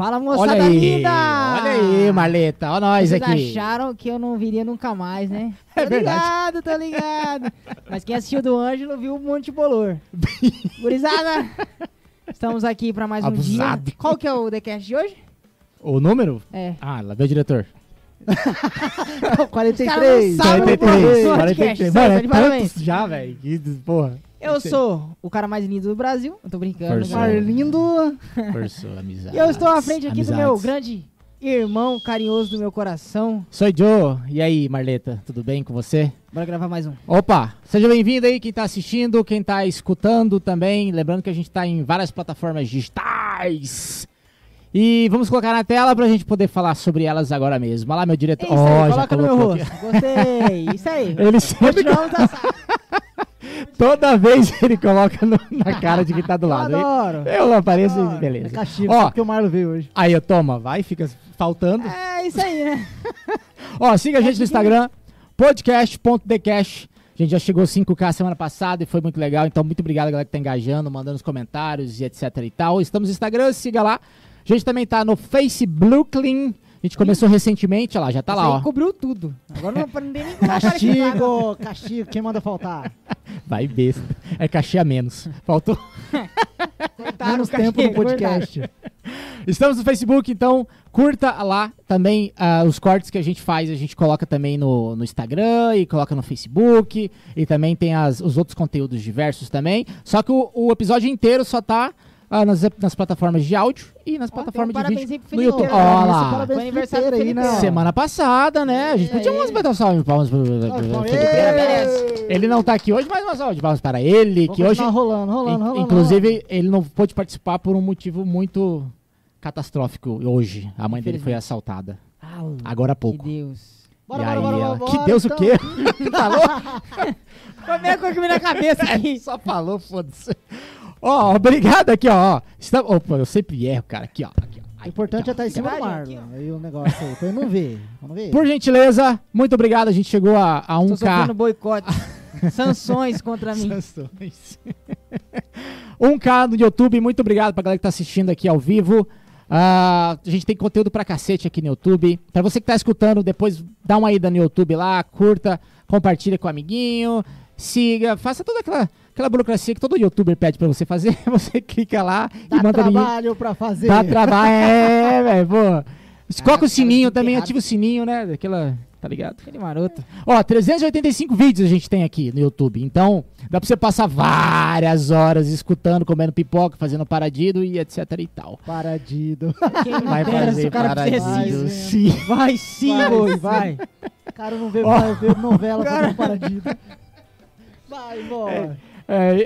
Fala, Olha moçada aí, linda! olha aí, Marleta, ó nós Vocês aqui. acharam que eu não viria nunca mais, né? É tô verdade. ligado, tô ligado. Mas quem assistiu do Ângelo viu um monte de bolor. Gurizada, estamos aqui pra mais um Abusado. dia. Qual que é o TheCast de hoje? O número? É. Ah, lá veio o diretor. 43. Sabe, 43, pô, 43. podcast, Mano, é de parabéns. tantos já, velho. que Porra. Eu sou o cara mais lindo do Brasil. Eu tô brincando. Força. galera. Marlindo. Por sua amizade. E eu estou à frente aqui do meu Amizades. grande irmão carinhoso do meu coração. Sou Joe. E aí, Marleta, tudo bem com você? Bora gravar mais um. Opa, seja bem-vindo aí quem tá assistindo, quem tá escutando também. Lembrando que a gente tá em várias plataformas digitais. E vamos colocar na tela pra gente poder falar sobre elas agora mesmo. Olha lá, meu diretor. isso aí, Ó, já coloca no meu colocou aqui. rosto. Gostei. Isso aí. Ele sempre, Continuamos a. toda vez ele coloca no- na cara de quem tá do Eu lado. adoro. Eu não apareço e Adoro. É beleza. castigo, Ó. porque o Marlon veio hoje. Aí, eu toma, vai, fica faltando. É isso aí, né? Ó, siga a gente no Instagram, podcast.decash. A gente já chegou 5K semana passada e foi muito legal. Então, muito obrigado, galera, que tá engajando, mandando os comentários e etc e tal. Estamos no Instagram, siga lá. A gente também tá no Facebook. A gente começou recentemente, olha lá, já tá Isso lá, ó. cobriu tudo. Agora não aprendem nem lado. Castigo, castigo, quem manda faltar? Vai besta. É cachê a menos. Faltou. Cortaram Menos cachê, tempo no podcast. Estamos no Facebook, então curta lá também ah, os cortes que a gente faz. A gente coloca também no, no Instagram e coloca no Facebook. E também tem as- os outros conteúdos diversos também. Só que o, o episódio inteiro só tá ah, nas, nas plataformas de áudio e nas Ó, plataformas um de parabéns vídeo no Felipe YouTube. Esse lá. Foi aniversário aí. Semana passada, né? A gente É, podia é. umas bater uma salva de palmas pro-! Ele não tá aqui hoje, mas uma salva de palmas para ele, Vou que hoje rolando, rolando, rolando. Inclusive, ele não pôde participar por um motivo muito catastrófico hoje. A mãe dele foi assaltada. Ah, Agora há que pouco. Deus. Bora, e bora, aí bora, ela, bora, que Deus então. o quê? Falou? Foi a primeira coisa que me na cabeça aqui. Só falou, foda-se. Ó, obrigado aqui, ó. ó. Está... Opa, eu sempre erro, cara. Aqui, ó. Aqui, ó. O importante é estar em cima do Marlon. Aí o negócio aí, pra ele não ver. Vamos ver. Por gentileza, muito obrigado. A gente chegou a, a Tô sofrendo 1K. boicote. Sanções contra mim. Sanções. 1K no YouTube. Muito obrigado pra galera que tá assistindo aqui ao vivo. Ah, a gente tem conteúdo pra cacete aqui no YouTube. Pra você que tá escutando, depois dá uma ida no YouTube lá, curta, compartilha com o amiguinho, siga, faça toda aquela, aquela burocracia que todo youtuber pede pra você fazer. Você clica lá Dá e manda no trabalho pra fazer. Dá trabalho, é, velho, pô. Coloca o cara, sininho também, ativa o sininho, né? Daquela, tá ligado? Aquele maroto. Ó, 385 vídeos a gente tem aqui no YouTube. Então, dá pra você passar várias horas escutando, comendo pipoca, fazendo paradido e etc e tal. Paradido. Quem Vai fazer o cara paradido, precisa. sim. Vai sim, Vai, sim. vai. O cara não vê, Ó. vai ver novela Cara. fazendo paradido. Vai, embora. É,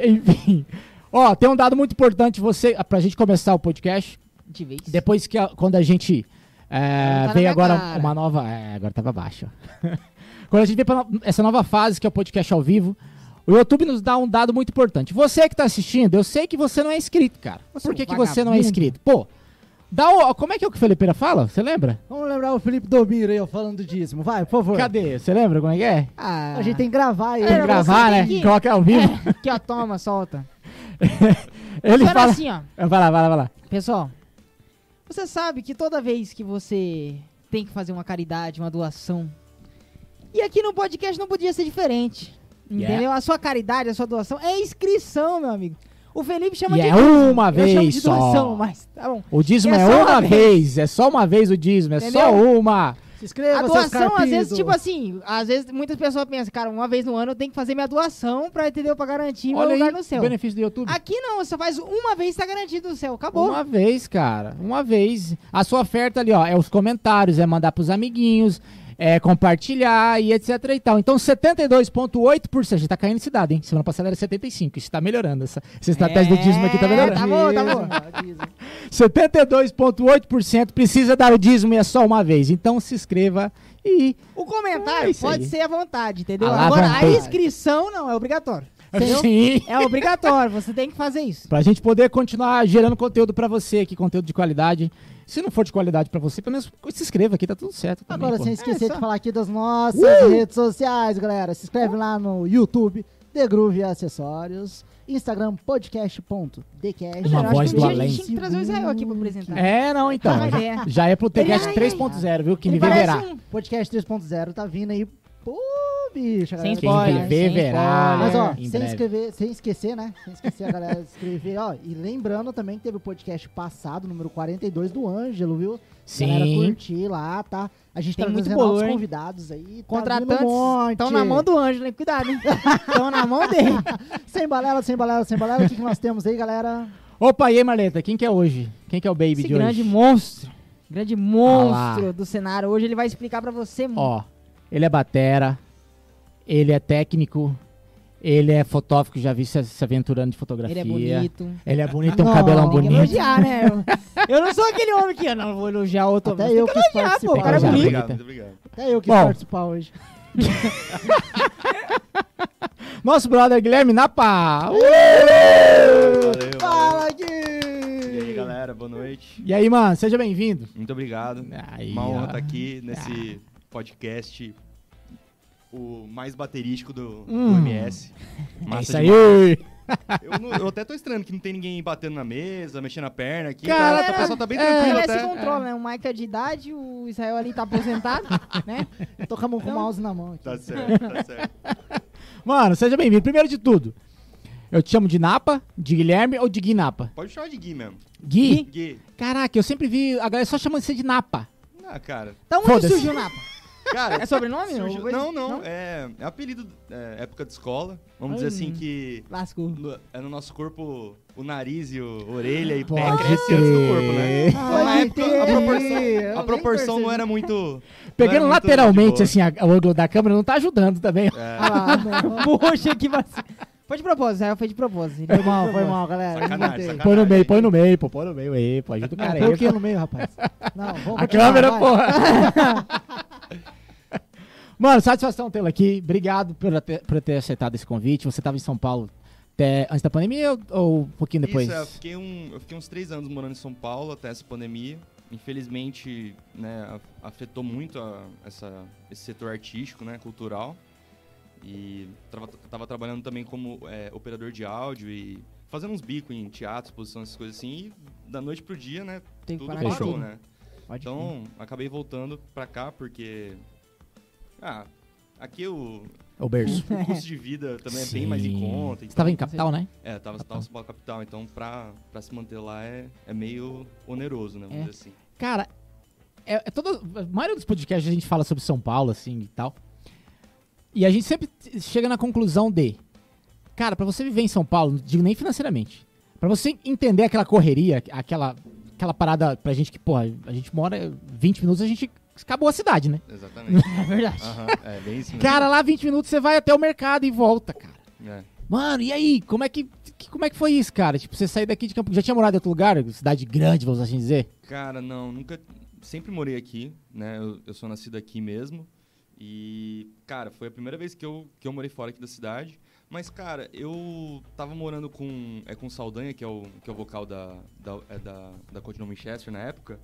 enfim. Ó, tem um dado muito importante você, pra gente começar o podcast. De vez. Depois que a- quando a gente é, Agora tá veio agora cara. uma nova. É, agora tava baixo. quando a gente veio pra essa nova fase que é o podcast ao vivo, o YouTube nos dá um dado muito importante. Você que tá assistindo, eu sei que você não é inscrito, cara. Você Por é que, um que você não é inscrito? Pô, dá o. Como é que é o que o Felipeira fala? Você lembra? Vamos lembrar o Felipe Domiro aí, ó, falando do dízimo. Vai, por favor. Cadê? Você lembra como é que é? Ah, A gente tem que gravar aí. É, Tem que você gravar, né? que- Coloca ao vivo. É, aqui ó, toma, solta. Ele Funciona fala. assim, ó. Vai lá, vai lá, vai lá. Pessoal, você sabe que toda vez que você tem que fazer uma caridade, uma doação, e aqui no podcast não podia ser diferente. Yeah. Entendeu? A sua caridade, a sua doação é inscrição, meu amigo. O Felipe chama E de é dízimo, uma vez só. doação, mas tá bom. O dízimo É é, só uma uma vez. É só uma vez o dízimo. É só Entendeu? uma. Se inscreva, A doação, às vezes, tipo assim, às vezes muitas pessoas pensam, cara, uma vez no ano eu tenho que fazer minha doação pra, entendeu? Pra garantir meu Olha lugar aí, no o céu. benefício do YouTube. Aqui não, você faz uma vez tá garantido no céu. Acabou. Uma vez, cara. Uma vez. A sua oferta ali, ó, é os comentários, é mandar pros amiguinhos, é compartilhar e etc e tal. Então, 72,8%. A gente tá caindo esse dado, hein? Semana passada era 75%. Isso tá melhorando. Essa, essa estratégia do dízimo aqui tá É, melhorando. tá bom, tá bom. Dízimo. 72,8% precisa dar o dízimo e é só uma vez. Então, se inscreva e. O comentário É pode aí. ser à vontade, entendeu? À Agora, a inscrição não, é obrigatório. Entendeu? Sim. É obrigatório, você tem que fazer isso. Pra gente poder continuar gerando conteúdo pra você aqui, conteúdo de qualidade. Se não for de qualidade pra você, pelo menos se inscreva aqui, tá tudo certo. Também, Agora, pô. sem esquecer É, só- de falar aqui das nossas Uh! redes sociais, galera. Se inscreve lá no YouTube, The Groove Acessórios. Instagram, podcast.dcast. Uma Eu acho voz que do dia A além. gente tinha que trazer o Israel aqui pra apresentar. É, não, então. Já é pro TCast Ele- 3.0, viu? Que me Ele parece verá. um- Podcast 3.0 tá vindo aí. Pô, bicho. a Sem galera Quem spoiler, me ver, sem verá. Mas ó, em sem, breve. escrever, sem esquecer, né? Sem esquecer a galera de escrever, ó. E lembrando também que teve o podcast passado, número 42 do Ângelo, viu? Galera Sim. curtir lá, tá? A gente Tem tá muito bolor, novos convidados aí. Tá Contratantes estão na mão do Ângelo, hein? Cuidado, hein? Estão na mão dele. Sem balela, sem balela, sem balela. O que, que nós temos aí, galera? Opa, e aí, Marleta? Quem que é hoje? Quem que é o baby Esse de grande hoje? monstro. Grande monstro lá. do cenário. Hoje ele vai explicar pra você. Ó, ele é batera, ele é técnico, ele é fotógrafo, já vi se, se aventurando de fotografia. ele é bonito. Ele é bonito, tem um Não, cabelão tem Tem que bonito. elogiar, né? Eu, eu não sou aquele homem que eu não vou elogiar outro Até eu que elogiar, participar. pô. O cara é bonito. bonito. Obrigado, obrigado. Até eu quis Bom. participar hoje. Nosso brother Guilherme Napa. Uh! Valeu, Fala. Gui! E aí, galera, boa noite. E aí, mano, seja bem-vindo. Muito obrigado. Aí, Uma honra estar aqui nesse podcast, o mais baterístico do, do Hum. MS. É Massa isso demais. aí. Eu, não- eu até tô estranhando que não tem ninguém batendo na mesa, mexendo a perna aqui. Cara, tá, o pessoal tá bem é, tranquilo Parece até. controla, né? O Mike é de idade, o Israel ali tá aposentado, né? Eu tô com a mão com o Então- mouse na mão aqui. Tá certo, tá certo. Mano, seja bem-vindo. Primeiro de tudo, eu te chamo de Napa, de Guilherme ou de Gui Napa? Pode chamar de Gui mesmo. Gui? Gui. Caraca, eu sempre vi a galera só chamando você de Napa. Ah, cara. Então onde Foda-se. surgiu o Napa? Cara, É sobrenome? surgiu- Ou coisa- Não, não, É, é apelido, é, época de escola. Vamos dizer assim que Lascou. no- é no nosso corpo o nariz e o orelha e pé cresce antes do corpo, né? Então, na Ai, época, a proporção, Eu a proporção não era muito. não Pegando era lateralmente, assim, a- o ângulo da câmera não tá ajudando também. É, Ah, não. Poxa, que vacilo. Foi de propósito, Israel foi de propósito. Foi mal, foi mal, galera. Sacanagem. Põe no meio, põe no meio, pô, põe no meio aí, pô, ajuda o cara Põe aí. o que no meio, rapaz? Não, vamos A continuar, câmera, vai. porra. Mano, satisfação tê-lo aqui. Obrigado por ter, por ter aceitado esse convite. Você tava em São Paulo até antes da pandemia ou, ou um pouquinho depois? Isso, é, eu, fiquei um, eu fiquei uns três anos morando em São Paulo até essa pandemia. Infelizmente, né, afetou muito a- essa, esse setor artístico, né, cultural. E tava, tava trabalhando também como é, operador de áudio e fazendo uns bicos em teatro, exposição, essas coisas assim. E da noite pro dia, né, Tem que tudo parar de parou, tudo. né? Pode Então, acabei voltando pra cá porque... Ah, aqui o, O berço. o custo de vida também é bem mais em conta. Você então- tava em capital, né? é, tava, tava em São Paulo capital, então pra, pra se manter lá é, é meio oneroso, né? Vamos É. dizer assim. Cara, é, é todo, a maioria dos podcasts a gente fala sobre São Paulo, assim, e tal. E a gente sempre chega na conclusão de... Cara, pra você viver em São Paulo, não digo nem financeiramente, pra você entender aquela correria, aquela, aquela parada pra gente que, porra, a gente mora 20 minutos, a gente acabou a cidade, né? Exatamente. É verdade. Aham, é bem isso mesmo. Cara, lá 20 minutos você vai até o mercado e volta, cara. É. Mano, e aí? Como é que, que- como é que foi isso, cara? Tipo, você sair daqui de Campo... Já tinha morado em outro lugar? Cidade grande, vamos assim dizer? Cara, não, nunca. Sempre morei aqui, né? Eu, eu sou nascido aqui mesmo. E, cara, foi a primeira vez que eu, que eu morei fora aqui da cidade. Mas, cara, eu tava morando com, é, com o Saldanha, que é o, que é o vocal da, da, é da, da Continental Winchester na época.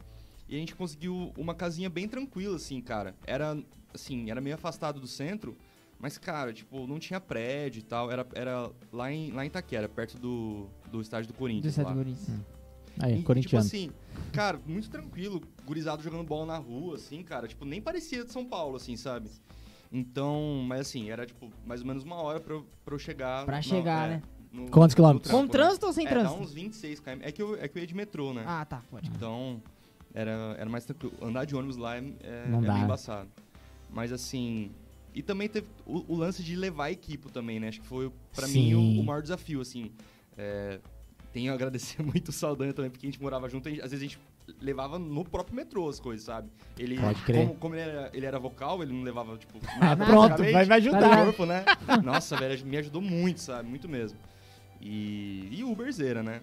E a gente conseguiu uma casinha bem tranquila, assim, cara. Era, assim, era meio afastado do centro. Mas, cara, tipo, não tinha prédio e tal. Era, era lá, em, lá em Itaquera, perto do, do estádio do Do Corinthians. Estado lá. do Corinthians. Aí, E, tipo corintiano. assim, cara, muito tranquilo, gurizado jogando bola na rua, assim, cara, tipo, nem parecia de São Paulo, assim, sabe? Então, mas assim, era tipo, mais ou menos uma hora pra eu, pra eu chegar. Pra na- chegar, é, né? no- Quantos quilômetros? Com né? trânsito ou sem é, trânsito? Dá uns 26 km. É que eu, é que eu ia de metrô, né? Ah, tá. Pode. Então, era, era mais tranquilo. Andar de ônibus lá é, é, Não é dá. meio embaçado. Mas assim. E também teve o, o lance de levar a equipe também, né? Acho que foi, pra mim, o, o maior desafio, assim. É, tenho a agradecer muito o Saldanha também, porque a gente morava junto, gente- às vezes a gente levava no próprio metrô as coisas, sabe? Ele, Pode crer. Como, como ele, era, ele era vocal, ele não levava, tipo, Ah, nada. pronto, praticamente vai me no ajudar. corpo, né? Nossa, velho, me ajudou muito, sabe? Muito mesmo. E, e Uberzeira, né?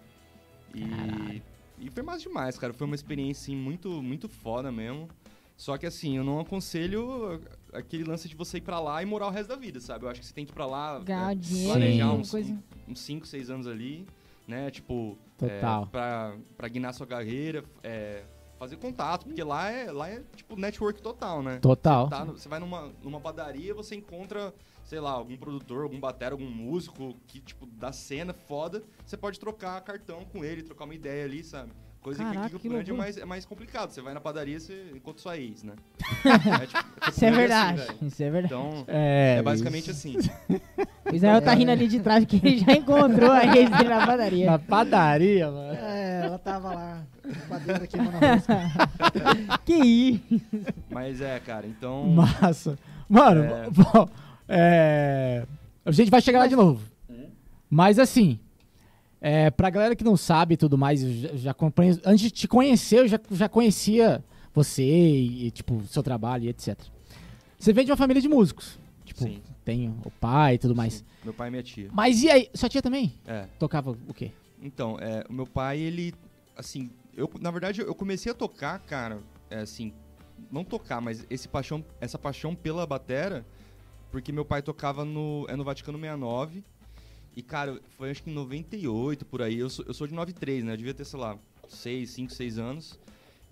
E, Caralho. e foi mais demais, cara. Foi uma experiência assim, muito, muito foda mesmo. Só que assim, eu não aconselho aquele lance de você ir pra lá e morar o resto da vida, sabe? Eu acho que você tem que ir pra lá, Ganhar né, dinheiro planejar uns 5, 6 anos ali, né? Tipo, Total. é, pra, pra guinar sua carreira, é, fazer contato, porque lá é, lá é tipo network total, né? Total. Tá no- você vai numa, numa padaria, você encontra, sei lá, algum produtor, algum batera, algum músico que, tipo, da cena foda, você pode trocar cartão com ele, trocar uma ideia ali, sabe? Coisa que Caraca, aqui em que Grande é mais, é mais complicado. Você vai na padaria, você encontra sua ex, né? É, tipo, Campo Isso é Grande verdade. assim. Isso é verdade. então, É, é basicamente assim. O Israel tá rindo ali de trás que ele já encontrou a ex dele na padaria. Na padaria, mano. É, ela tava lá, padeira queimando a rosca. Que isso? Mas é, cara, então. Massa. Mano, É. bom, é, a gente vai chegar lá de novo. Hum? Mas assim, é, pra galera que não sabe e tudo mais, já, já acompanho- antes de te conhecer, eu já, já conhecia você e, e, tipo, seu trabalho e etc. Você vem de uma família de músicos. Tipo, Sim. tem o pai e tudo mais. sim. Meu pai e minha tia. Mas e aí? Sua tia também? É. Tocava o quê? Então, é, o meu pai, ele, assim, eu, na verdade, eu comecei a tocar, cara, é, assim, não tocar, mas esse paixão, essa paixão pela batera, porque meu pai tocava no, é no Vaticano 69, e, cara, foi acho que em 98, por aí, eu sou, eu sou de 93, né, eu devia ter, sei lá, 6, 5, 6 anos.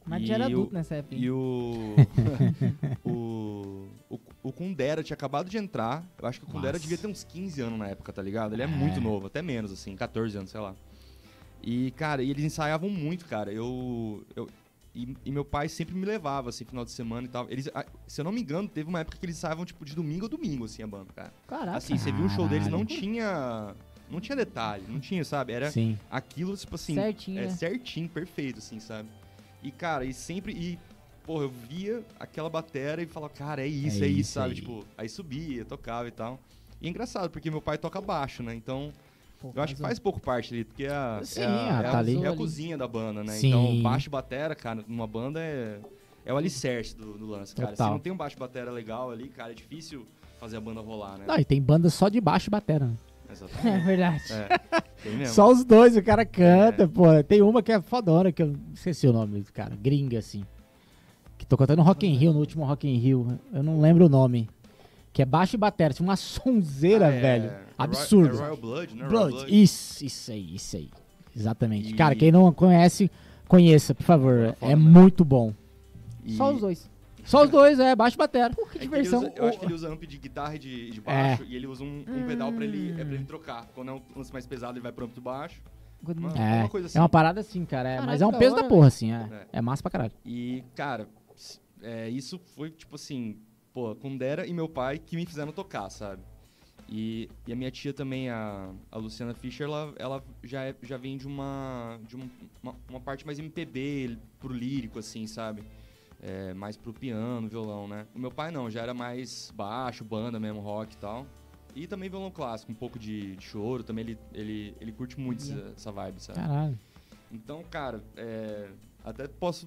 Mas E já era o- adulto nessa época. E o, o, o. O Kundera tinha acabado de entrar. Eu acho que o Kundera Nossa. devia ter uns 15 anos na época, tá ligado? Ele é, muito novo, até menos, assim, 14 anos, sei lá. E, cara, e eles ensaiavam muito, cara. Eu. eu e, e meu pai sempre me levava, assim, final de semana e tal. Eles, ah, se eu não me engano, teve uma época que eles ensaiavam, tipo, de domingo a domingo, assim, a banda, cara. Caraca. Assim, você viu o show deles, não tinha. Não tinha detalhe, não tinha, sabe? Era Sim. aquilo, tipo assim. Certinho, É né? certinho, perfeito, assim, sabe? E, cara, e sempre. E, porra, eu via aquela batera e falava, cara, é isso, É é, isso, isso sabe? aí. Tipo, aí subia, tocava e tal. E é engraçado, porque meu pai toca baixo, né? Então, Pô, eu acho que faz pouco parte ali, porque é a, Sim, é a, ah, é tá a- ali. é a cozinha da banda, né? Sim. Então, baixo e batera, cara, numa banda é, é o alicerce do, do lance, cara. Total. Se não tem um baixo e batera legal ali, cara, é difícil fazer a banda rolar, né? Não, e tem banda só de baixo e batera. né? É Exatamente. verdade. É, tem mesmo. Só os dois, o cara canta, É. pô. Tem uma que é fodona, que eu esqueci o nome do cara, gringa, assim. Que até no Rock in Rio, no último Rock in Rio. Eu não lembro o nome. Que é baixo e batera, tinha uma sonzeira, Ah, é- velho. é Absurdo. É Royal Blood, né? Royal Blood. Isso, isso aí, isso aí. Exatamente. E- Cara, quem não conhece, conheça, por favor. Foda é mesmo. muito bom. E- Só os dois. Só os dois, é, baixo e batera. Pô, que É que ele diversão. usa- eu acho que ele usa amp de guitarra e de, de baixo, e ele usa um, um pedal pra ele, é pra ele trocar. Quando é um lance mais pesado, ele vai pro amp de baixo. É É, uma coisa assim. é uma parada assim, cara. é, Caraca, mas é um da peso hora, da porra, assim. É, É. é massa pra caralho. E, cara, é, isso foi, tipo assim, pô, Kundera e meu pai que me fizeram tocar, sabe? E, e a minha tia também, a, a Luciana Fischer, ela, ela já, é- já vem de, uma, de um- uma, uma parte mais MPB, pro lírico, assim, sabe? É, mais pro piano, violão, né? O meu pai não, já era mais baixo, banda mesmo, rock e tal. E também violão clássico, um pouco de, de choro, também ele, ele, ele curte muito essa, essa vibe, sabe? Caralho. Então, cara, é, até posso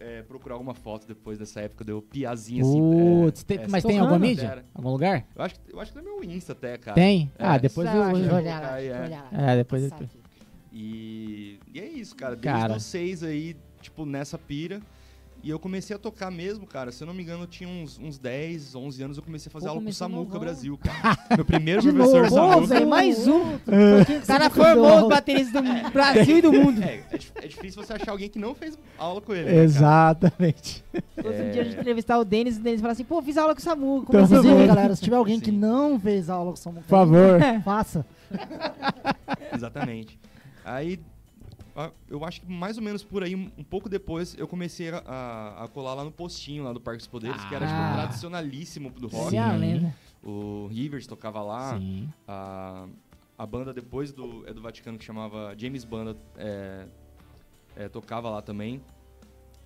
é, procurar alguma foto depois dessa época deu piazinha assim. Putz, é, tem- é, mas tem alguma mídia? batera. Algum lugar? Eu acho, que- eu acho que é meu Insta até, cara. Tem? É, ah, depois eu. eu- olhar lá, Aí, é. lá. É, depois eu-. E, e é isso, cara. Desde Cara. seis aí, tipo, nessa pira. E eu comecei a tocar mesmo, cara. Se eu não me engano, eu tinha uns, uns 10, 11 anos. Eu comecei a fazer Pô, aula com o Samuca novão. Brasil, cara. Meu primeiro De professor novo, Samuca. velho, mais um. O O cara formou os bateristas do Brasil e do mundo. É, é, é difícil você achar alguém que não fez aula com ele. né, É. Exatamente. Outro É. dia a gente entrevistar o Denis e o Denis fala assim, pô, fiz aula com o Samu. Então, Comecei Inclusive, a galera, se tiver alguém Sim. que não fez aula com Samuca, Por favor. faça. Exatamente. Aí, eu acho que mais ou menos por aí, um pouco depois, eu comecei a, a- a colar lá no postinho, lá do Parque dos Poderes, que era tipo, Ah. tradicionalíssimo do rock. Sim, lenda. O Rivers tocava lá, Sim. a, a banda depois do, é do Vaticano que chamava James Banda é, é, tocava lá também.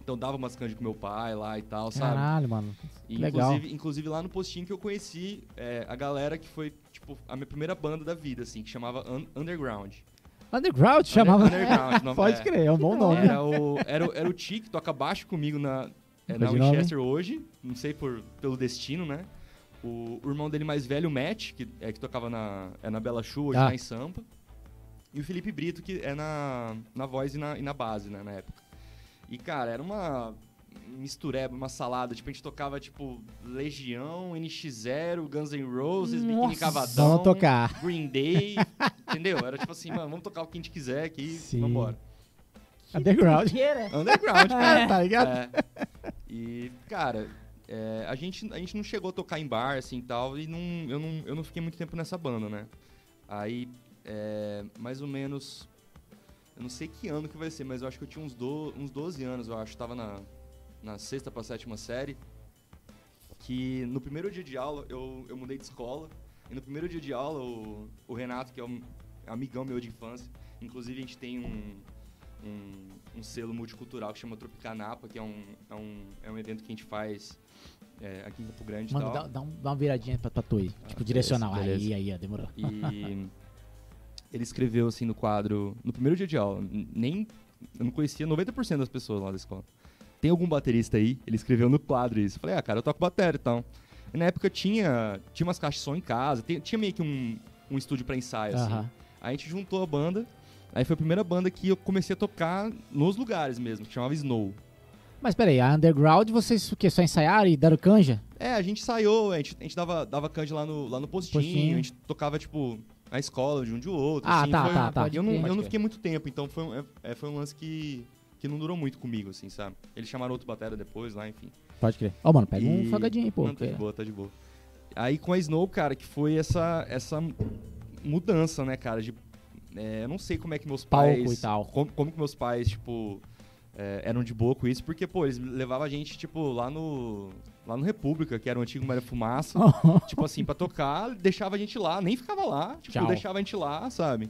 Então dava umas canjas com meu pai lá e tal, sabe? Caralho, mano. E, legal. Inclusive, inclusive lá no postinho que eu conheci é, a galera que foi, tipo, a minha primeira banda da vida, assim, que chamava Un- Underground. Underground chamava. Underground, não- Pode é. crer, é um bom nome. Era o, era, o- era o Ti, que toca baixo comigo na, é, na nome? Winchester hoje, não sei por, pelo destino, né? O, o irmão dele mais velho, o Matt, que, é, que tocava na, é na Bela Chu, hoje Ah. tá em Sampa. E o Felipe Brito, que é na, na voz e na, e na base, né, na época. E, cara, era uma mistureba, uma salada. Tipo, a gente tocava, tipo, Legião, NX0, Guns N' Roses, Biquíni Nossa. Cavadão. Vamos tocar. Green Day, entendeu? Era tipo assim, mano, vamos tocar o que a gente quiser aqui, Sim. vambora. Underground. Doideira. Underground, cara. tá ligado? É. E, cara, é, a, gente, a gente não chegou a tocar em bar, assim, e tal, e não, eu, não, eu não fiquei muito tempo nessa banda, né? Aí, é, mais ou menos, eu não sei que ano que vai ser, mas eu acho que eu tinha uns, do, uns 12 anos, eu acho, tava na, na sexta pra sétima série, que no primeiro dia de aula eu, eu mudei de escola, e no primeiro dia de aula o, o Renato, que é um amigão meu de infância, inclusive a gente tem um, um, um selo multicultural que chama Tropicanapa, que é um, é um, é um evento que a gente faz é, aqui em Campo Grande Mano, dá, dá, um- dá uma viradinha pra, pra tu aí. Ah, tipo, beleza, direcional. beleza. Aí, aí, ó, demorou. E ele escreveu assim no quadro, no primeiro dia de aula, nem eu não conhecia 90% das pessoas lá da escola. Tem algum baterista aí? Ele escreveu no quadro isso. Eu falei, ah, cara, eu toco bateria e tal. Na época tinha, tinha umas caixas som em casa, tem- tinha meio que um, um estúdio pra ensaio, assim. Aham. Aí a gente juntou a banda, aí foi a primeira banda que eu comecei a tocar nos lugares mesmo, que chamava Snow. Mas peraí, a Underground, vocês o quê? Só ensaiaram e deram canja? É, a gente ensaiou, a gente, a gente dava, dava canja lá no, lá no postinho, Postinho. a gente tocava, tipo, na escola de um de outro. Ah, assim, tá, tá, tá. Eu não, eu não fiquei muito tempo, então foi, é- é, foi um lance que, que não durou muito comigo, assim, sabe? Eles chamaram outro batera depois lá, enfim. Pode crer. Ó, mano, pega um E- folgadinho aí, pô. não, tá de que- boa, tá de boa. Aí com a Snow, cara, que foi essa, essa mudança, né, cara, de... é, eu não sei como é que meus Palco pais... e tal. Como, como que meus pais, tipo, é, eram de boa com isso, porque, pô, eles levavam a gente, tipo, lá no... Lá no República, que era o antigo Maria Fumaça. tipo assim, pra tocar, deixava a gente lá, nem ficava lá, tipo, Tchau. deixava a gente lá, sabe?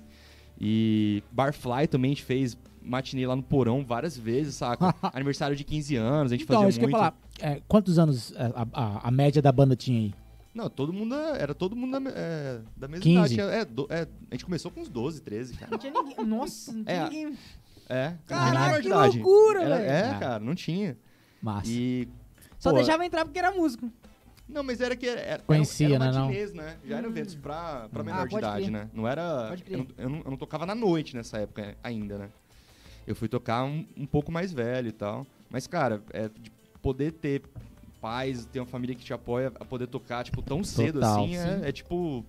E Barfly também a gente fez matinê lá no porão várias vezes, saca? Aniversário de 15 anos, a gente Então, fazia isso que eu ia muito. falar. É, quantos anos é, a, a- a média da banda tinha aí? Não, todo mundo era todo mundo da, é, da mesma 15. idade. É, do- é, a gente começou com uns 12, 13, cara. Não tinha ninguém. Nossa, não tinha É, ninguém. É, Caraca, que de idade. loucura, Era- velho. É, Ah. cara, não tinha. Massa. E. Só pô, deixava entrar porque era músico. Não, mas era que era, era, Conhecia, era né, não? matinês, né? Já eram eventos pra, pra Ah, menor de pode idade, crer. né? Não era. Pode crer. Eu não, eu, não, eu não tocava na noite nessa época ainda, né? Eu fui tocar um, um pouco mais velho e tal. Mas, cara, é, de poder ter pais, ter uma família que te apoia a poder tocar, tipo, tão cedo Total, assim, sim. é, é tipo.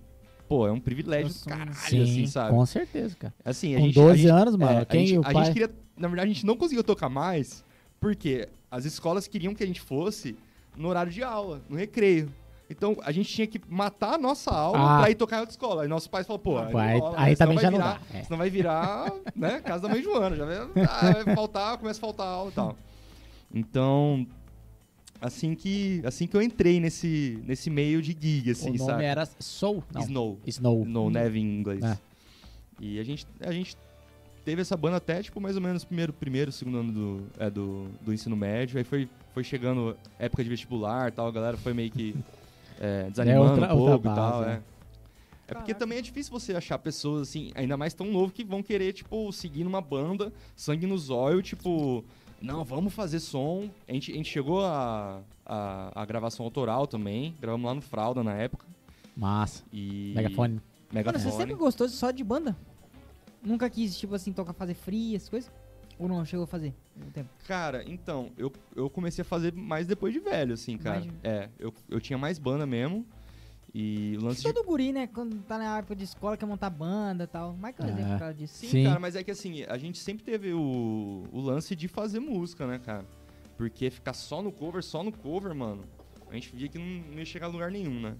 Pô, é um privilégio do caralho, Sim, assim, sabe? com certeza, cara. Assim, a Com gente, 12 a gente, anos, mano, é, quem a, gente, o a pai... gente queria. Na verdade, a gente não conseguiu tocar mais porque as escolas queriam que a gente fosse no horário de aula, no recreio. Então a gente tinha que matar a nossa aula Ah. pra ir tocar em outra escola. Aí nossos pais falaram, pô, aí- rola, aí né? Também vai já não virar, dá, é. Senão vai virar, né, casa da mãe Joana. Já vai, ah, vai faltar, começa a faltar aula e tal. Então, assim que, assim que eu entrei nesse, nesse meio de gig, assim, o nome sabe? era Soul? Não, Snow. Snow. No neve em inglês. É. E a gente, a gente teve essa banda até, tipo, mais ou menos primeiro, primeiro segundo ano do, é, do, do ensino médio. Aí foi, foi chegando época de vestibular e tal, a galera foi meio que é, desanimando outra- um outra pouco e tal, é. né? É porque Caraca. também é difícil você achar pessoas, assim, ainda mais tão novo, que vão querer, tipo, seguir numa banda, sangue nos olhos, tipo, não, vamos fazer som. A gente, a gente chegou a, a, a gravação autoral também, gravamos lá no Fralda na época. Massa. E... Megafone. Mano, Megafone. você sempre gostou só de banda? Nunca quis, tipo assim, tocar fazer free, essas coisas? Ou não, chegou a fazer? No tempo? Cara, então, eu, eu comecei a fazer mais depois de velho, assim, cara. Mais de- É, eu, eu tinha mais banda mesmo. E o lance de. Todo guri, né? Quando tá na época de escola, quer montar banda e tal. É. exemplo por causa disso. Sim, Sim. cara, mas é que assim, a gente sempre teve o, o lance de fazer música, né, cara? Porque ficar só no cover, só no cover, mano, a gente via que não, não ia chegar a lugar nenhum, né?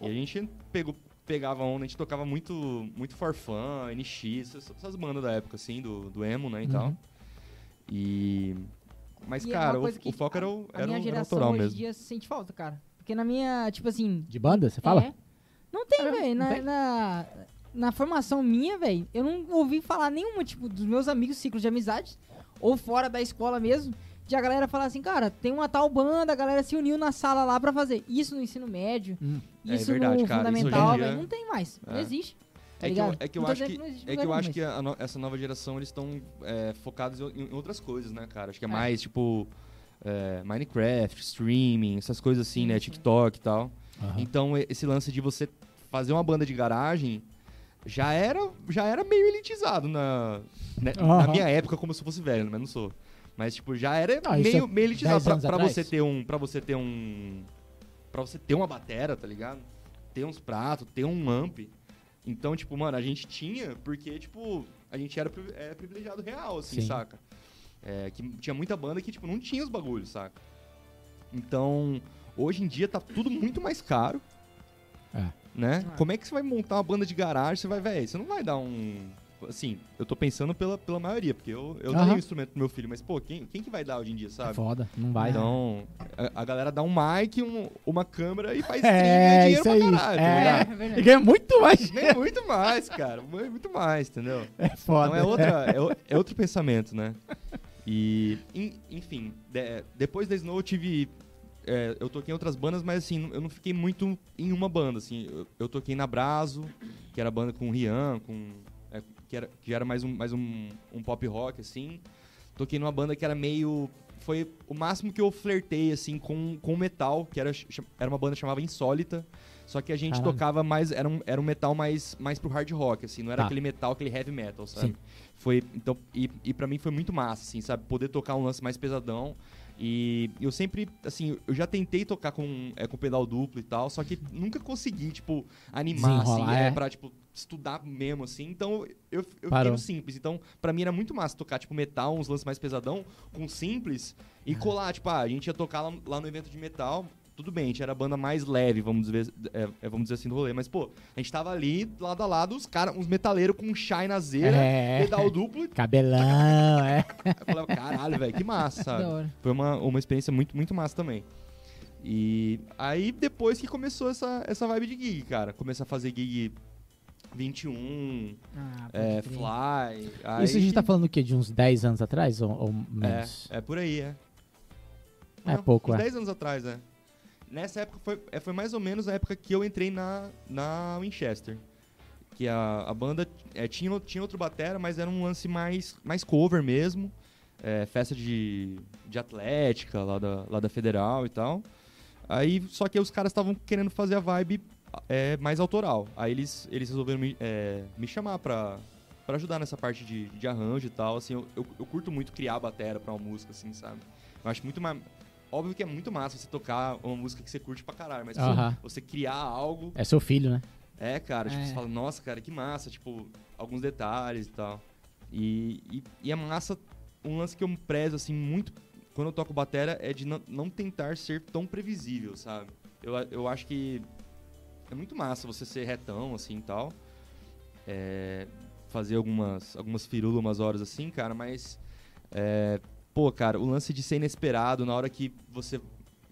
E a gente pegou, pegava onda, a gente tocava muito, muito Forfã, NX, essas, essas bandas da época, assim, do, do emo, né, e tal. Uhum. E... Mas, E é cara, o, o foco era o, A era o, minha era o geração autoral hoje em mesmo. dia sente falta, cara. Porque na minha, tipo assim. De banda, você fala? é, não tem, velho. Na, na, na formação minha, velho, eu não ouvi falar nenhuma, tipo, dos meus amigos, ciclos de amizades, ou fora da escola mesmo, de a galera falar assim, cara, tem uma tal banda, a galera se uniu na sala lá pra fazer. Isso no ensino médio, Hum. É isso verdade, no cara, isso fundamental, dia- velho. Não tem mais. Não É. existe. tá É que, eu, é que eu Não tô acho que, não é que, eu acho que a no- essa nova geração eles estão é, focados em, em outras coisas, né, cara? Acho que é É. mais tipo é, Minecraft, streaming, essas coisas assim, Sim, né? TikTok e tal. Então esse lance de você fazer uma banda de garagem já era, já era meio elitizado na, né, na minha época, como se eu fosse velho, mas não sou. Mas tipo já era Não, meio, é meio elitizado 10 pra, pra você ter um, para você ter um, para você ter uma batera, tá ligado? Ter uns pratos, ter um amp. Então, tipo, mano, a gente tinha porque, tipo, a gente era é, privilegiado real, assim, Sim. saca? É, que tinha muita banda que, tipo, não tinha os bagulhos, saca? Então, hoje em dia tá tudo muito mais caro. É. Né? Ah. Como é que você vai montar uma banda de garagem? Você vai, velho, você não vai dar um. Assim, eu tô pensando pela, pela maioria, porque eu, eu Aham. daria um instrumento pro meu filho, mas, pô, quem, quem que vai dar hoje em dia, É sabe? foda, não vai. Então, a, a galera dá um mic, um- uma câmera e faz É, stream e isso ganha dinheiro aí. pra caralho, É. tá É, ligado? verdade. E ganha muito mais. Nem muito mais, cara. mu- Muito mais, entendeu? É foda. Então é, outra, é, é outro pensamento, né? E, en- enfim, de- depois da Snow eu tive. é, eu toquei em outras bandas, mas assim, eu não fiquei muito em uma banda, assim. Eu, eu toquei na Brazo, que era banda com o Rian, com, é, que, era, que era mais, um, mais um, um pop rock, assim. Toquei numa banda que era meio. Foi o máximo que eu flertei, assim, com, com metal, que era, era uma banda que chamava Insólita. Só que a gente Caralho. tocava mais. Era um, era um metal mais, mais pro hard rock, assim, não era Tá. aquele metal, aquele heavy metal, sabe? Sim. Foi, então, e, e pra mim foi muito massa, assim, sabe? Poder tocar um lance mais pesadão. E eu sempre, assim, eu já tentei tocar com, é, com pedal duplo e tal, só que nunca consegui, tipo, animar, assim, é, é. pra, tipo, estudar mesmo, assim. Então, eu, eu fiquei no simples. Então, pra mim era muito massa tocar, tipo, metal, uns lances mais pesadão, com simples, e colar, tipo, ah, a gente ia tocar lá, lá no evento de metal, tudo bem, a gente era a banda mais leve, vamos dizer, é, é, vamos dizer assim, do rolê. Mas, pô, a gente tava ali, lado a lado, os caras, uns metaleiros com um chai na zeira, É. pedal duplo, Cabelão, é. eu falava, caralho, velho, que massa. Foi uma, uma experiência muito, muito massa também. E aí, depois que começou essa, essa vibe de gig, cara. Comecei a fazer gig 21, Ah, é. Fly. Aí Isso a gente tá falando o quê? De uns 10 anos atrás ou, ou É, menos? é por aí, é. É pouco, uns é. 10 anos atrás, é. Nessa época foi, é, foi mais ou menos a época que eu entrei na, na Winchester. Que a, a banda é, tinha, tinha outro batera, mas era um lance mais, mais cover mesmo. É, festa de, de atlética lá da, lá da Federal e tal. Aí, só que os caras estavam querendo fazer a vibe é, mais autoral. Aí eles, eles resolveram me, é, me chamar pra, pra ajudar nessa parte de, de arranjo e tal. Assim, eu, eu, eu curto muito criar a batera pra uma música, assim, sabe? Eu acho muito mais. Óbvio que é muito massa você tocar uma música que você curte pra caralho, mas Aham. você criar algo. É seu filho, né? É, cara, tipo, É. você fala, nossa, cara, que massa, tipo, alguns detalhes e tal. E, e, e é massa, um lance que eu prezo, assim, muito quando eu toco batera é de não, não tentar ser tão previsível, sabe? Eu, a- eu acho que é muito massa você ser retão, assim, e tal. É, fazer algumas, algumas firulas umas horas assim, cara, mas... é, pô, cara, o lance de ser inesperado na hora que você...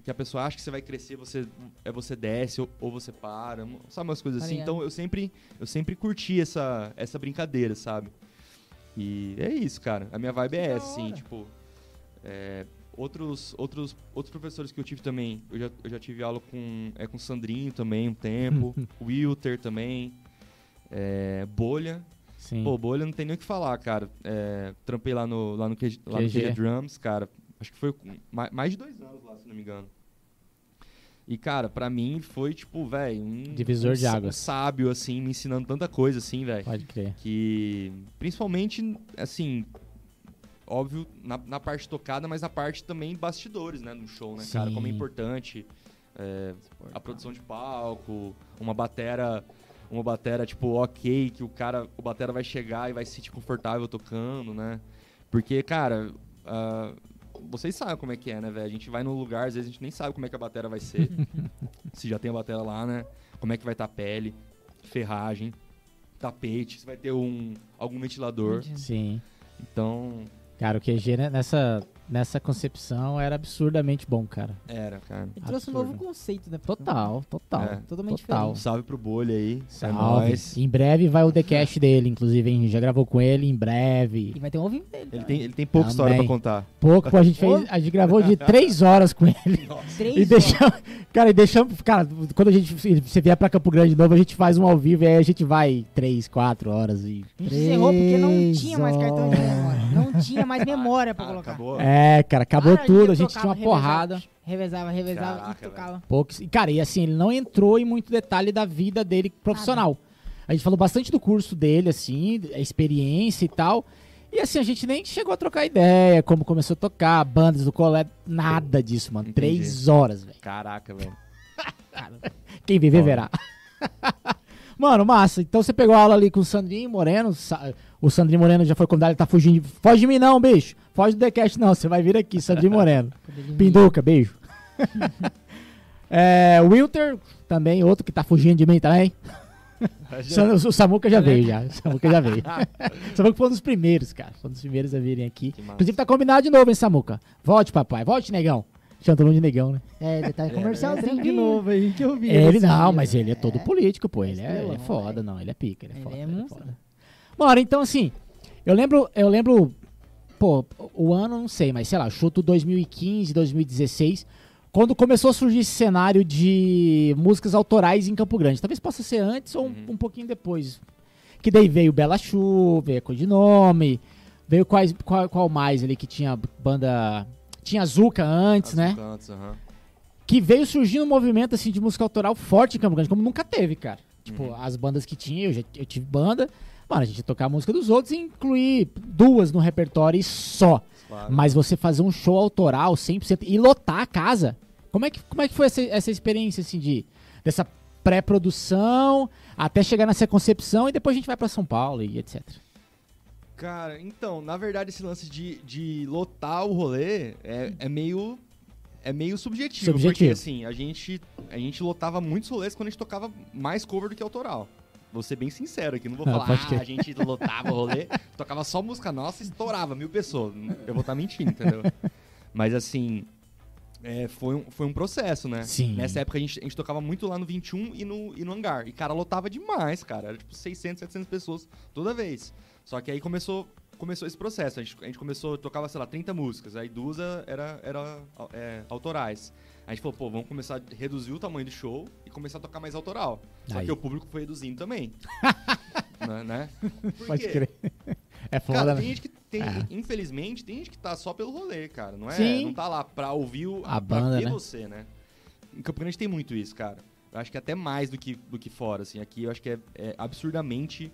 Que a pessoa acha que você vai crescer, você, é, você desce ou, ou você para, sabe umas coisas Tá assim. Então eu sempre, eu sempre curti essa, essa brincadeira, sabe? E é isso, cara. A minha vibe é da essa, assim, tipo. é, outros, outros, outros professores que eu tive também. Eu já, eu já tive aula com, é, com o Sandrinho também um tempo. Wilter também. é, Bolha. Sim. Pô, Bolha não tem nem o que falar, cara. É, trampei lá no, lá no, QG, lá no QG. Drums, cara. Acho que foi mais, de dois anos lá, se não me engano. E, cara, pra mim foi, tipo, velho, um, Divisor um de águas. sábio, assim, me ensinando tanta coisa, assim, velho Pode crer. que principalmente assim óbvio na, na parte tocada mas na parte também bastidores né no show né cara como é Sim. importante é, a produção de palco uma batera uma batera tipo ok que o cara o batera vai chegar e vai se sentir confortável tocando né porque cara ah, vocês sabem como é que é né velho a gente vai num lugar às vezes a gente nem sabe como é que a batera vai ser se já tem a batera lá né como é que vai estar a pele ferragem tapete, se vai ter um algum ventilador. Sim. Então, Cara, o QG né, nessa, nessa concepção era absurdamente bom, cara. era, cara. Ele trouxe um Absurdo. novo conceito, né? Total, total. É. Totalmente Total. Um salve pro Bolha aí. É Salve. nóis. Em breve vai o The Cast dele, inclusive, hein? Já gravou com ele, em breve. E vai ter um ao vivo dele. Ele tem, ele tem pouca Também. história pra contar. Pouco, pô, a gente fez. A gente gravou de três horas com ele. Três E horas. deixamos. Cara, e deixamos. Cara, quando a gente você vier pra Campo Grande de novo, a gente faz um ao vivo e aí a gente vai três, quatro horas e. A gente encerrou porque não tinha mais cartão de horas. memória. Não tinha mais memória pra Ah, colocar. acabou? É, cara, acabou tudo, a gente tinha uma porrada. Revezava, revezava Caraca, e tocava. Poucos. E, cara, e assim, ele não entrou em muito detalhe da vida dele profissional. A gente falou bastante do curso dele, assim, a experiência e tal. E assim, a gente nem chegou a trocar ideia, como começou a tocar, bandas do colé, nada disso, mano. Entendi. Três horas, velho. Caraca, velho. Quem viver verá. Mano, massa. Então você pegou aula ali com o Sandrinho Moreno, O Sandrinho Moreno já foi convidado, ele tá fugindo. de- Foge de mim não, bicho. Foge do TheCast não, você vai vir aqui, Sandrinho Moreno. Pinduca, beijo. é, Wilter, também, outro que tá fugindo de mim também. O Samuca já veio, já. O Samuca já veio. o Samuca foi um dos primeiros, cara. Foi um dos primeiros a virem aqui. Inclusive tá combinado de novo, hein, Samuca? Volte, papai. Volte, negão. Mundo de negão, né? É, ele tá em É, comercialzinho de novo aí que eu vi. Ele esse não, mas ele é todo político, pô. Ele é, ele é foda, não. Ele é pica, ele é Ele foda. é ele é foda. Mano, então assim, eu lembro, eu lembro, pô, o ano não sei, mas sei lá, chuto 2015, 2016, quando começou a surgir esse cenário de músicas autorais em Campo Grande. Talvez possa ser antes ou um, Uhum. um pouquinho depois. Que daí veio Bela Chu, veio Codinome, veio quais, qual, qual mais ali que tinha banda. Tinha Zuka antes, As né? cantos, aham. que veio surgindo um movimento assim de música autoral forte em Campo Grande, como nunca teve, cara. Tipo, Uhum. as bandas que tinha, eu já eu tive banda, mano, a gente ia tocar a música dos outros e incluir duas no repertório só. Claro. Mas você fazer um show autoral 100% e lotar a casa. Como é que, como é que foi essa, essa experiência assim de dessa pré-produção até chegar nessa concepção e depois a gente vai pra São Paulo e etc. Cara, então, na verdade, esse lance de, de lotar o rolê é, é meio. É meio subjetivo, Subjetivo. porque assim, a gente, a gente lotava muitos rolês quando a gente tocava mais cover do que autoral. Vou ser bem sincero aqui, não vou Ah, falar, ah, a gente lotava o rolê, tocava só música nossa e estourava mil pessoas. Eu vou estar mentindo, entendeu? Mas assim, é, foi, um, foi um processo, né? Sim. Nessa época a gente, a gente tocava muito lá no 21 e no, e no hangar. E, cara, lotava demais, cara. Era tipo 600, 700 pessoas toda vez. Só que aí começou, começou esse processo. A gente, a gente começou, tocava, sei lá, 30 músicas. Aí duas era, era é, autorais. A gente falou, pô, vamos começar a reduzir o tamanho do show começar a tocar mais autoral. Só Aí. que o público foi reduzindo também. né, né? Por Pode quê? crer. É foda, Cara, né? tem gente que tem, É. infelizmente, tem gente que tá só pelo rolê, cara. Não é, Sim. não tá lá pra ouvir o, A pra banda, ver né? você, né? Em Campo Grande tem muito isso, cara. Eu acho que até mais do que, do que fora, assim. Aqui eu acho que é, é absurdamente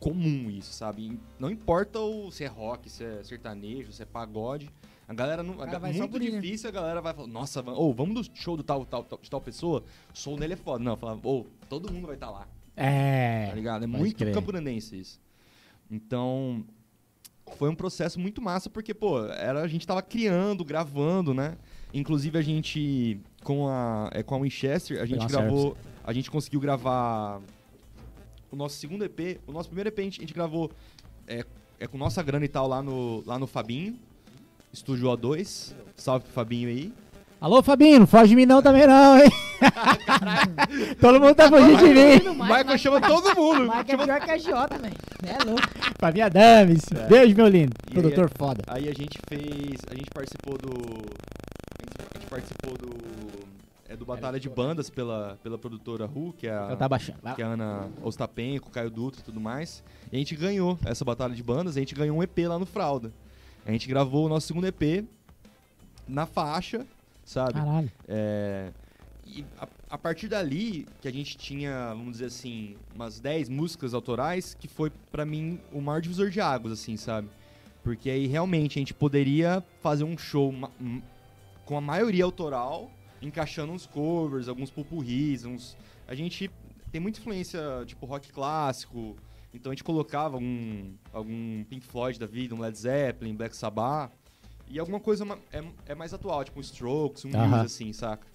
comum isso, sabe? Não importa o, se é rock, se é sertanejo, se é pagode. A galera não. a cara ga- vai só muito difícil a galera vai falar, nossa, va- ô, vamos do show do tal, tal, tal- de tal pessoa, o som dele é foda. Não, fala, ô, todo mundo vai estar lá. É. Tá ligado? É muito crer. isso. Então, foi um processo muito massa, porque, pô, era, a gente tava criando, gravando, né? Inclusive, a gente, com a, é, com a Winchester, a gente gravou, a gente conseguiu gravar o nosso segundo EP, o nosso primeiro EP a gente, a gente gravou é, é com nossa grana e tal lá no, lá no Fabinho, Estúdio O2, salve pro Fabinho aí. Alô, Fabinho, não foge de mim não também não, hein? Todo mundo tá fugindo de mim. O Michael chama todo mundo! Mike é pior que a Jota, velho. É louco. Fabinho Adames. Beijo, meu lindo. E Produtor aí- foda. Aí a gente fez. A gente participou do. A gente, participou do. É do Batalha de Bandas pela, pela produtora Ru, que é Eu a, tá baixando. Vai lá. que é a Ana Ostapenko, Caio Dutra e tudo mais. E a gente ganhou essa batalha de bandas, a gente ganhou um EP lá no Fralda. A gente gravou o nosso segundo EP na faixa, sabe? Caralho. É, e a, a partir dali, que a gente tinha, vamos dizer assim, umas 10 músicas autorais, que foi pra mim o maior divisor de águas, assim, sabe? Porque aí realmente a gente poderia fazer um show com a maioria autoral, encaixando uns covers, alguns pupurris, uns. A gente tem muita influência, tipo, rock clássico. Então a gente colocava algum, algum Pink Floyd da vida, um Led Zeppelin, Black Sabbath. E alguma coisa é, é mais atual, tipo um Strokes, um Aham. Muse, assim, saca?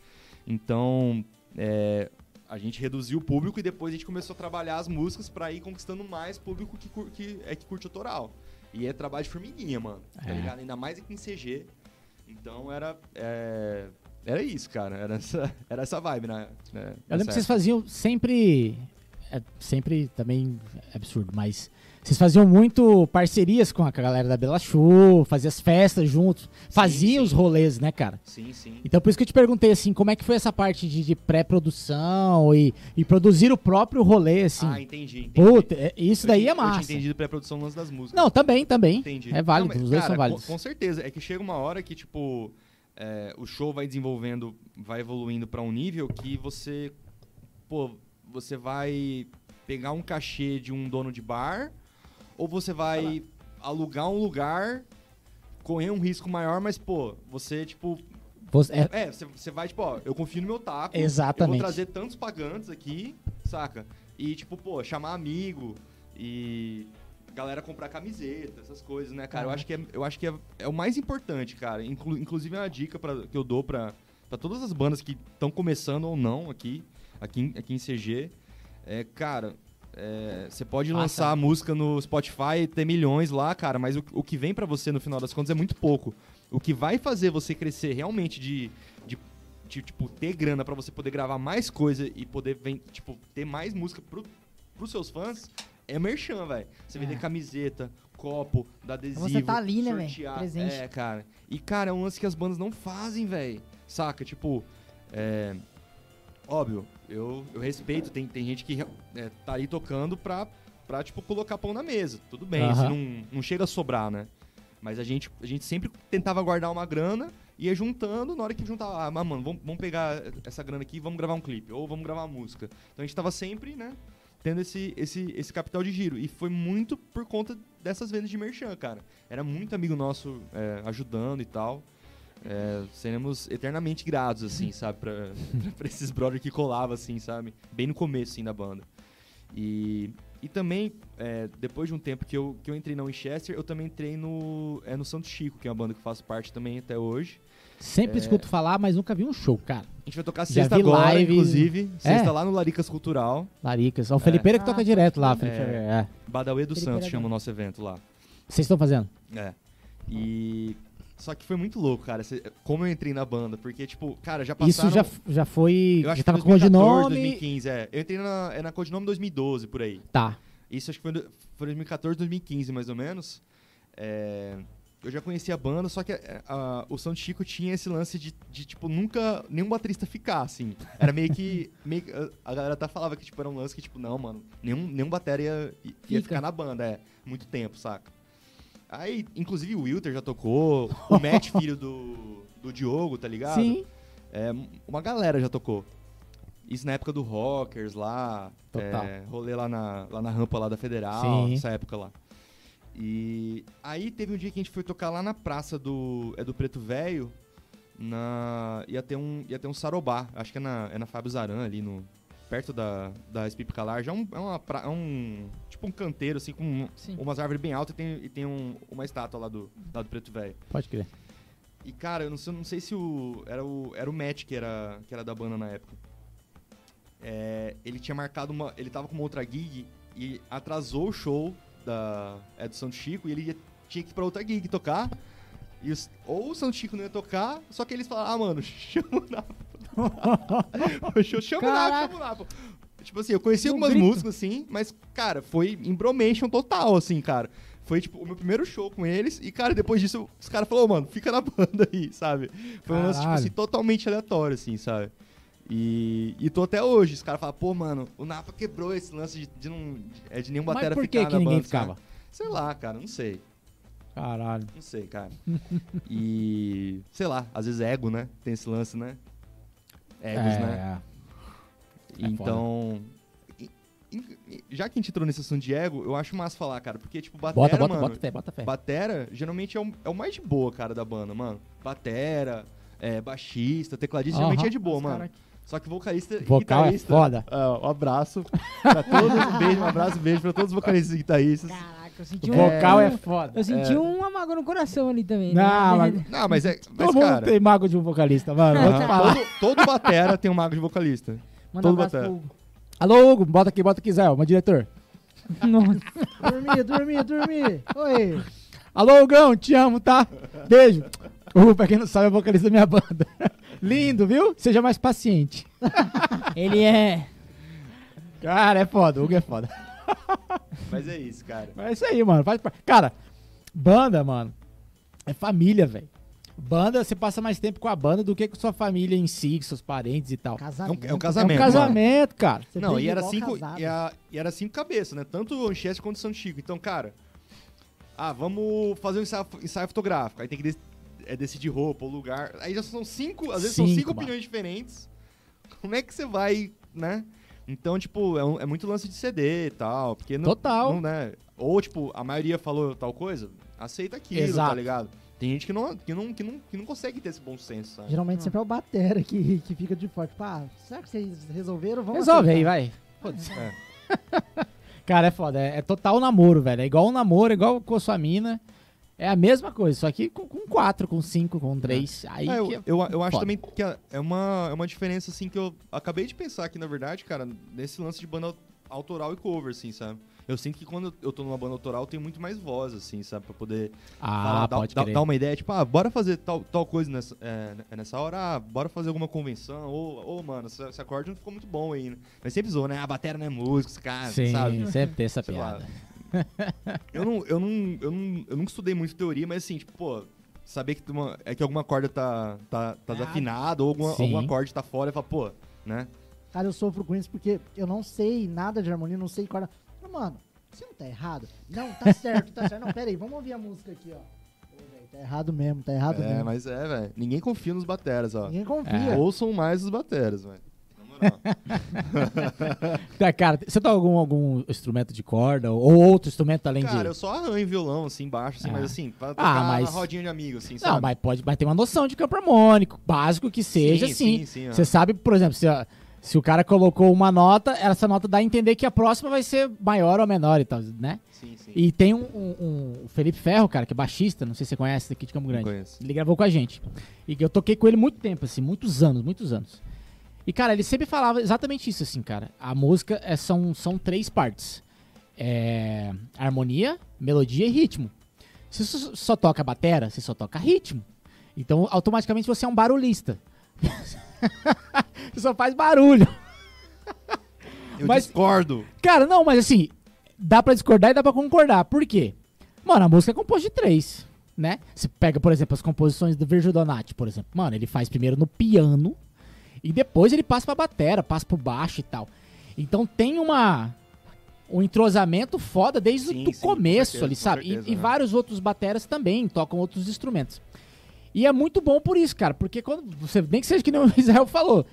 Então, é, a gente reduziu o público e depois a gente começou a trabalhar as músicas pra ir conquistando mais público que, que é que curte autoral. E é trabalho de formiguinha, mano. Tá É. ligado? Ainda mais aqui em CG. Então era. é, era isso, cara. Era essa, era essa vibe, né? né, Eu lembro que vocês faziam sempre. É, sempre também absurdo, mas vocês faziam muito parcerias com a galera da Bela Chu, faziam as festas juntos, faziam os rolês, né, cara? Sim, sim. Então por isso que eu te perguntei assim, como é que foi essa parte de, de pré-produção e, e produzir o próprio rolê, assim. Ah, entendi. entendi. Puta, é- isso Eu daí é Eu tinha massa. entendido pré-produção no lance das músicas. Não, também, também. Entendi. É válido, Não, mas, os dois cara, são válidos. Com, com certeza. É que chega uma hora que, tipo, é, o show vai desenvolvendo, vai evoluindo pra um nível que você, pô, você vai pegar um cachê de um dono de bar ou você vai alugar um lugar, correr um risco maior, mas, pô, você, tipo... Você- é- É, você, você vai, tipo, ó, eu confio no meu taco. Exatamente. Eu vou trazer tantos pagantes aqui, saca? E, tipo, pô, chamar amigo e galera comprar camiseta, essas coisas, né, cara? Eu acho que é, eu acho que é, é o mais importante, cara. Inclu- inclusive é uma dica pra, que eu dou pra, pra todas as bandas que estão começando ou não aqui, aqui, em- aqui em CG. É, cara, é, você pode Faça. lançar a música no Spotify e ter milhões lá, cara, mas o, o que vem pra você no final das contas é muito pouco. O que vai fazer você crescer realmente de, de, de, tipo, ter grana pra você poder gravar mais coisa e poder, ven- tipo, ter mais música pro, pros seus fãs é merchan, velho. Você vender É. camiseta, copo, dar adesivo, Você tá ali, né, velho? Presente. É, cara. E, cara, é um lance que as bandas não fazem, velho. Saca? Tipo, é... Óbvio, eu, eu respeito, tem, tem gente que é, tá aí tocando pra, pra, tipo, colocar pão na mesa. Tudo bem, Aham. isso não, não chega a sobrar, né? Mas a gente, a gente sempre tentava guardar uma grana e ia juntando, na hora que juntava, ah, mano, vamos, vamos pegar essa grana aqui e vamos gravar um clipe, ou vamos gravar uma música. Então a gente tava sempre, né, tendo esse, esse, esse capital de giro. E foi muito por conta dessas vendas de merchan, cara. Era muito amigo nosso é, ajudando e tal. É, seremos eternamente gratos, assim, sabe, pra, pra, pra esses brother que colava, assim, sabe? Bem no começo, assim, da banda. E, e também, é, depois de um tempo que eu, que eu entrei na Winchester, eu também entrei no, é, no Santo Chico, que é uma banda que eu faço parte também até hoje. Sempre É. escuto falar, mas nunca vi um show, cara. A gente vai tocar Já sexta vi agora, live- inclusive. Sexta É? lá no Laricas Cultural. Laricas. Ó, o Felipeira que Ah, toca direto lá, pode Felipe. crer. É. Badauê do Felipe Santos chama o nosso evento lá. Vocês estão fazendo? É. E. Só que foi muito louco, cara. Como eu entrei na banda. Porque, tipo, cara, já passaram. Isso já, já foi. Eu acho já que tava com 2014, codinome. 2015, é. Eu entrei na, é na codinome 2012, por aí. Tá. Isso acho que foi, foi 2014, 2015, mais ou menos. É, eu já conhecia a banda, só que é, a- o São Chico tinha esse lance de, de, tipo, nunca nenhum baterista ficar, assim. Era meio que. meio a- a galera até falava que, tipo, era um lance que, tipo, não, mano, nenhum, nenhum bateria ia, ia Fica. ficar na banda, é. Muito tempo, saca? Aí, inclusive, o Wilter já tocou, o Matt, filho do, do Diogo, tá ligado? Sim. É, uma galera já tocou. Isso na época do Rockers lá. Total. É, rolê lá na, lá na rampa lá da Federal, Sim. nessa época lá. E aí teve um dia que a gente foi tocar lá na praça do. É do Preto Velho. Na. Ia ter um. Ia ter um sarobá. Acho que é na, é na Fábio Zaran ali no. Perto da, da Espipica Large. É um, é, uma pra- é um. Tipo um canteiro, assim, com Sim. umas árvores bem altas e tem, e tem um- uma estátua lá do, lá do Preto Velho. Pode crer. E, cara, eu não sei, não sei se o. Era o, era o Matt que era, que era da banda na época. É, ele tinha marcado uma. Ele tava com uma outra gig e atrasou o show da, é, do Santo Chico e ele ia- tinha que ir pra outra gig tocar. E os- ou o Santo Chico não ia tocar, só que eles falaram, ah, mano, chama o Napo. chama chama o Napo, Caraca. chama o Napo. Tipo assim, eu conheci algumas grito. músicas, assim, mas, cara, foi embromation total, assim, cara. Foi, tipo, o meu primeiro show com eles. E, cara, depois disso, os caras falaram, mano, fica na banda aí, sabe? Foi um lance, tipo assim, totalmente aleatório, assim, sabe? E, e tô até hoje. Os caras falam, pô, mano, o Napa quebrou esse lance de, de não. É de nenhum Mas batera por ficar que, na que ninguém banda, ficava? Sei lá, cara, não sei. Caralho. Não sei, cara. e. Sei lá, às vezes ego, né? Tem esse lance, né? Egos, é, né? É então. e- e- Já que a gente entrou nesse assunto de ego, eu acho massa falar, cara, porque, tipo, batera, Bota, bota, mano, bota fé, bota fé. Batera, geralmente é o, é o mais de boa, cara, da banda, mano. Batera, é, baixista, tecladista, geralmente é de boa, Os mano. cara- Só que vocalista e Vocal é guitarrista... foda. Ah, um abraço pra todos, um beijo, um abraço, um beijo pra todos os vocalistas e guitarristas. Caraca, eu senti O um. vocal é um- foda. Eu senti É. uma mágoa no coração ali também. Não, né? mas- Não, mas é... Mas, Todo mundo cara... tem mago de um vocalista, mano. Vou te falar. todo, todo batera tem um mago de vocalista. Manda um todo abraço batera. Hugo. Alô, Hugo, bota aqui, bota aqui, Zé, meu diretor. Nossa. Dormi, dormi, dormi. Oi. Alô, Hugão, te amo, tá? Beijo. O Hugo, pra quem não sabe, é o vocalista da minha banda. Lindo, viu? Seja mais paciente. Ele é. Cara, é foda, o Hugo é foda. Mas é isso, cara. Mas é isso aí, mano. Faz Cara, banda, mano, é família, velho. Banda, você passa mais tempo com a banda do que com sua família em si, com seus parentes e tal. Casamento. É um É um casamento, casamento, cara. Você não, e era cinco. E, a- e era cinco cabeças, né? Tanto o Anchieta quanto o Santo Chico. Então, cara. Ah, vamos fazer um ensaio, ensaio fotográfico. Aí tem que dec- é, decidir roupa, o lugar. Aí já são cinco. Às vezes são Cinco, cinco mano. opiniões diferentes. Como é que você vai, né? Então, tipo, é, um- é muito lance de CD e tal. Porque não, Total. Não, né? Ou, tipo, a maioria falou tal coisa, aceita aquilo, Exato. tá ligado? Tem gente que não, que, não, que, não, que não consegue ter esse bom senso, sabe? Geralmente sempre é o Batera que, que fica de forte. Tipo, ah, será que vocês resolveram? Vamos Resolve aí, aceitar. vai. Foda-se. É. Cara, é foda. É, é total namoro, velho. É igual um namoro, é igual com a sua mina. É a mesma coisa, só que com, com quatro, com cinco, com três. Aí É, eu, é eu, eu acho foda. também que é é uma, é uma diferença, assim, que eu acabei de pensar aqui, na verdade, cara, nesse lance de banda autoral e cover, assim, sabe? Eu sinto que quando eu tô numa banda autoral, eu tenho muito mais voz, assim, sabe? Pra poder Ah, falar, dar- dar, uma ideia, tipo, ah, bora fazer tal, tal coisa nessa, é, nessa hora, ah, bora fazer alguma convenção, ou, ô, mano, esse, esse acorde não ficou muito bom aí, né? Mas sempre zoou, né? A bateria não é música, esse cara, Sim, sabe? sempre tem essa Sei lá. Eu não, eu, não, eu, não, eu nunca estudei muito teoria, mas assim, tipo, pô, saber que, uma, é que alguma corda tá, tá, tá desafinada ou alguma, Sim. acorde tá fora, eu falo, pô, né? Cara, eu sofro com isso porque eu não sei nada de harmonia, não sei corda. Mas, Mano, você não tá errado? Não, tá certo, tá certo. Não, pera aí, vamos ouvir a música aqui, ó. Tá errado mesmo, tá errado É, mesmo. mas é, velho. Ninguém confia nos bateras, ó. Ninguém confia. Ouçam mais os bateras, velho. Tá, cara, você toca algum, algum instrumento de corda ou outro instrumento além Cara, de. eu só arranho violão, assim, baixo, assim, Ah. mas assim, pra tocar mas- na rodinha de amigo, assim, Não, sabe? mas pode, mas tem uma noção de campo harmônico, básico que seja, Sim, sim. sim, sim, ó. Você sabe, por exemplo, se, se o cara colocou uma nota, essa nota dá a entender que a próxima vai ser maior ou menor e tal, né? Sim, sim. E tem um, um- um- Felipe Ferro, cara, que é baixista, não sei se você conhece daqui de Campo Não Grande. conheço. Ele gravou com a gente. E eu toquei com ele muito tempo, assim, muitos anos, muitos anos. E, cara, ele sempre falava exatamente isso, assim, cara. A música é- são, são três partes. É, harmonia, melodia e ritmo. Se você só- toca batera, você só toca ritmo. Então, automaticamente você é um barulhista. você só faz barulho. Eu Mas- discordo. Cara, não, mas assim, dá pra discordar e dá pra concordar. Por quê? Mano, a música é composta de três, né? Você pega, por exemplo, as composições do Virgil Donati, por exemplo. Mano, ele faz primeiro no piano e depois ele passa pra batera, passa pro baixo e tal. Então tem uma um entrosamento foda desde Sim, o sim, com começo certeza, ali, sabe? E- certeza, e, né? vários outros bateras também tocam outros instrumentos. E é muito bom por isso, cara, porque quando você nem que seja que nem o Israel falou,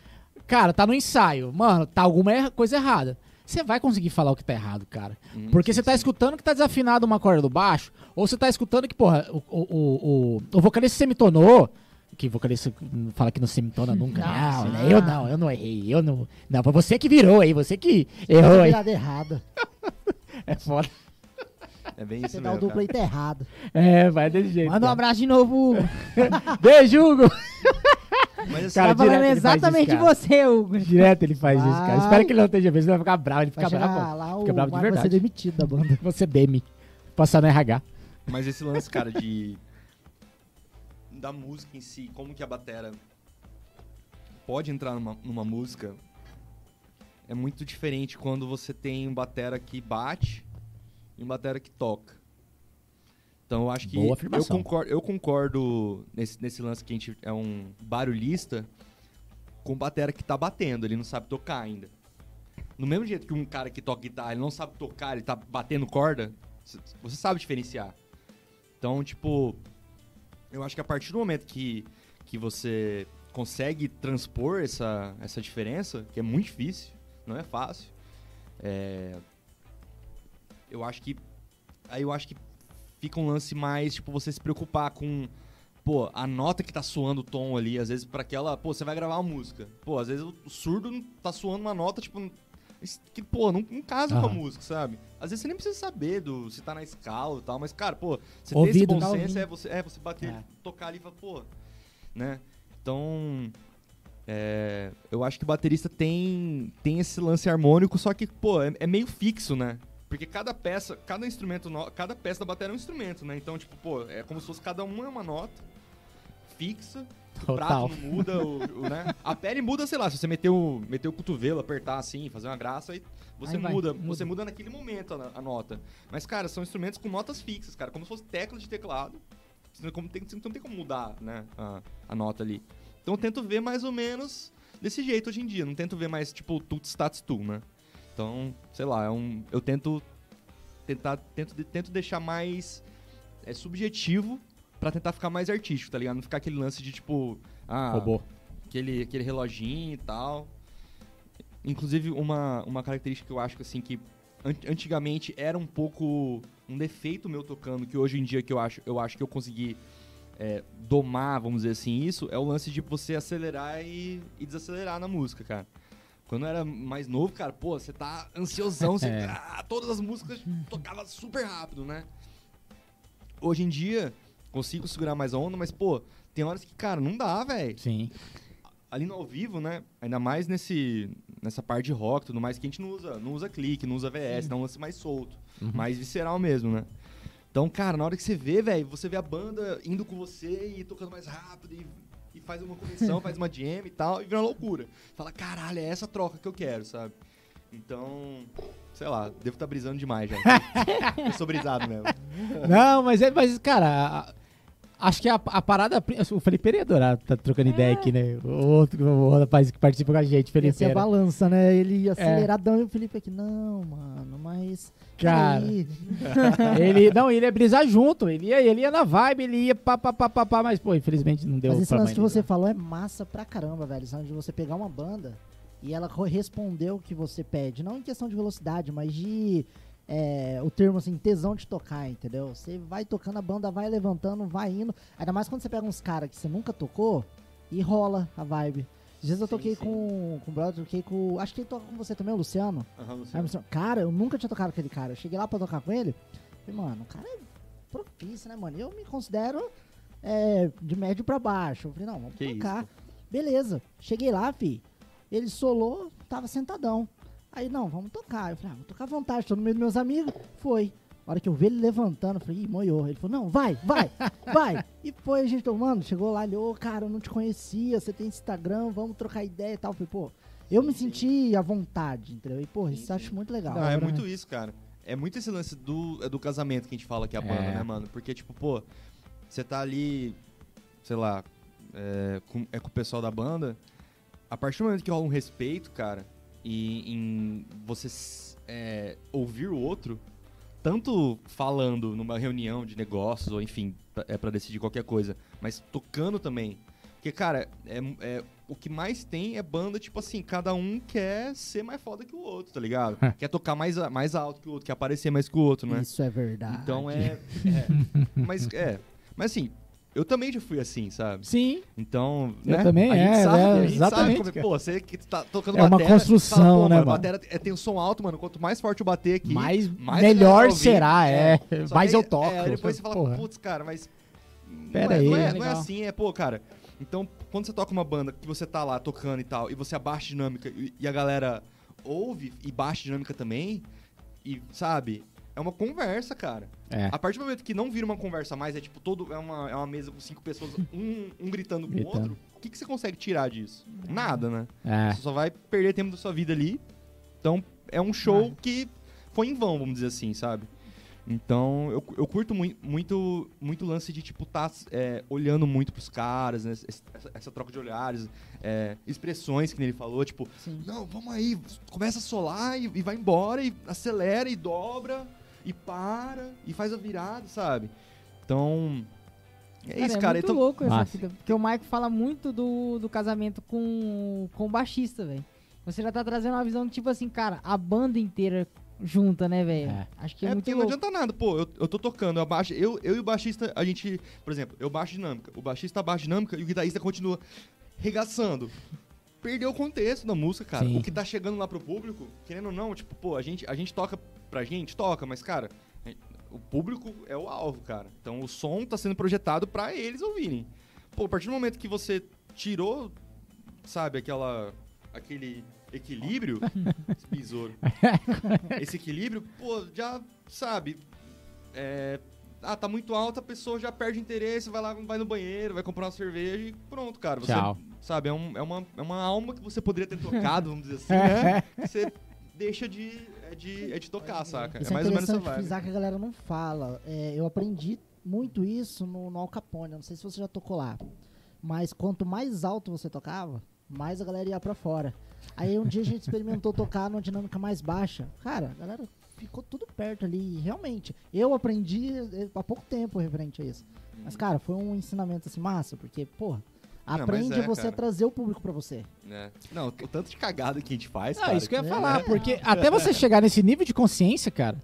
cara, tá no ensaio, mano, tá alguma coisa errada. Você vai conseguir falar o que tá errado, cara. Hum, Porque sim, você tá escutando que tá desafinado uma corda do baixo, ou você tá escutando que, porra, o, o, o, o vocalista semitonou, que vocalista fala que não semitona nunca. Não, Não, né? Eu não, eu não errei, eu não. Não, foi você que virou aí, você que errou aí. Virada errada. É foda. É bem isso Você dá o mesmo, duplo tá errado. É, vai desse jeito. Manda um abraço de novo, Hugo. Beijo, Hugo! Mas assim, Cara, tá falando exatamente cara. você, Hugo. Direto ele faz isso, cara. Vai. Espero que ele não esteja vendo, vai ficar bravo. Ele Vai fica bravo. lá, Fica o bravo de vai verdade. demitido da banda. Você deme. Passar no RH. Mas esse lance, cara, de. Da música em si, como que a batera pode entrar numa, numa música, é muito diferente quando você tem um batera que bate e um batera que toca. Então eu acho que eu concordo, eu concordo nesse, nesse lance que a gente é um barulhista com batera que tá batendo, ele não sabe tocar ainda. No mesmo jeito que um cara que toca guitarra, ele não sabe tocar, ele tá batendo corda, você sabe diferenciar. Então, tipo, eu acho que a partir do momento que, que você consegue transpor essa, essa diferença, que é muito difícil, não é fácil, é, eu acho que. Aí eu acho que fica um lance mais, tipo, você se preocupar com. Pô, a nota que tá suando o tom ali, às vezes, pra aquela. Pô, você vai gravar uma música. Pô, às vezes o surdo tá suando uma nota, tipo. Que, pô, não, não casa com a música, sabe? Às vezes você nem precisa saber do, se tá na escala e tal, mas, cara, pô, você Ouvido, ter esse tá senso é você, é você bater, É. tocar ali e falar, pô, né? Então, é, eu acho que o baterista tem, tem esse lance harmônico, só que, pô, é, é meio fixo, né? Porque cada peça, cada instrumento, no- cada peça da bateria é um instrumento, né? Então, tipo, pô, é como se fosse cada uma é uma nota fixa, o Total. prato não muda, o, o, né? A pele muda, sei lá, se você meter o, meter o cotovelo, apertar assim, fazer uma graça, aí você Aí vai, muda, muda. você muda naquele momento a, a nota. Mas, cara, são instrumentos com notas fixas, cara, como se fosse tecla de teclado. Você não, tem, você não tem como mudar, né, a, a nota ali. Então eu tento ver mais ou menos desse jeito hoje em dia. Não tento ver mais, tipo, tut stats tu, né? Então, sei lá, é um, eu tento tentar tento, tento deixar mais é, subjetivo pra tentar ficar mais artístico, tá ligado? Não ficar aquele lance de tipo, ah, Robô. aquele, aquele reloginho e tal. Inclusive, uma, uma característica que eu acho que, assim, que an- antigamente era um pouco um defeito meu tocando, que hoje em dia que eu acho, eu acho que eu consegui é, domar, vamos dizer assim, isso, é o lance de você acelerar e, e desacelerar na música, cara. Quando eu era mais novo, cara, pô, você tá ansiosão, você, É. ah, todas as músicas tocava super rápido, né? Hoje em dia, consigo segurar mais a onda, mas, pô, tem horas que, cara, não dá, velho. Sim. Ali no ao vivo, né? Ainda mais nesse, nessa parte de rock e tudo mais, que a gente não usa, não usa clique, não usa VS, dá um lance mais solto, Uhum. mais visceral mesmo, né? Então, cara, na hora que você vê, velho, você vê a banda indo com você e tocando mais rápido e, e faz uma convenção, faz uma jam e tal, e vira uma loucura. Fala, caralho, é essa troca que eu quero, sabe? Então, sei lá, devo estar brisando demais já. eu sou brisado mesmo. Não, mas, é, mas cara, a- acho que a, a parada. O Felipe Pereira adorar tá trocando ideia aqui, né? O outro, o rapaz que participa com a gente, Felipe ser a Pereira. balança, né? Ele ia aceleradão e o Felipe aqui, não, mano, mas. Cara. peraí." Ele, não, ele ia brisar junto, ele ia, ele ia na vibe, ele ia pá, pá, pá, pá, pá, mas, pô, infelizmente não deu Mas esse lance que você falou é massa pra caramba, velho. Lance de você pegar uma banda e ela correspondeu o que você pede. Não em questão de velocidade, mas de. É, o termo assim, tesão de tocar, entendeu? Você vai tocando, a banda vai levantando, vai indo. Ainda mais quando você pega uns caras que você nunca tocou e rola a vibe. Às vezes eu Sim, toquei sim. com, com o brother, toquei com. Acho que ele toca com você também, o Luciano. Aham, Luciano. Luciano, cara, eu nunca tinha tocado com aquele cara. Eu cheguei lá pra tocar com ele. Falei, mano, o cara é profício, né, mano? Eu me considero é, de médio pra baixo. Eu falei, não, vamos Que tocar. isso, Beleza. Cheguei lá, fi. Ele solou, tava sentadão. Aí, não, vamos tocar. Eu falei, ah, vou tocar à vontade, tô no meio dos meus amigos. Foi. A hora que eu vi ele levantando, eu falei, ih, moiou. Ele falou, não, vai, vai, vai. E foi, a gente tomando, chegou lá, ele, ô, cara, eu não te conhecia, você tem Instagram, vamos trocar ideia e tal. Eu falei, pô, eu me senti à vontade, entendeu? E, pô, isso eu acho muito legal. Não, é muito isso, cara. É muito esse lance do, é do casamento que a gente fala que é a banda, É. né, mano? Porque, tipo, pô, você tá ali, sei lá, é com, é com o pessoal da banda, a partir do momento que rola um respeito, cara, e em você é, ouvir o outro, tanto falando numa reunião de negócios, ou enfim, é pra decidir qualquer coisa, mas tocando também. Porque, cara, é, é- o que mais tem é banda, tipo assim, cada um quer ser mais foda que o outro, tá ligado? quer tocar mais, mais alto que o outro, quer aparecer mais que o outro, né? Isso é verdade. Então é, é. Mas é. Mas assim, eu também já fui assim, sabe? Sim, Então, Eu né? também, a gente é, sabe, é, a gente exatamente, sabe como, cara. pô, você que tá tocando É uma batera, construção, fala, pô, né, mano? Batera é, tem um som alto, mano. Quanto mais forte eu bater aqui, mais, mais melhor ouvir. será, é. Só Mais que eu aí- toco. É, aí depois você fala, putz, cara, mas. não Pera é- aí, não, é, é não é legal. assim, é, pô, cara. Então, quando você toca uma banda que você tá lá tocando e tal, e você abaixa a dinâmica e, e a galera ouve e baixa a dinâmica também, e sabe? É uma conversa, cara. É. A partir do momento que não vira uma conversa mais, é tipo, todo, é, uma, é uma mesa com cinco pessoas, um, um gritando com o Gritando. outro, o que, que você consegue tirar disso? Nada, né? É. Você só vai perder tempo da sua vida ali. Então, é um show que foi em vão, vamos dizer assim, sabe? Então, eu, eu curto mui- muito muito lance de, tipo, tá é, olhando muito pros caras, né? Essa, essa troca de olhares, é, expressões que ele falou, tipo, Sim. não, vamos aí, começa a solar e, e vai embora, e acelera e dobra, e para, e faz a virada, sabe? Então, é isso, cara. É muito Então, louco essa fita. Porque o Mike fala muito do, do casamento com, com o baixista, velho. Você já tá trazendo uma visão, tipo assim, cara, a banda inteira junta, né, velho? É. Acho que é, É, muito porque não louco. adianta nada, pô, eu, eu tô tocando, eu, baixo, eu, eu e o baixista, a gente, por exemplo, eu baixo dinâmica, o baixista baixa dinâmica e o guitarrista continua regaçando. Perdeu o contexto da música, cara. Sim. O que tá chegando lá pro público, querendo ou não, tipo, pô, a gente, a gente toca pra gente, toca, mas, cara, o público é o alvo, cara. Então o som tá sendo projetado pra eles ouvirem. Pô, a partir do momento que você tirou, sabe, aquela. aquele equilíbrio. esse besouro. Esse equilíbrio, pô, já, sabe. É, ah, tá muito alto, a pessoa já perde interesse, vai lá, vai no banheiro, vai comprar uma cerveja e pronto, cara. Você, Tchau. Sabe, é, um- é uma, é uma alma que você poderia ter tocado, vamos dizer assim, né? Que Você deixa de, é de, é de tocar, saca? Isso é é, mais ou menos essa vibe. frisar que a galera não fala. É, eu aprendi muito isso no, no Al Capone. eu Não sei se você já tocou lá. Mas quanto mais alto você tocava, mais a galera ia pra fora. Aí um dia a gente experimentou tocar numa dinâmica mais baixa. Cara, a galera ficou tudo perto ali. Realmente, eu aprendi eh, há pouco tempo referente a isso. Mas, cara, foi um ensinamento assim massa, porque, porra, aprende é, você a cara. trazer o público pra você. É. Não, o tanto de cagada que a gente faz, Não, cara. isso que eu ia É. falar, porque até você chegar nesse nível de consciência, cara.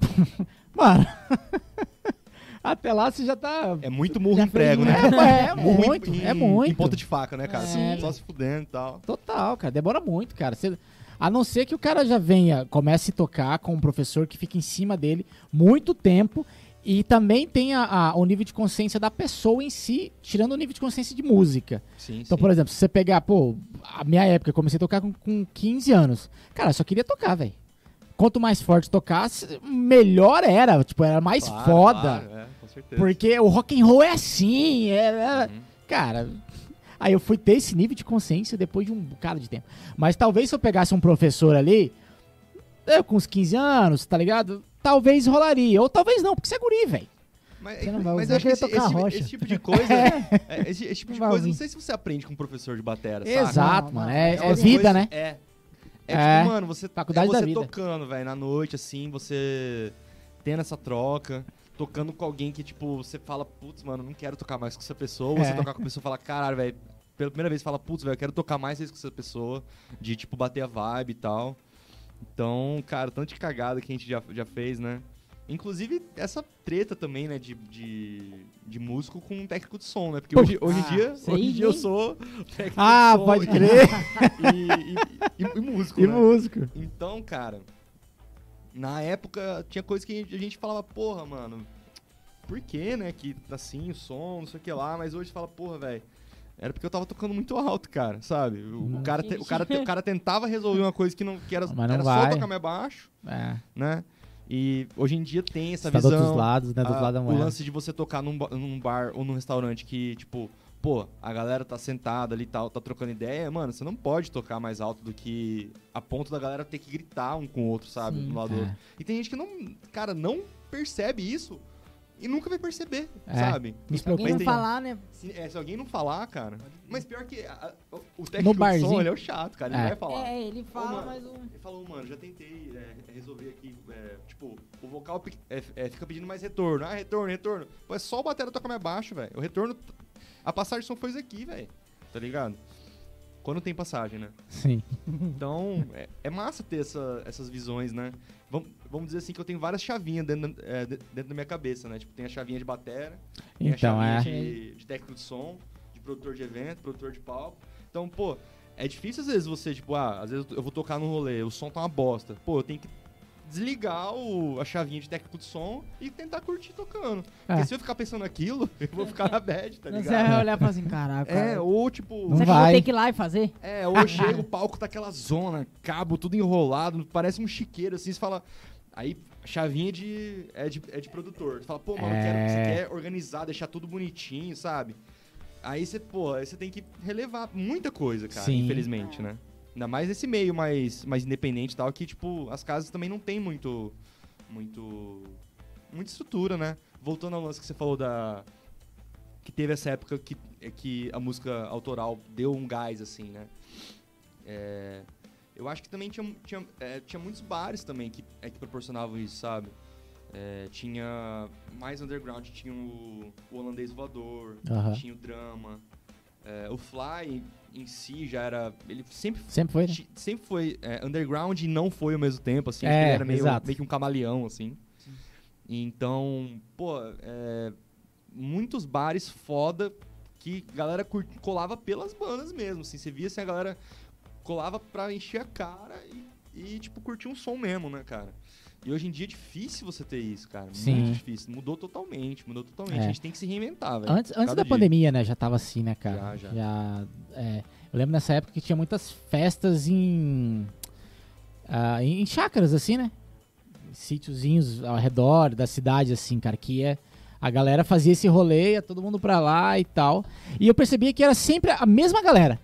Mano. Até lá você já tá. É muito murro em prego, né? É, é muito, em, é muito. Em ponta de faca, né, cara? É. Só se fudendo e tal. Total, cara. Demora muito, cara. Você- A não ser que o cara já venha, comece a tocar com um professor que fica em cima dele muito tempo e também tenha a- o nível de consciência da pessoa em si, tirando o nível de consciência de música. Sim, Então, sim. por exemplo, se você pegar, pô, a minha época, eu comecei a tocar com, com 15 anos. Cara, eu só queria tocar, velho. Quanto mais forte tocasse, melhor era. Tipo, era mais Claro, foda. claro, é, com certeza. Porque o rock and roll é assim. É, é- Uhum. Cara, aí eu fui ter esse nível de consciência depois de um bocado de tempo. Mas talvez se eu pegasse um professor ali, eu com uns 15 anos, tá ligado? Talvez rolaria. Ou talvez não, porque você é guri, velho. Mas, mas eu acho que esse, tocar esse- rocha. esse tipo de coisa. é, esse, esse tipo de coisa, não sei se você aprende com um professor de batera, saca? Exato, Não, mano. É, é é vida, coisa- né? É. É, É. tipo, mano, você, Faculdade é você tocando, velho, na noite, assim, você tendo essa troca, tocando com alguém que, tipo, você fala, putz, mano, não quero tocar mais com essa pessoa. Ou você É. tocar com a pessoa e fala, caralho, velho, pela primeira vez fala, putz, velho, eu quero tocar mais vezes com essa pessoa, de, tipo, bater a vibe e tal. Então, cara, tanto de cagada que a gente já, já fez, né? Inclusive, essa treta também, né, de, de, de músico com um técnico de som, né? Porque hoje, hoje em Ah, dia, sei, hoje em dia eu hein? sou técnico Ah, de som pode e- crer. E, e- e- e músico, E né? músico. Então, cara, na época tinha coisa que a gente falava, porra, mano, por que, né, que assim, o som, não sei o que lá, mas hoje fala, porra, velho, era porque eu tava tocando muito alto, cara, sabe? O, Hum. cara, te- o, cara, te- o cara tentava resolver uma coisa que não que era, não era vai. só tocar mais baixo, É. né? E hoje em dia tem essa Você tá do visão. outros lados, né? Do outro a- lado da o lance de você tocar num, num bar ou num restaurante que, tipo, pô, a galera tá sentada ali e tal, tá trocando ideia, mano, você não pode tocar mais alto do que a ponto da galera ter que gritar um com o outro, sabe? Sim. Um lado do É. outro. E tem gente que não, cara, não percebe isso e nunca vai perceber, É. sabe? Se alguém não tem- falar, né? Se, é, se alguém não falar, cara. Mas pior que a- a- o técnico barzinho. som, ele é o chato, cara. Ele É. vai falar. É, ele fala, mano, mas o. Ele falou, mano, já tentei é, resolver aqui, é, tipo, o vocal é, é, fica pedindo mais retorno. Ah, retorno, retorno. Pô, é só o batera tocar mais baixo, velho. O retorno, a passagem de som foi isso aqui, velho. Tá ligado? Quando tem passagem, né? Sim. Então, é, é massa ter essa- essas visões, né? Vamos, vamos dizer assim que eu tenho várias chavinhas dentro, da- é, de- dentro da minha cabeça, né? Tipo, tem a chavinha de batera, tem a Então, chavinha é. de, de técnico de som, de produtor de evento, produtor de palco. Então, pô, é difícil às vezes você, tipo, ah, às vezes eu vou tocar num rolê, o som tá uma bosta. Pô, eu tenho que desligar o, a chavinha de técnico de som e tentar curtir tocando. É. Porque se eu ficar pensando naquilo, eu vou ficar na bad, tá Você ligado? vai olhar e falar assim, caraca. É, ou tipo. Não eu vai. ter que ir lá e fazer? É, ou chega o palco tá aquela zona, cabo tudo enrolado, parece um chiqueiro assim, você fala. Aí, chavinha de. É de, é de produtor. Você fala, pô, mano, eu quero, É. você quer organizar, deixar tudo bonitinho, sabe? Aí você, pô, aí você tem que relevar muita coisa, cara, Sim. infelizmente, né? Ainda mais esse meio mais, mais independente e tal, que, tipo, as casas também não tem muito. Muito. Muita estrutura, né? Voltando ao lance que você falou da. Que teve essa época que, é que a música autoral deu um gás, assim, né? É, eu acho que também tinha, tinha, é, tinha muitos bares também que, é, que proporcionavam isso, sabe? É, tinha mais underground, tinha o, o holandês voador, Aham. tinha o drama. É, o Fly em si já era. Ele sempre, Sempre foi, né? sempre foi é, underground e não foi ao mesmo tempo, assim. É, ele era meio, exato. meio que um camaleão, assim. Então, pô, é, muitos bares foda que a galera colava pelas bandas mesmo, assim. Você via assim, a galera colava pra encher a cara e, e, tipo, curtir um som mesmo, né, cara? E hoje em dia é difícil você ter isso, cara. Sim. Muito difícil. Mudou totalmente, mudou totalmente. É. A gente tem que se reinventar, velho. Antes, antes da dia. pandemia, né? Já tava assim, né, cara? Já, já. é, eu lembro nessa época que tinha muitas festas em. ah, em chácaras, assim, né? Sítiozinhos ao redor da cidade, assim, cara, que é. A galera fazia esse rolê, ia todo mundo pra lá e tal. E eu percebia que era sempre a mesma galera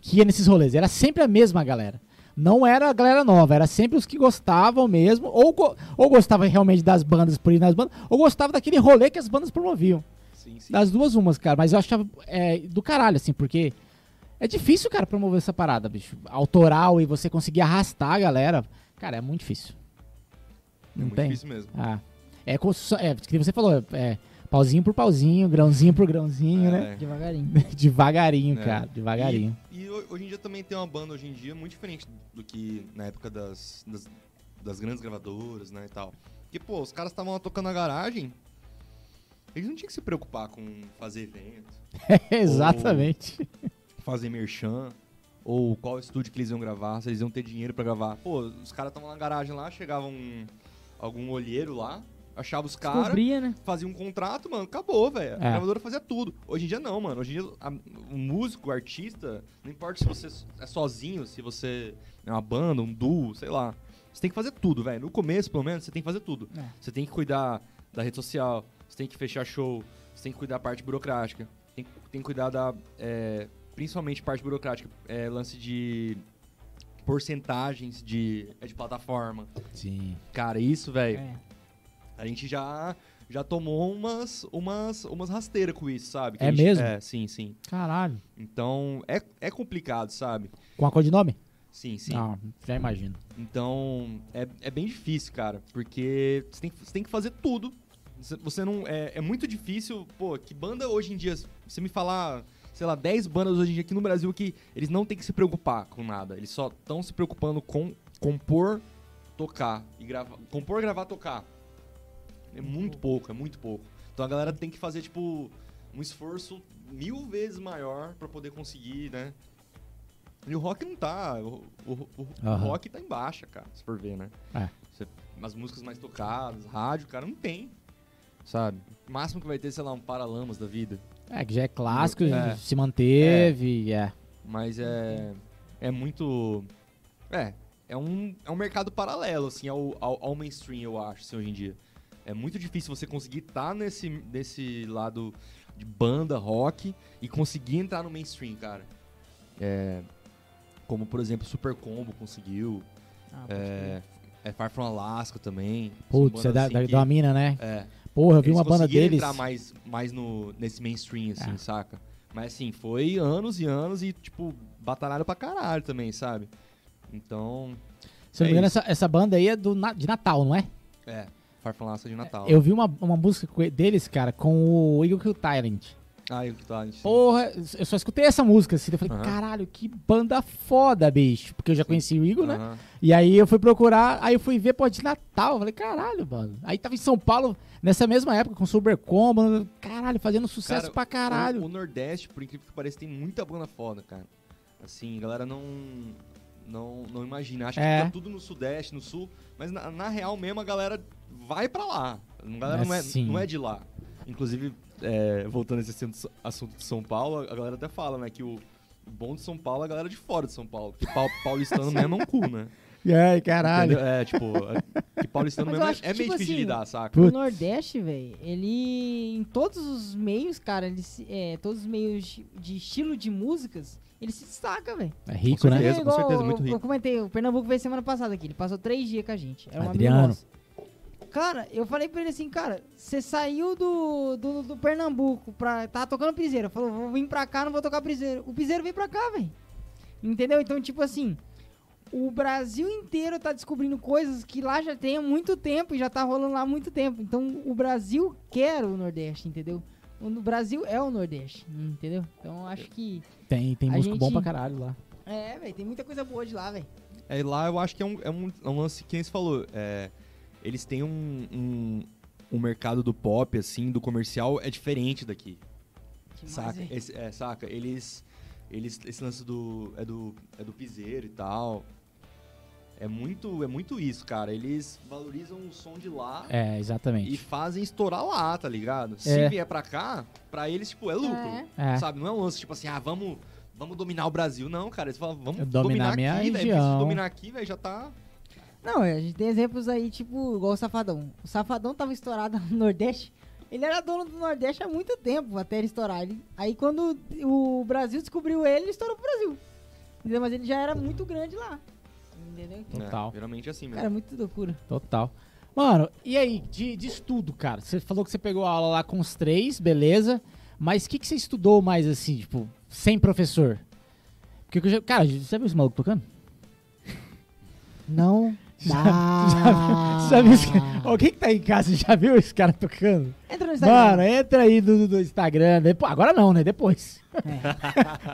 que ia nesses rolês. Era sempre a mesma galera. Não era a galera nova, era sempre os que gostavam mesmo, ou, go- ou gostava realmente das bandas por ir nas bandas, ou gostava daquele rolê que as bandas promoviam. Sim, sim. Das duas umas, cara. Mas eu achava é, do caralho, assim, porque é difícil, cara, promover essa parada, bicho. Autoral e você conseguir arrastar a galera. Cara, é muito difícil. É Não muito tem? difícil mesmo. Ah. É, é, que você falou, é pauzinho por pauzinho, grãozinho por grãozinho, né? É. Devagarinho. Devagarinho, É. cara, devagarinho. E, e ho- hoje em dia também tem uma banda hoje em dia muito diferente do que na época das, das, das grandes gravadoras, né, e tal. Porque, pô, os caras estavam lá tocando na garagem Eles não tinham que se preocupar com fazer eventos, Exatamente. fazer merchan, ou qual estúdio que eles iam gravar, se eles iam ter dinheiro pra gravar. Pô, os caras estavam na garagem lá, chegava um, algum olheiro lá, achava os caras, né? fazia um contrato, mano, acabou, velho. A É. gravadora fazia tudo. Hoje em dia não, mano. Hoje em dia a- o músico, o artista, não importa se você é sozinho, se você é uma banda, um duo, sei lá. Você tem que fazer tudo, velho. No começo, pelo menos, você tem que fazer tudo. É. Você tem que cuidar da rede social, você tem que fechar show, você tem que cuidar da parte burocrática, tem, tem que cuidar da. é, principalmente parte burocrática, é, lance de porcentagens de, é, de plataforma. Sim. Cara, isso, velho. É. A gente já já tomou umas umas umas rasteiras com isso, sabe? Que É gente- mesmo? É, sim, sim. Caralho. Então, é, é complicado, sabe? Com a codinome? Sim, sim. Não, já imagino. Então, é, é bem difícil, cara, porque você tem, que- você tem que fazer tudo. Você, você não. É, é muito difícil. Pô, que banda hoje em dia. Você me falar, sei lá, 10 bandas hoje em dia aqui no Brasil que eles não têm que se preocupar com nada. Eles só estão se preocupando com compor, tocar e gravar. Compor, gravar, tocar. É muito pouco, é muito pouco. Então a galera tem que fazer, tipo, um esforço mil vezes maior pra poder conseguir, né? E o rock não tá. O, o- o- o Aham. rock tá em baixa, cara, se for ver, né? É. Você- as músicas mais tocadas, rádio, cara, não tem. Sabe? O máximo que vai ter, sei lá, um Paralamas da vida. É, que já é clássico, É. se manteve, é. Mas é. É muito. É. É um, é um mercado paralelo, assim, ao, ao, ao mainstream, eu acho, assim, hoje em dia. É muito difícil você conseguir estar nesse, nesse lado de banda, rock, e conseguir entrar no mainstream, cara. É. Como, por exemplo, Super Combo conseguiu. Ah, É, é Far From Alaska também. Putz, é da, assim, da, que- da mina, né? É. Porra, eu vi uma banda deles. entrar mais, mais no, nesse mainstream, assim, É. saca? Mas assim, foi anos e anos e, tipo, batalharam pra caralho também, sabe? Então, Se eu não é me engano, essa, essa banda aí é do, de Natal, não é? é, Far From Alaska de Natal. Eu vi uma, uma música deles, cara, com o Eagle Kill Tyrant. Ah, eu que tá. assim. Porra, eu só escutei essa música assim. Eu falei, Aham. caralho, que banda foda, bicho. Porque eu já conheci o Eagle, né? Aham. E aí eu fui procurar, aí eu fui ver, pô, de Natal. Eu falei, caralho, mano. Aí tava em São Paulo, nessa mesma época, com Super Combo, caralho, fazendo sucesso Cara, pra caralho. O, o Nordeste, por incrível que pareça, tem muita banda foda, cara. Assim, a galera não. Não, não imagina. Acha É. que tá tudo no Sudeste, no Sul. Mas na, na real mesmo, a galera vai pra lá. A galera É, não, é, não é de lá. Inclusive, é, voltando a esse assunto- de São Paulo, a galera até fala, né, que o bom de São Paulo é a galera de fora de São Paulo. Porque pau- paulistano mesmo é um cu, né? Ai, caralho. Entendeu? É, tipo, é, que paulistano mesmo eu é, que, é meio tipo difícil de assim, lidar, saca? O. Nordeste, velho, ele em todos os meios, cara, ele se- é, todos os meios de, estilo de músicas, ele se destaca, velho. É rico, Com né? certeza. igual certeza, muito eu, rico. eu comentei, o Pernambuco veio semana passada aqui, ele passou três dias com a gente. Era um amigo Adriano. nosso. Cara, eu falei pra ele assim, cara, você saiu do, do, do Pernambuco pra. Tava tocando piseiro. Falou, vou vir pra cá, não vou tocar piseiro. O piseiro veio pra cá, velho. Entendeu? Então, tipo assim, o Brasil inteiro tá descobrindo coisas que lá já tem há muito tempo e já tá rolando lá há muito tempo. Então, o Brasil quer o Nordeste, entendeu? O Brasil é o Nordeste, entendeu? Então, eu acho que. Tem, tem músico gente- bom pra caralho lá. É, velho, tem muita coisa boa de lá, velho. É, lá eu acho que é um, é um, é um lance que você falou. é, eles têm um, um, um mercado do pop, assim, do comercial, é diferente daqui. Demais, saca? Esse- é, saca? Eles. Eles. Esse lance do. É do. É do piseiro e tal. É muito, é muito isso, cara. Eles valorizam o som de lá É, e exatamente. fazem estourar lá, tá ligado? Se É. vier pra cá, pra eles, tipo, é lucro. É. É. Sabe? Não é um lance, tipo assim, ah, vamos. Vamos dominar o Brasil. Não, cara. Eles falam, vamos Dominar dominar, aqui, velho. Se dominar aqui, velho, já tá. Não, a gente tem exemplos aí, tipo, igual o Safadão. O Safadão tava estourado no Nordeste. Ele era dono do Nordeste há muito tempo até ele estourar. Ele- aí quando o Brasil descobriu ele, ele estourou pro Brasil. Entendeu? Mas ele já era muito grande lá. Entendeu? Total. É, geralmente é assim mesmo. Cara, muito loucura. Total. Mano, e aí, de, de estudo, cara? Você falou que você pegou aula lá com os três, beleza. Mas o que, que você estudou mais assim, tipo, sem professor? Porque, eu já- cara, você viu esse maluco tocando? Não Já- já viu cara? Alguém que tá em casa já viu esse cara tocando? Entra no Instagram. Mano, entra aí no, no Instagram. Depois, agora não, né? Depois.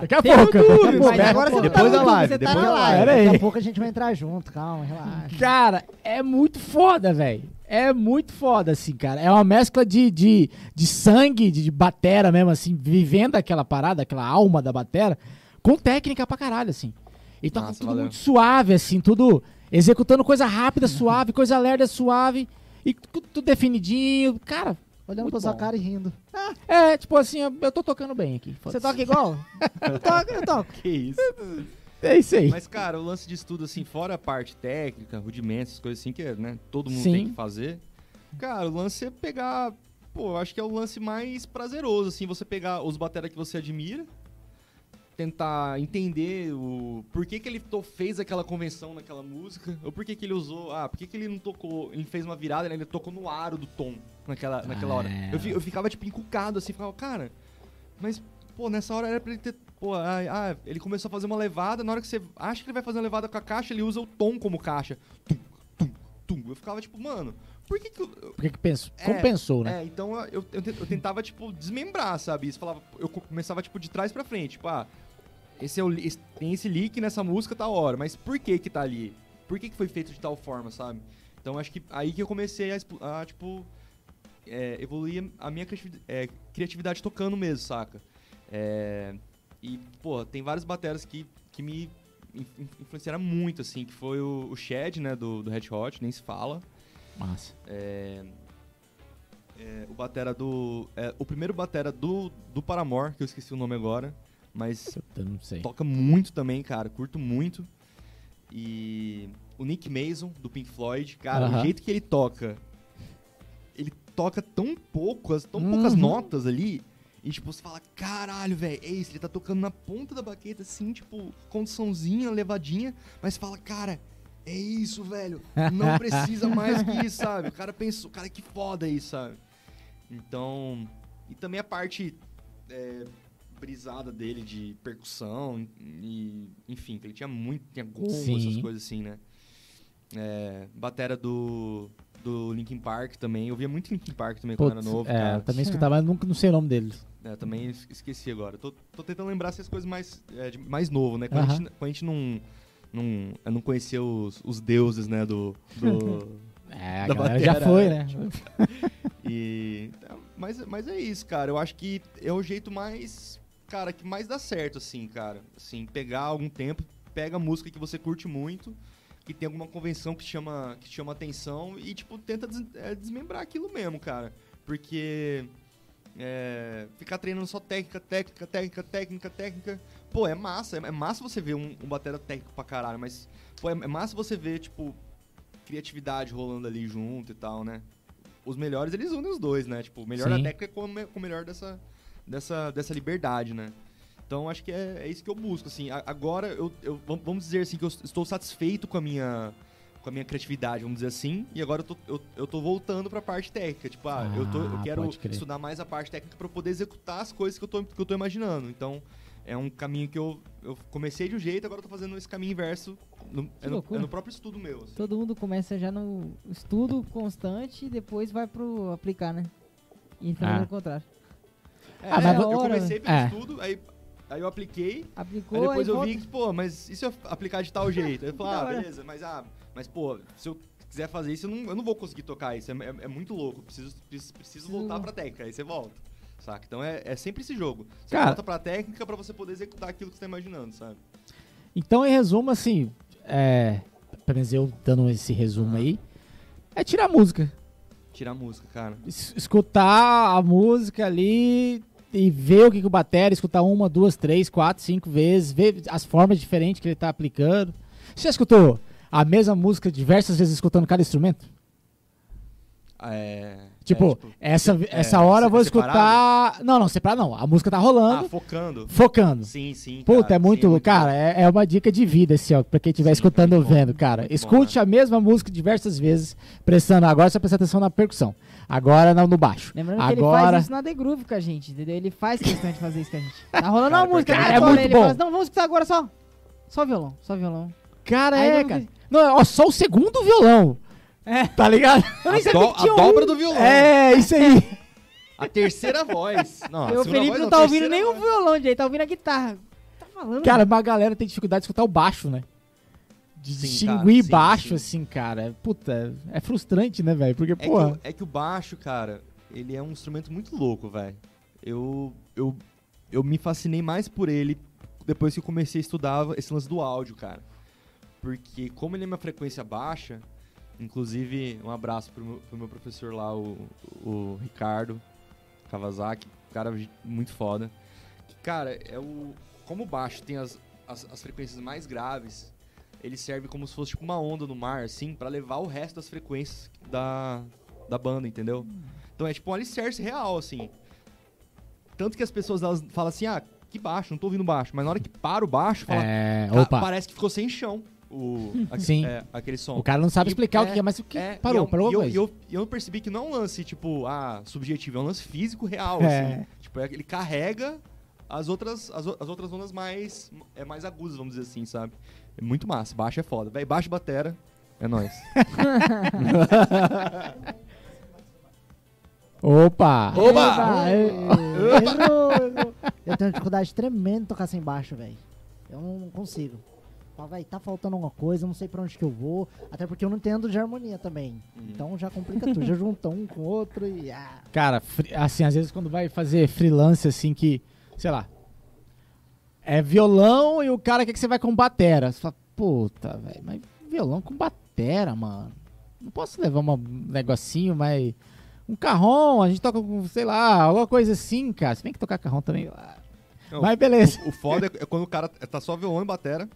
Daqui a Tem pouco. no YouTube, daqui a mas pouco. agora você não Depois tá da live, você depois tá da live. Aí. Daqui a pouco a gente vai entrar junto, calma, relaxa. Cara, é muito foda, velho. É muito foda, assim, cara. É uma mescla de, de, de sangue, de, de batera mesmo, assim, vivendo aquela parada, aquela alma da batera, com técnica pra caralho, assim. E toca Massa, tudo valeu. muito suave, assim, tudo executando coisa rápida, suave, coisa lerda, suave, e tu- tudo definidinho. Cara, Olhando Muito pra sua bom. cara e rindo. é, tipo assim, eu, eu tô tocando bem aqui. Você toca igual? eu toco, eu toco. Que isso. É isso aí. Mas, cara, o lance de estudo, assim, fora a parte técnica, rudimentos, coisas assim, que né, todo mundo Sim. tem que fazer. Cara, o lance é pegar. Pô, eu acho que é o lance mais prazeroso, assim, você pegar os batera que você admira, tentar entender o por que, que ele fez aquela convenção naquela música, ou por que, que ele usou. Ah, por que, que ele não tocou. Ele fez uma virada, né, ele tocou no aro do tom naquela, naquela hora. É. Eu, eu ficava, tipo, encucado, assim, ficava, cara, mas, pô, nessa hora era pra ele ter. Pô, ah, ah, ele começou a fazer uma levada, na hora que você acha que ele vai fazer uma levada com a caixa, ele usa o tom como caixa. Tum, tum, tum. Eu ficava, tipo, mano, por que que. eu- Por que que pensou? É, Compensou, né? É, então eu, eu, eu tentava, tipo, desmembrar, sabe? Isso falava, eu co- começava, tipo, de trás pra frente. Tipo, ah, esse é o, esse- tem esse leak nessa música, tá hora. Mas por que que tá ali? Por que que foi feito de tal forma, sabe? Então acho que aí que eu comecei a, a, tipo, é, evoluir a minha criativi- é, criatividade tocando mesmo, saca? É, e, pô, tem vários bateras que, que me in- in- influenciaram muito, assim, que foi o, o Shed, né, do, do Red Hot, nem se fala. Massa. É, é, o batera do. é, o primeiro batera do, do Paramore, que eu esqueci o nome agora, mas toca muito também, cara, curto muito. E o Nick Mason, do Pink Floyd, cara, Aham. o jeito que ele toca. Ele toca tão poucas, tão poucas Uhum. notas ali. E tipo, você fala, caralho, velho, é isso, ele tá tocando na ponta da baqueta, assim, tipo, condiçãozinha, levadinha, mas fala, cara, é isso, velho. Não precisa mais que isso, sabe? O cara pensou, cara, que foda isso, sabe? Então. E também a parte é, brisada dele de percussão e. Enfim, ele tinha muito. Tinha gongo, Sim. essas coisas assim, né? É, batera do. Do Linkin Park também. Eu via muito Linkin Park também quando era novo. é, cara. também escutava, mas nunca não sei o nome deles. É, também es- esqueci agora. Tô, tô tentando lembrar essas coisas mais, é, de- mais novo, né? Quando, a Aham. gente, quando a gente não, não, não conhecia os, os deuses, né? Do, do, É, a Da galera já batera, foi, é. né? e, é, mas, mas é isso, cara. Eu acho que é o jeito mais, cara, que mais dá certo, assim, cara. Assim, pegar algum tempo, pega a música que você curte muito, que tem alguma convenção que chama, que chama atenção e, tipo, tenta des- é, desmembrar aquilo mesmo, cara. Porque é, ficar treinando só técnica, técnica, técnica, técnica, técnica. Pô, é massa. É, é massa você ver um, um batera técnico pra caralho, mas pô, é, é massa você ver, tipo, criatividade rolando ali junto e tal, né? Os melhores, eles unem os dois, né? Tipo, o melhor Sim. da técnica com, com o melhor dessa, dessa, dessa liberdade, né? Então, acho que é, é isso que eu busco, assim. A- agora, eu, eu- vam- vamos dizer assim, que eu estou satisfeito com a minha com a minha criatividade, vamos dizer assim, e agora eu tô, eu, eu tô voltando pra parte técnica. Tipo, ah, eu, tô, eu Ah, quero estudar mais a parte técnica pra eu poder executar as coisas que eu tô, que eu tô imaginando. Então, é um caminho que eu, eu comecei de um jeito, agora eu tô fazendo esse caminho inverso. no- é, no, é no próprio estudo meu. assim. Todo mundo começa já no estudo constante e depois vai pro aplicar, né? E então Ah. no contrário. É, Ah, mas eu vo- comecei pelo É. estudo, aí, aí eu apliquei, Aplicou, aí depois aí eu volta. vi que, pô, mas e se eu aplicar de tal jeito? Aí eu falei, ah, hora. beleza, mas, ah, mas pô, se eu quiser fazer isso, eu não, eu não vou conseguir tocar isso, é, é- é muito louco, preciso, preciso, preciso voltar pra técnica, aí você volta, saca? Então é, é sempre esse jogo. Você Cara- volta pra técnica pra você poder executar aquilo que você tá imaginando, sabe? Então, em resumo, assim, é, pelo menos eu dando esse resumo aí, é tirar a música. Tirar a música, cara. Es- escutar a música ali e ver o que, que o batera, escutar uma, duas, três, quatro, cinco vezes, ver as formas diferentes que ele tá aplicando. Você já escutou a mesma música diversas vezes escutando cada instrumento? É, Tipo, é, essa, é, essa hora eu vou separado? escutar. Não, não, separado não. A música tá rolando, ah, focando. focando. Sim, sim. Puta, cara, é muito. sim, cara, é, é uma dica de vida, assim, ó, pra quem estiver escutando ou bom, vendo, cara. muito bom, Escute né? a mesma música diversas vezes, prestando. Agora você presta atenção na percussão. Agora no, no baixo. Lembrando que ele Agora. faz isso na The Groove com a gente, entendeu? Ele faz questão de fazer isso com a gente. Tá rolando Cara, uma música, né, Cara, é muito ele bom. fala assim, não, vamos escutar agora só. Só violão, só violão. Cara, Aí é, não- cara. Não, ó, só o segundo violão. É. Tá ligado? Eu nem A, sabia do- que a tinha um. dobra do violão. É, isso aí. A terceira voz. Não, a O Felipe voz não a tá ouvindo nem o violão direito, tá ouvindo a guitarra. Tá falando? Cara, uma galera tem dificuldade de escutar o baixo, né? De Sim, distinguir cara, baixo, sim. assim, cara. Puta, é frustrante, né, velho? Porque, É que, porra. o, é que o baixo, cara, ele é um instrumento muito louco, velho. Eu, eu, eu me fascinei mais por ele depois que eu comecei a estudar esse lance do áudio, cara. Porque como ele é uma frequência baixa, inclusive um abraço pro meu, pro meu professor lá, o, o Ricardo Kawasaki, cara muito foda. Que, cara, é o. Como o baixo tem as, as, as frequências mais graves, ele serve como se fosse tipo uma onda no mar, assim, pra levar o resto das frequências da, da banda, entendeu? Então é tipo um alicerce real, assim. Tanto que as pessoas elas falam assim, ah, que baixo, não tô ouvindo baixo. Mas na hora que para o baixo, fala, É, "Ca- opa. parece que ficou sem chão o, Sim. é, aquele som. O cara não sabe E- explicar o é, que é, mas o que É, parou, e é parou, e eu, e eu, eu percebi que não é um lance, tipo, ah, subjetivo, é um lance físico real, É. assim. Tipo, ele carrega as outras, as, as outras ondas mais, é, mais agudas, vamos dizer assim, sabe? É muito massa. Baixo é foda. Véi, baixo e batera, é nóis. Opa! Eba, eu, errou, errou. Eu tenho dificuldade tremenda em tocar sem baixo, velho. Eu não consigo. Fala, véi, tá faltando alguma coisa, eu não sei pra onde que eu vou. Até porque eu não entendo de harmonia também. Uhum. Então já complica tudo. Já junta um com o outro e. Ah. Cara, fri- assim, às vezes quando vai fazer freelance, assim, que, sei lá, é violão e o cara quer que você vai com batera. Você fala, puta, velho, mas violão com batera, mano. Não posso levar um negocinho, mas. Um carrom, a gente toca com, sei lá, alguma coisa assim, cara. Você tem que tocar carrom também. Ah, Não, Mas beleza. O, o foda é, é quando o cara tá só violão e batera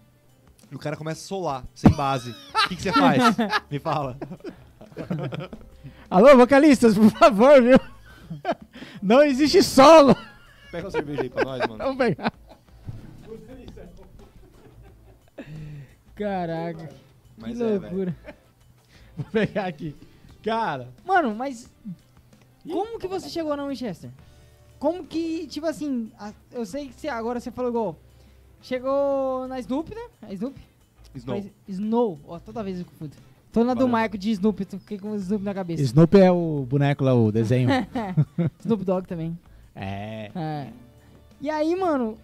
e o cara começa a solar, sem base. O que que você faz? Me fala. Alô, vocalistas, por favor, viu? Não existe solo. Pega uma cerveja aí pra nós, mano. Vamos pegar. Caraca, Mas que é, loucura. Vou pegar aqui. Cara, Mano, mas como que você chegou na Winchester? Como que, tipo assim, a- eu sei que você, agora você falou igual, chegou na Snoop, né? A Snoop? Snow. Mas- Snow, ó, toda vez eu confundo. Tô na do. Michael de Snoop, eu fiquei com o Snoop na cabeça. Snoop é o boneco lá, o desenho. Snoop Dogg também. é. É. E aí, mano,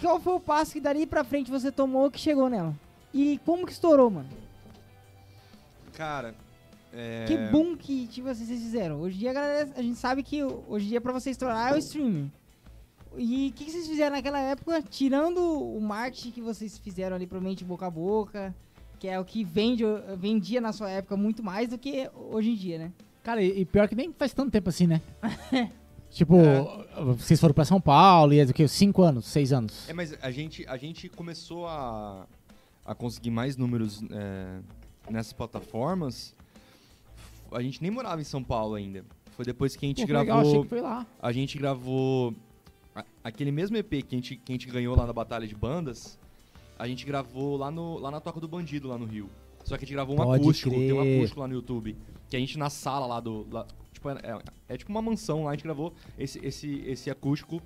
qual foi o passo que dali pra frente você tomou que chegou nela? E como que estourou, mano? Cara, é... Que boom que tipo, assim, vocês fizeram. Hoje em dia, a, galera, a gente sabe que hoje em dia pra você estourar é o streaming. E o que, que vocês fizeram naquela época, tirando o marketing que vocês fizeram ali, provavelmente boca a boca, que é o que vende, vendia na sua época muito mais do que hoje em dia, né? Cara, e e pior que nem faz tanto tempo assim, né? tipo, É. vocês foram pra São Paulo e é do que? Cinco anos, seis anos. É, mas a gente, a gente começou a, a conseguir mais números é, nessas plataformas. A gente nem morava em São Paulo ainda. Foi depois que a gente Pô, que legal, gravou. achei que foi lá. A gente gravou a- aquele mesmo EP que a, gente, que a gente ganhou lá na Batalha de Bandas. A gente gravou lá, no, lá na Toca do Bandido, lá no Rio. Só que a gente gravou um Pode acústico, tem um crer. acústico lá no YouTube. Que a gente na sala lá do. lá- tipo, é, é- é tipo uma mansão lá, a gente gravou esse, esse, esse acústico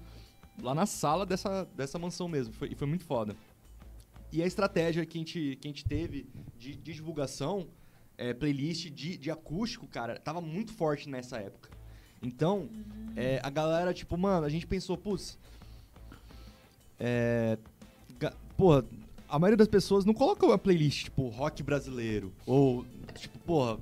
lá na sala dessa, dessa mansão mesmo. Foi, e foi muito foda. E a estratégia que a gente, que a gente teve de, de divulgação, é, playlist de, de acústico, cara, tava muito forte nessa época. Então, é, a galera, tipo, mano, a gente pensou, putz. É. Porra, a maioria das pessoas não coloca uma playlist, tipo, rock brasileiro. Ou, tipo, porra,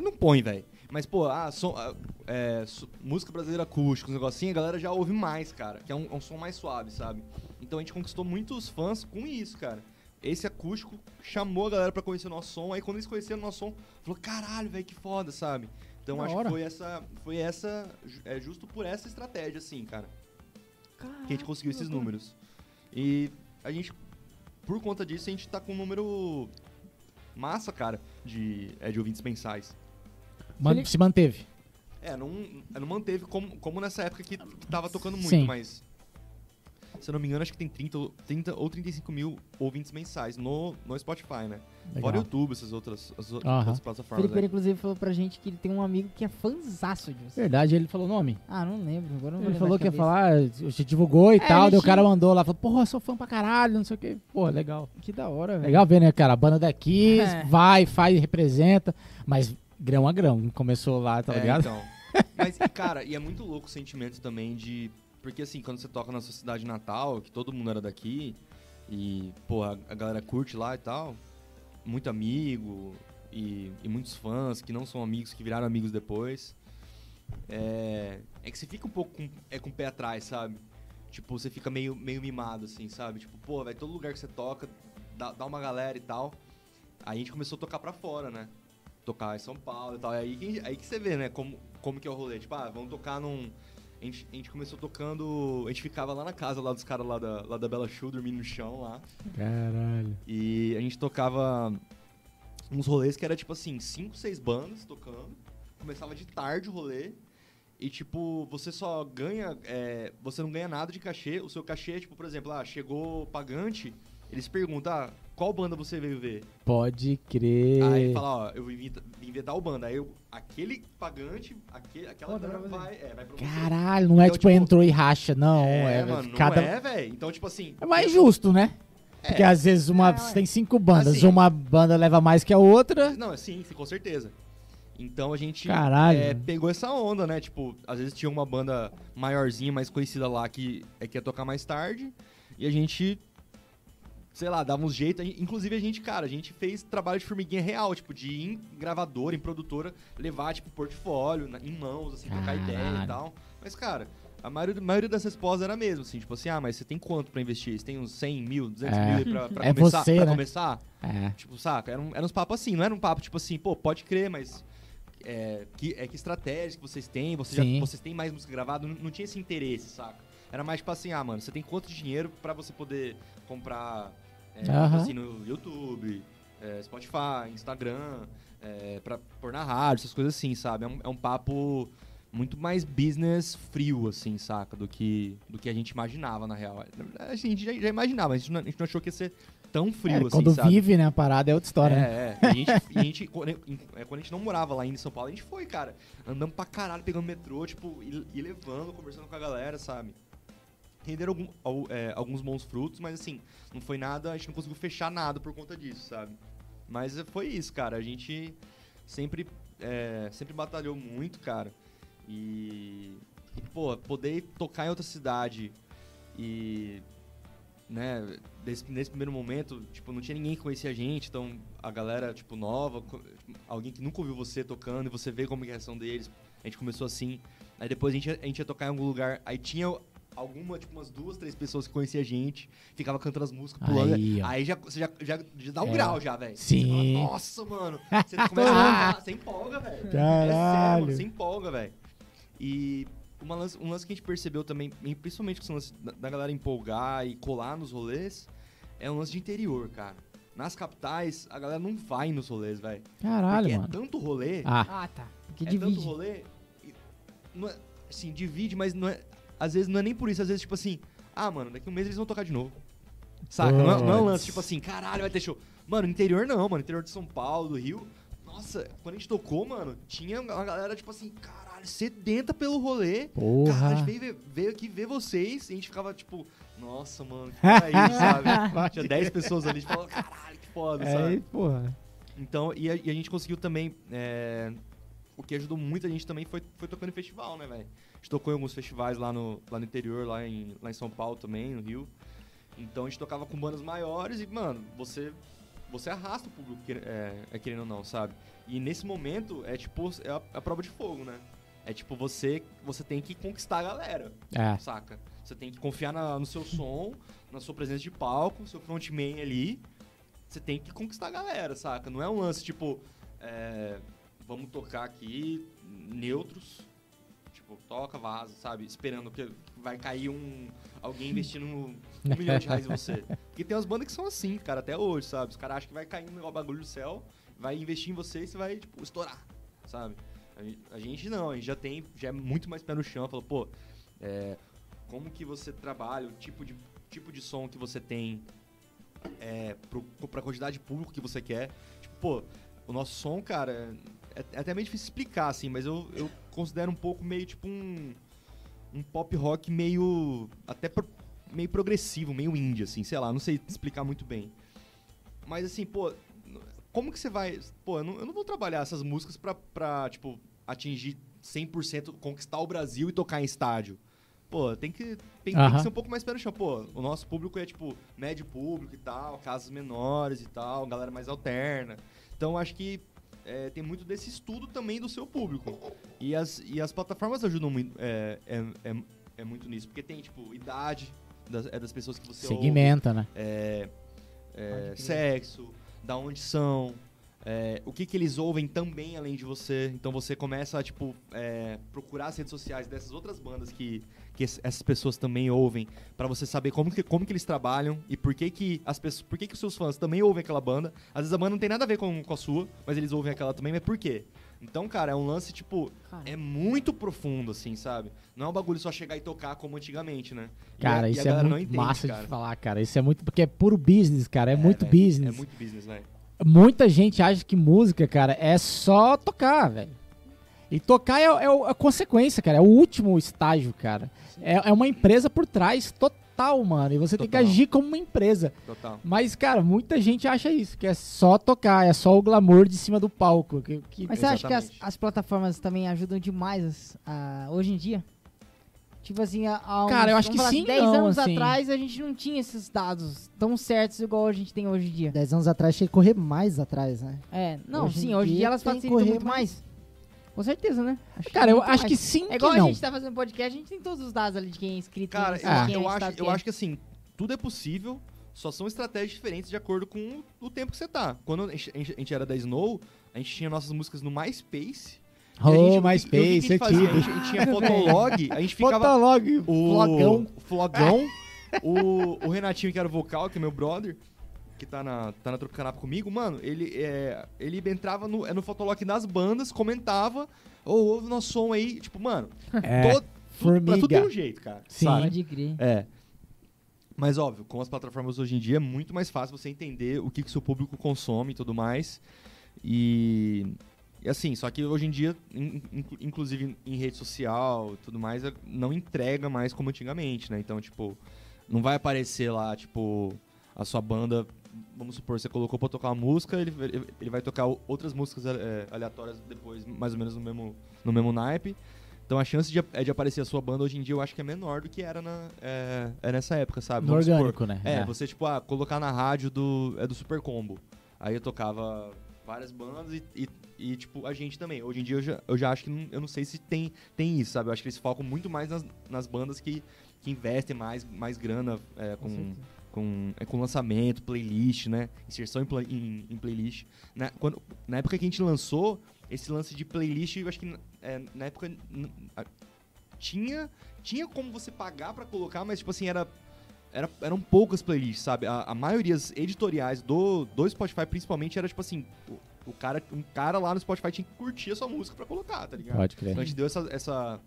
não põe, velho. Mas, pô, ah, som, ah, é, música brasileira acústica, uns negocinho, a galera já ouve mais, cara. Que é um, é um som mais suave, sabe? Então a gente conquistou muitos fãs com isso, cara. Esse acústico chamou a galera pra conhecer o nosso som. Aí quando eles conheceram o nosso som, falou, caralho, velho, que foda, sabe? Então Da acho hora. que foi essa. Foi essa. É justo por essa estratégia, assim, cara. Que a gente conseguiu esses números. E a gente, por conta disso, a gente tá com um número massa, cara, de, é, de ouvintes mensais. Man- Se manteve. É, não, não manteve como, como nessa época que, que tava tocando muito, Sim. mas. Se eu não me engano, acho que tem 30, ou- 30 ou 35 mil ouvintes mensais no, no Spotify, né? Legal. Fora o YouTube, essas outras, as outras Aham. plataformas. Felipe, né? inclusive, falou pra gente que ele tem um amigo que é fãzaço de você. Verdade, ele falou o nome. Ah, não lembro. Agora não Ele falou que ia falar, você divulgou e É, tal, daí o cara mandou lá, falou, porra, sou fã pra caralho, não sei o que. Porra, legal. Que da hora, velho. Legal ver, né, cara? A banda daqui É. vai, faz, representa, mas grão a grão. Começou lá, tá É, ligado? então. Mas, cara, e é muito louco o sentimento também de. Porque, assim, quando você toca na sua cidade natal, que todo mundo era daqui, e, pô, a, a galera curte lá e tal. muito amigo e, e muitos fãs que não são amigos, que viraram amigos depois. É, é que você fica um pouco com, é, com o pé atrás, sabe? Tipo, você fica meio, meio mimado, assim, sabe? Tipo, pô, vai todo lugar que você toca, dá, dá uma galera e tal. Aí a gente começou a tocar pra fora, né? Tocar em São Paulo e tal. E aí, que- aí que você vê, né? Como, como que é o rolê. Tipo, ah, vamos tocar num... A gente, a gente começou tocando... A gente ficava lá na casa lá dos caras lá da, lá da Bela Show, dormindo no chão lá. Caralho. E a gente tocava uns rolês que era tipo assim, cinco, seis bandas tocando. Começava de tarde o rolê. E tipo, você só ganha. é, você não ganha nada de cachê. O seu cachê é tipo, por exemplo, ah, chegou pagante, eles perguntam, ah, qual banda você veio ver? Pode crer. Aí fala, ó, eu vim, ver- vim ver tal banda. Aí eu, aquele pagante, aquele, aquela pra você. vai, é, vai pra você. Caralho, não é Então, tipo, tipo, entrou e racha, não. é, É, mano, cada... não é, velho. Então, tipo assim. É mais justo, né? é, Porque às vezes uma, É, tem cinco bandas, Assim. uma banda leva mais que a outra. Não, sim, sim, com certeza. Então a gente Caralho. é, pegou essa onda, né? Tipo, às vezes tinha uma banda maiorzinha, mais conhecida lá, que, é, que ia tocar mais tarde. E a gente, sei lá, dava uns jeitos. Inclusive a gente, cara, a gente fez trabalho de formiguinha real, tipo, de ir em gravadora, em produtora, levar, tipo, portfólio na- em mãos, assim, trocar ideia e tal. Mas, cara, a maioria, a maioria das respostas era mesmo, assim, tipo assim, ah, mas você tem quanto pra investir? Você tem uns 100 mil, 200 É. mil pra, pra É começar? você, pra né? começar? É. Tipo, saca? Era, um, era uns papos assim, não era um papo tipo assim, pô, pode crer, mas. É, que, é que estratégia que vocês têm, vocês, já, vocês têm mais música gravada, não, não tinha esse interesse, saca? Era mais tipo assim, ah, mano, você tem quanto dinheiro pra você poder comprar é, Aham. assim, no YouTube, é, Spotify, Instagram, é, pra pôr na rádio, essas coisas assim, sabe? É um, é um papo muito mais business frio, assim, saca? Do que, do que a gente imaginava, na real. A gente já, já imaginava, mas a gente, não, a gente não achou que ia ser tão frio, É, assim, quando sabe? vive, né, a parada é outra história. né? É, é. E a gente, e a gente quando, é, quando a gente não morava lá em São Paulo, a gente foi, cara. Andando pra caralho, pegando metrô, tipo, e, e levando, conversando com a galera, sabe? Renderam algum- al- é, alguns bons frutos, mas assim, não foi nada, a gente não conseguiu fechar nada por conta disso, sabe? Mas foi isso, cara. A gente sempre, é, sempre batalhou muito, cara. E, e, pô, poder tocar em outra cidade e né, desse- nesse primeiro momento, tipo, não tinha ninguém que conhecia a gente, então a galera, tipo, nova, tipo, alguém que nunca ouviu você tocando e você vê como é a reação deles, a gente começou assim, aí depois a gente, a gente ia tocar em algum lugar, aí tinha alguma, tipo, umas duas, três pessoas que conheciam a gente, ficava cantando as músicas, pulando, Aí, aí, já, você já, já, já dá um É. grau já, velho. Sim. Fala, Nossa, mano, você começa a você empolga, velho. É sério, Caralho. mano, você empolga, velho. E uma lance- um lance que a gente percebeu também, principalmente com esse lance da, galera empolgar e colar nos rolês, é um lance de interior, cara. Nas capitais, a galera não vai nos rolês, velho. Caralho, Porque mano. é tanto rolê, Ah, Ah, tá. Que é tanto divide. rolê, e não é- assim, divide, mas não é, às vezes não é nem por isso, às vezes tipo assim, ah, mano, daqui um mês eles vão tocar de novo. Saca? Não é, não é um lance tipo assim, caralho, vai ter show. Mano, interior não, mano, interior de São Paulo, do Rio. Nossa, quando a gente tocou, mano, tinha uma galera tipo assim, caralho, sedenta pelo rolê. porra. Cara, a gente veio, veio aqui ver vocês e a gente ficava tipo, nossa, mano, que é sabe? Tinha 10 pessoas ali, a gente falava, caralho, que foda, É, sabe? porra. Então, e a, e a gente conseguiu também. é, o que ajudou muito a gente também foi, foi tocando em festival, né, velho? A gente tocou em alguns festivais lá no, lá no interior, lá em, lá em São Paulo também, no Rio. Então a gente tocava com bandas maiores e, mano, você, você arrasta o público, é, é, querendo ou não, sabe? E nesse momento é tipo, é a, a prova de fogo, né? É tipo, você, você tem que conquistar a galera É. saca? Você tem que confiar na- no seu som, na sua presença de palco, seu frontman ali. Você tem que conquistar a galera, saca? Não é um lance tipo, é, vamos tocar aqui neutros, tipo, toca, vaza, sabe? Esperando que vai cair um alguém investindo um, um milhão de reais em você. Porque tem umas bandas que são assim, cara, até hoje, sabe? Os caras acham que vai cair um bagulho do céu, vai investir em você e você vai, tipo, estourar, sabe? A gente não, a gente já tem, já é muito mais pé no chão, falou, pô, é, como que você trabalha, o tipo de, tipo de som que você tem é, pro, pra quantidade de público que você quer. Tipo, pô, o nosso som, cara, é, é até meio difícil explicar, assim, mas eu, eu considero um pouco meio tipo um, um pop rock meio. até pro- meio progressivo, meio indie, assim, sei lá, não sei explicar muito bem. Mas assim, pô, como que você vai. Pô, eu não, eu não vou trabalhar essas músicas pra, pra tipo, atingir 100%, conquistar o Brasil e tocar em estádio. pô, tem que, tem, tem Aham. que ser um pouco mais pé no chão. Pô, o nosso público é, tipo, médio público e tal, casas menores e tal, galera mais alterna. Então, eu acho que é, tem muito desse estudo também do seu público. E as, e as plataformas ajudam muito, é, é, é, é muito nisso, porque tem, tipo, idade das, é das pessoas que você ouve, Segmenta, né? é, é, sexo, da onde são, é, o que, que eles ouvem também além de você. Então você começa a tipo, é, procurar as redes sociais dessas outras bandas que, que es- essas pessoas também ouvem, pra você saber como que, como que eles trabalham e por que, que as pessoas, por que, que os seus fãs também ouvem aquela banda. Às vezes a banda não tem nada a ver com, com a sua, mas eles ouvem aquela também, mas por quê? Então, cara, é um lance, tipo, Cara. é muito profundo, assim, sabe? Não é um bagulho só chegar e tocar como antigamente, né? E Cara, e a isso é galera não muito entende, massa cara. de falar, cara. Isso é muito. Porque é puro business, cara. É, muito velho, business. É muito business, velho. Muita gente acha que música, cara, é só tocar, velho. E tocar é, é a consequência, cara. É o último estágio, cara. É, é uma empresa por trás total, mano. E você tem que Total. agir como uma empresa. Total. Mas, cara, muita gente acha isso, que é só tocar, é só o glamour de cima do palco. Que, que- Mas você acha que as, Exatamente. as plataformas também ajudam demais a- hoje em dia? Tipo assim, há, uns, Cara, eu acho que sim, 10 não, anos assim. atrás a gente não tinha esses dados tão certos igual a gente tem hoje em dia. Dez anos atrás tinha que correr mais atrás, né? É, não, Hoje sim, hoje em dia dia elas facilitam correr muito mais. Com certeza, né? Acho Cara, eu acho mais. que sim, É igual que a gente tá fazendo podcast, a gente tem todos os dados ali de quem é inscrito. Cara, eu, Ah. eu é acho, eu é. acho que assim, tudo é possível, só são estratégias diferentes de acordo com o, tempo que você tá. Quando a gente, a gente- era da Snow, a gente tinha nossas músicas no MySpace. Oh, MySpace, a gente é fazia? A gente, a gente tinha fotolog, a gente ficava... Fotolog, o flogão. Flogão, o, o Renatinho, que era o vocal, que é meu brother, que tá na, tá na Tropicanapa comigo, mano, ele, é, ele entrava no, é no Fotolog das bandas, comentava, ô, ouve o nosso som aí, tipo, mano, É, todo, tudo, pra tudo tem um jeito, cara. Sim. sabe? Pode crer. É. Mas óbvio, com as plataformas hoje em dia é muito mais fácil você entender o que, que seu público consome e tudo mais. E, e assim, só que hoje em dia, in- in- inclusive em rede social e tudo mais, é- não entrega mais como antigamente, né? Então, tipo, não vai aparecer lá, tipo, a sua banda. Vamos supor, você colocou pra tocar uma música, ele, ele- vai tocar outras músicas é, aleatórias depois, mais ou menos no mesmo, no mesmo naipe. Então a chance de, é de aparecer a sua banda hoje em dia eu acho que é menor do que era, na, é, é nessa época, sabe? No Vamos supor, orgânico, né? é, você, tipo, ah, colocar na rádio do, é do Super Combo. Aí eu tocava várias bandas e, e, e, tipo, a gente também. Hoje em dia eu já, eu já acho que não, eu não sei se tem, tem isso, sabe? Eu acho que eles focam muito mais nas, nas bandas que, que investem mais, mais grana é, com, certeza. Com, é, com lançamento, playlist, né? Inserção em, pla- em- em playlist. Na, quando, na época que a gente lançou, esse lance de playlist, eu acho que é, na época tinha, tinha como você pagar pra colocar, mas tipo assim, era era, eram poucas playlists, sabe? A, a maioria das editoriais do, do Spotify, principalmente, era tipo assim: o, o cara, um cara lá no Spotify tinha que curtir a sua música pra colocar, tá ligado? Pode crer. Então a gente deu essa, essa,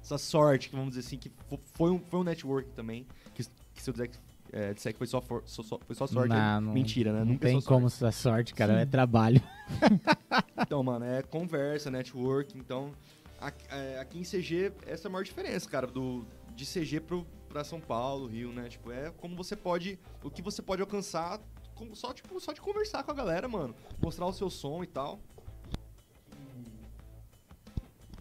essa sorte, vamos dizer assim, que fo- foi um, foi um network também. Que, que se eu que, é, disser que foi só, for- só- só- foi só sorte, é Não, não- mentira, né? Não Nunca é tem como essa sorte, cara. É trabalho. Então, mano, é conversa, network. Então, aqui, é, aqui em CG, essa é a maior diferença, cara, do, de CG pro, pra São Paulo, Rio, né? Tipo, é como você pode. O que você pode alcançar com- só, tipo, só de conversar com a galera, mano. Mostrar o seu som e tal.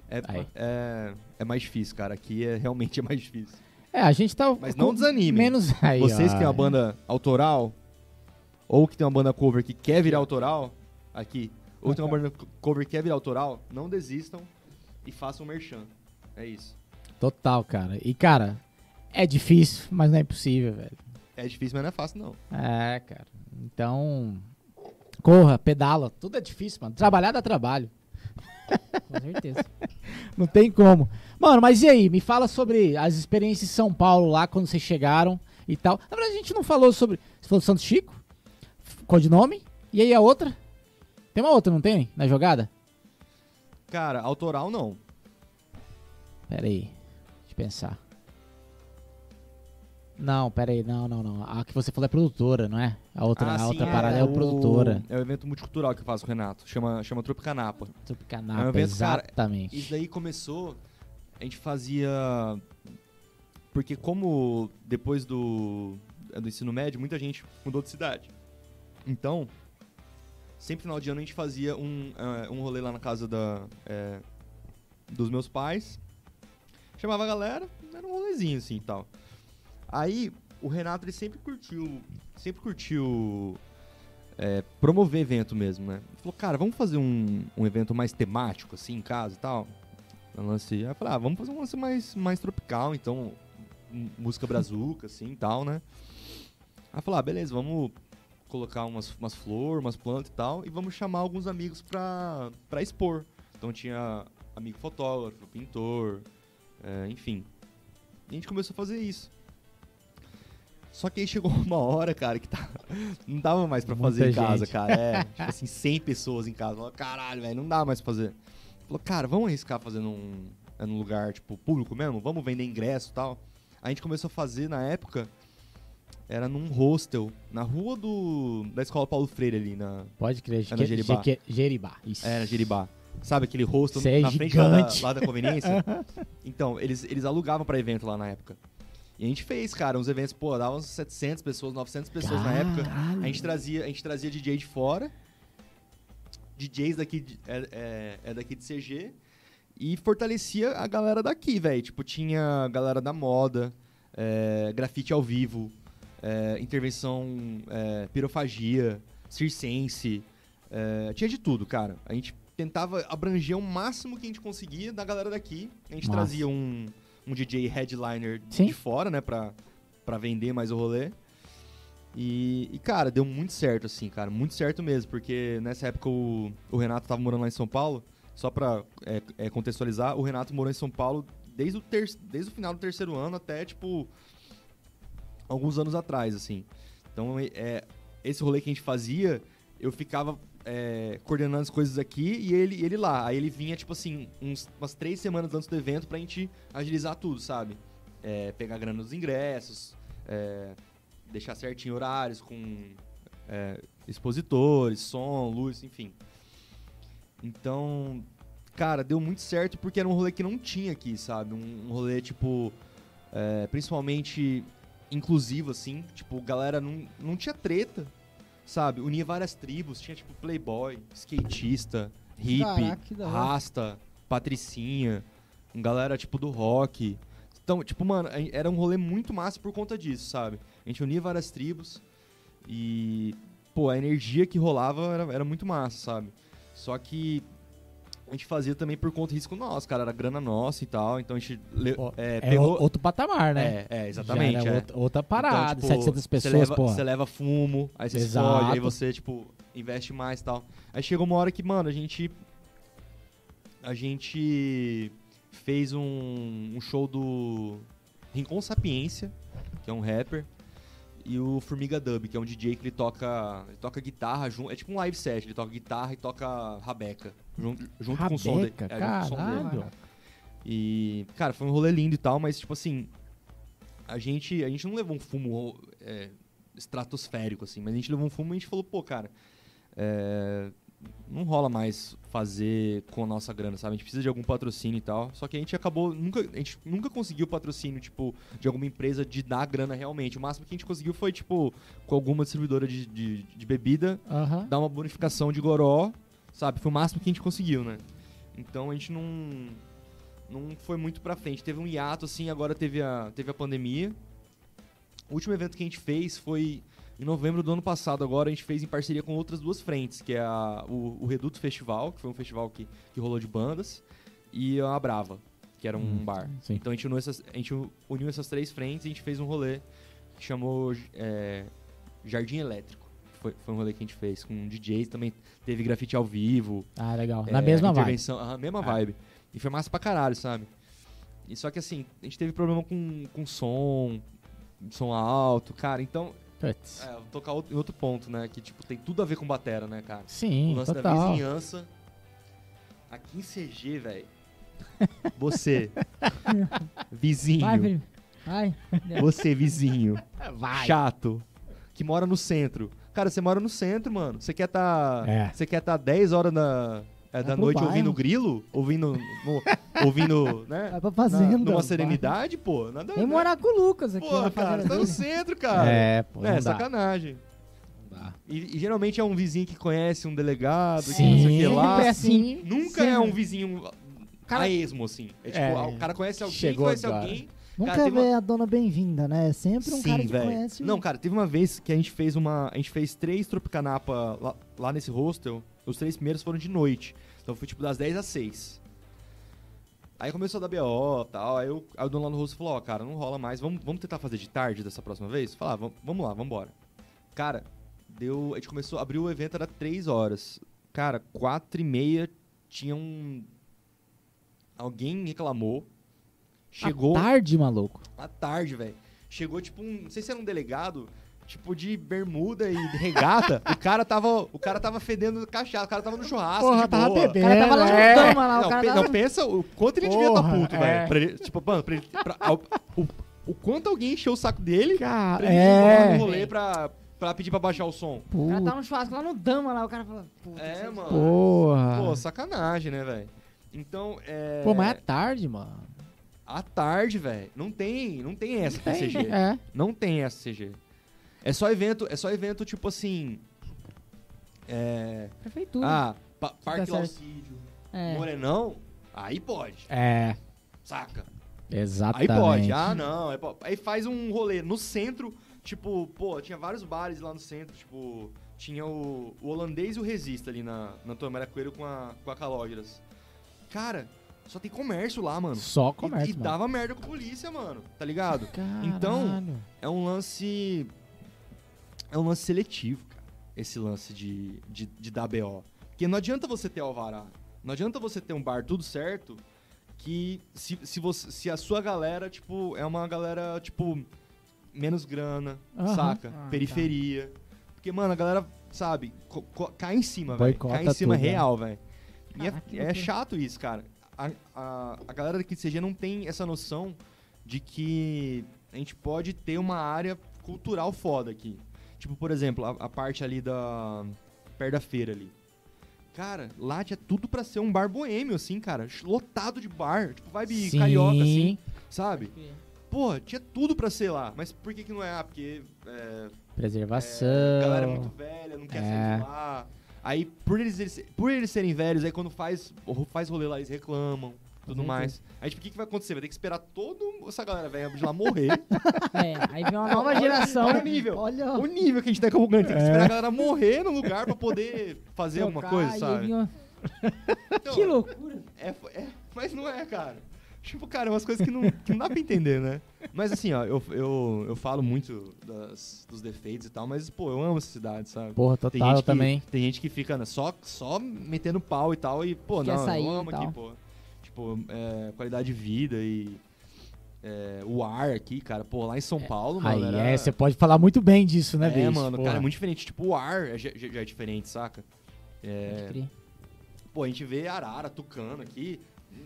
É, é, é mais difícil, cara. Aqui é realmente é mais difícil. É, a gente tá. Mas não desanimem. Menos aí, Vocês ó. que têm uma banda autoral, ou que tem uma banda cover que quer virar autoral, aqui, ou que tem uma banda cover que quer virar autoral, não desistam e façam merchan. É isso. Total, cara. E, cara, é difícil, mas não é impossível, velho. É difícil, mas não é fácil, não. É, cara. Então. Corra, pedala. Tudo é difícil, mano. Trabalhar dá trabalho. Com certeza. Não tem como. Mano, mas e aí? Me fala sobre as experiências em São Paulo lá, quando vocês chegaram e tal. Na verdade, a gente não falou sobre. Você falou do Santo Chico? Codinome? E aí a outra? Tem uma outra, não tem? Na jogada? Cara, autoral não. Pera aí. Deixa eu pensar. Não, pera aí. Não, não, não. A que você falou é produtora, não é? A outra, Ah, a sim, outra parada é, o produtora. É o evento multicultural que eu faço com o Renato. Chama, chama Tropicanapa. Tropicanapa, É um evento, cara, exatamente. Isso daí começou, a gente fazia. Porque como depois do, do ensino médio, muita gente mudou de cidade. Então, sempre final de ano a gente fazia um, eh, um rolê lá na casa da, eh, dos meus pais. Chamava a galera era um rolezinho assim e tal. Aí o Renato ele sempre curtiu, sempre curtiu é, promover evento mesmo, né? Ele falou, cara, vamos fazer um, um evento mais temático assim em casa e tal. Um lance, aí eu falei, ah, vamos fazer um lance mais, mais tropical, então música brazuca assim e tal, né? Aí falou, ah, beleza, vamos colocar umas, umas flores, umas plantas e tal, e vamos chamar alguns amigos pra, pra expor. Então tinha amigo fotógrafo, pintor, é, enfim. E a gente começou a fazer isso. Só que aí chegou uma hora, cara, que tá, não dava mais pra Muita fazer em casa, gente. cara. É, tipo assim, 100 pessoas em casa. Falou, Caralho, velho, não dá mais pra fazer. Falou, cara, vamos arriscar fazendo um, é, num lugar, tipo, público mesmo? Vamos vender ingresso e tal? A gente começou a fazer, na época, era num hostel, na rua do, da Escola Paulo Freire ali, na, Pode crer. É no Jeribá. Jeque- Jeribá. Isso. é, na Jeribá. Sabe aquele hostel Cê é na frente lá da, lá da conveniência? então, eles, eles alugavam pra evento lá na época. E a gente fez, cara, uns eventos, pô, dava uns 700 pessoas, 900 pessoas na época. Caralho. A gente trazia, a gente trazia DJ de fora, DJs daqui de- é, é, é daqui de CG e fortalecia a galera daqui, velho. Tipo, tinha galera da moda, é, grafite ao vivo, é, intervenção, é, pirofagia, circense, é, tinha de tudo, cara. A gente tentava abranger o máximo que a gente conseguia da galera daqui. A gente Massa. trazia um, um DJ headliner Sim. de fora, né, pra, pra vender mais o rolê. E, e, cara, deu muito certo, assim, cara, muito certo mesmo, porque nessa época o, o Renato tava morando lá em São Paulo, só pra é, é, contextualizar, o Renato morou em São Paulo desde o, ter, desde o final do terceiro ano até, tipo, alguns anos atrás, assim. Então, é, esse rolê que a gente fazia, eu ficava é, coordenando as coisas aqui e ele, ele lá. Aí ele vinha, tipo assim, uns- umas três semanas antes do evento pra gente agilizar tudo, sabe? É, pegar grana dos ingressos, é, deixar certinho horários com é, expositores, som, luz, enfim. Então, cara, deu muito certo porque era um rolê que não tinha aqui, sabe? Um, um rolê, tipo, é, principalmente inclusivo, assim. Tipo, galera não, não tinha treta, sabe? Unia várias tribos, tinha, tipo, playboy, skatista, hippie, rasta, patricinha, um galera, tipo, do rock. Então, tipo, mano, era um rolê muito massa por conta disso, sabe? A gente unia várias tribos e, pô, a energia que rolava era, era muito massa, sabe? Só que gente fazia também por conta e risco nosso, cara, era grana nossa e tal, então a gente é, É pegou... outro patamar, né? É, é, exatamente. É. outra, outra parada, Então, tipo, 700 Você pessoas, pô. você leva fumo, aí você fode, aí você, tipo, investe mais e tal. Aí chegou uma hora que, mano, a gente. A gente fez um, um show do Rincon Sapiência, que é um rapper, e o Formiga Dub, que é um DJ que ele toca. Ele toca guitarra junto. É tipo um live set, ele toca guitarra e toca rabeca. Junto, junto com o som dele. Rabeca, É, junto com o som dele. E, cara, foi um rolê lindo e tal, mas, tipo assim, a gente, a gente não levou um fumo é, estratosférico, assim, mas a gente levou um fumo e a gente falou, pô, cara, é, não rola mais fazer com a nossa grana, sabe? A gente precisa de algum patrocínio e tal. Só que a gente acabou, nunca, a gente nunca conseguiu patrocínio, tipo, de alguma empresa de dar grana realmente. O máximo que a gente conseguiu foi, tipo, com alguma distribuidora de, de, de bebida, dar uma bonificação de goró, sabe? Foi o máximo que a gente conseguiu, né? Então a gente não não foi muito pra frente. Teve um hiato assim, agora teve a teve a pandemia. O último evento que a gente fez foi em novembro do ano passado. Agora a gente fez em parceria com outras duas frentes, que é a, o, o Reduto Festival, que foi um festival que, que rolou de bandas, e a Brava, que era um Hum, bar. sim. Então a gente, uniu essas, a gente uniu essas três frentes e a gente fez um rolê que chamou é, Jardim Elétrico. Foi, foi um rolê que a gente fez com DJs, também teve grafite ao vivo. Ah, legal. é, Na mesma vibe. aham, mesma Ah. vibe. E foi massa pra caralho, sabe? E só que assim, a gente teve problema com, com som, som alto, cara, então, Putz. é, vou tocar outro, em outro ponto, né? Que tipo, tem tudo a ver com batera, né, cara? Sim, o lance da total. vizinhança. Aqui em CG, velho. Você, vizinho. Vai, Felipe. Vai. Você, vizinho. Vai. Chato. Que mora no centro. Cara, você mora no centro, mano. Você quer tá. É. Você quer tá 10 horas da, é, da noite bairro. ouvindo grilo? Ouvindo. no- ouvindo, né? Vai pra na- fazenda. numa vai. serenidade, pô. Nada Vem né? morar com o Lucas aqui Pô, na cara, fazenda tá no centro, cara. É, pô, É, sacanagem. E, e geralmente é um vizinho que conhece um delegado, que não Sim, sei o que lá. Sempre é assim. Nunca Sempre. é um vizinho Cara- a esmo, assim. É tipo, É, ah, o cara conhece alguém, chegou conhece agora. alguém, Nunca Cara, vê a dona bem-vinda, né? É sempre um Sim, cara que velho. conhece. Não, cara, teve uma vez que a gente fez uma. A gente fez três Tropicanapa lá, lá nesse hostel. Os três primeiros foram de noite. Então foi tipo das 10 às 6. Aí começou a dar BO e tal. Aí, eu, aí o dono lá no hostel falou: Ó, cara, não rola mais. Vamos, vamos tentar fazer de tarde dessa próxima vez? Falar, vamos, vamos lá, vamos embora. Cara, deu. A gente começou. Abriu o evento, era 3 horas. Cara, 4 e meia tinha um. Alguém reclamou. Chegou À tarde, maluco. à tarde, velho. Chegou, tipo, um. Não sei se era um delegado, tipo, de bermuda e de regata. o, cara tava, o cara tava fedendo cachaça, o cara tava no churrasco. Porra, de tava boa. O bebendo. cara tava lá no é. dama lá, o Não, cara pe- tava... não, pensa o quanto ele devia estar Porra, puto, é. velho. Pra ele- Tipo, mano, pra ele. pra- ao- o, o quanto alguém encheu o saco dele Cara, pra ele lá no é. rolê pra, pra pedir pra baixar o som. O cara Puta, tava no churrasco lá no Dama lá, o cara falou... É, mano. Porra. Pô, sacanagem, né, velho? Então, é. Pô, mas é tarde, mano. À tarde, velho. Não tem, não tem essa Tem, PCG. É. Não tem SCG. É só evento, é só evento tipo assim. É. Prefeitura. Ah, pa- Parque certo. Laucídio, é. Morenão, aí pode, É. saca? Exatamente. Aí pode. Ah, não, é aí faz um rolê no centro, tipo, pô, tinha vários bares lá no centro, tipo, tinha o, o holandês e o resista ali na, na Tomara Coelho com a, com a Calógeras. Cara, só tem comércio lá, mano. Só E- comércio, e mano. dava merda com a polícia, mano, tá ligado? Então, Caralho. é um lance. É um lance seletivo, cara. Esse lance de, de, de dar BO. Porque não adianta você ter alvará. Não adianta você ter um bar tudo certo. Que se, se, você, se a sua galera, tipo, é uma galera, tipo, menos grana, Aham. saca? Ah, Periferia. Porque, mano, a galera, sabe, cai em cima, velho. Cai em cima tudo, né? real, velho. E é- que é, loucura. chato isso, cara. A, a, a galera daqui de CG não tem essa noção de que a gente pode ter uma área cultural foda aqui. Tipo, por exemplo, a, a parte ali da. perto da feira ali. Cara, lá tinha tudo pra ser um bar boêmio, assim, cara. Lotado de bar. Tipo, vibe Sim. carioca, assim, sabe? Pô, tinha tudo pra ser lá. Mas por que que não é? Ah, porque é, Preservação. é, a galera é muito velha, não quer É. sair de lá. Aí, por eles, eles- por eles serem velhos, aí quando faz, faz rolê lá, eles reclamam, tudo mais. Aí, tipo, o que, que vai acontecer? Vai ter que esperar toda essa galera velha de lá morrer. É, aí vem uma nova geração. Olha o nível. Olha, O nível que a gente tá Grande. Tem que É. esperar a galera morrer no lugar pra poder fazer alguma coisa, sabe? uma- Então, Que loucura. é, é, mas não é, cara. Tipo, cara, é umas coisas que não, que não dá pra entender, né? Mas assim, ó, eu, eu, eu falo muito das- dos defeitos e tal, mas, pô, eu amo essa cidade, sabe? Porra, Tem total, gente, eu que, também. tem gente que fica né, só, só metendo pau e tal, e, pô, Quer não, sair eu amo aqui, pô. Tipo, é, qualidade de vida e é, o ar aqui, cara, pô, lá em São Paulo, mano, Aí, era- é, você pode falar muito bem disso, né, é, bicho? mano, Porra. cara, é muito diferente. Tipo, o ar é- já, já- é diferente, saca? É, pô, a gente vê arara, tucano aqui,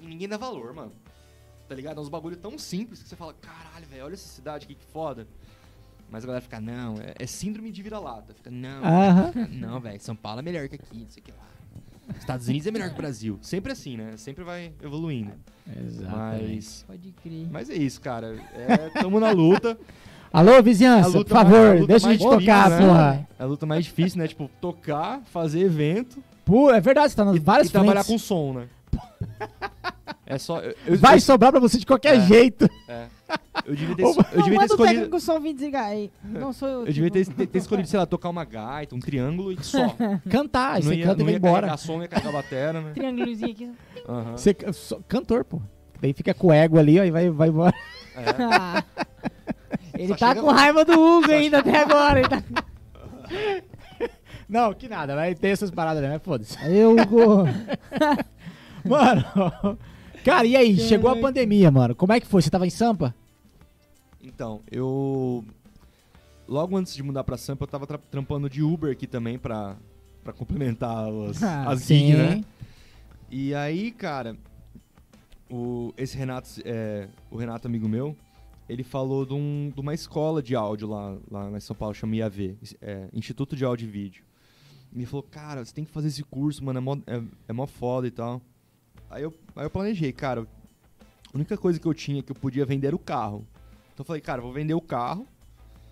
ninguém dá valor, mano. Tá ligado? É uns bagulho tão simples que você fala, caralho, velho, olha essa cidade aqui, que foda. Mas a galera fica, não, é, é síndrome de vira-lata. Fica, não, Aham. não, velho, São Paulo é melhor que aqui, não sei o que lá. Estados Unidos é melhor que o Brasil. Sempre assim, né? Sempre vai evoluindo. Exatamente. Mas, Pode crer. mas é isso, cara. É, tamo na luta. Alô, A vizinhança, por mais- favor, a luta deixa a mais gente tocar, difícil, né? porra. É a luta mais difícil, né? Tipo, tocar, fazer evento Pô, é verdade, você tá nas e, várias e trabalhar frentes. com som, né? É só. Eu, eu- Vai eu- sobrar pra você de qualquer É. jeito. é. Eu devia ter, eu devia ter Não, escolhido. Não sou eu. Eu devia ter, tipo, ter- ter escolhido, sei lá, tocar uma gaita, um triângulo e só. Cantar, aí não você ia, canta e não vai ia embora. carregar som, ia carregar batera, né? Triângulozinho aqui. Você, só- cantor, pô. Daí fica com o ego ali, ó, e vai, vai embora. É. Ele Só tá com raiva do Hugo ainda até agora. Ele tá... Não, que nada, vai ter essas paradas, né? Foda-se. Aí, Hugo. Mano, cara, e aí? Chegou a pandemia, mano. Como é que foi? Você tava em Sampa? Então, eu. Logo antes de mudar pra Sampa, eu tava tra- trampando de Uber aqui também pra, pra complementar as, Ah, as gig, né? E aí, cara, o, esse Renato, é, o Renato, amigo meu, ele falou de, um- de uma escola de áudio lá, lá em São Paulo, chama IAV, é, Instituto de Áudio e Vídeo. E ele falou, cara, você tem que fazer esse curso, mano, é mó, é, é mó foda e tal. Aí eu, aí eu planejei, cara, a única coisa que eu tinha que eu podia vender era o carro. Então eu falei, cara, vou vender o carro,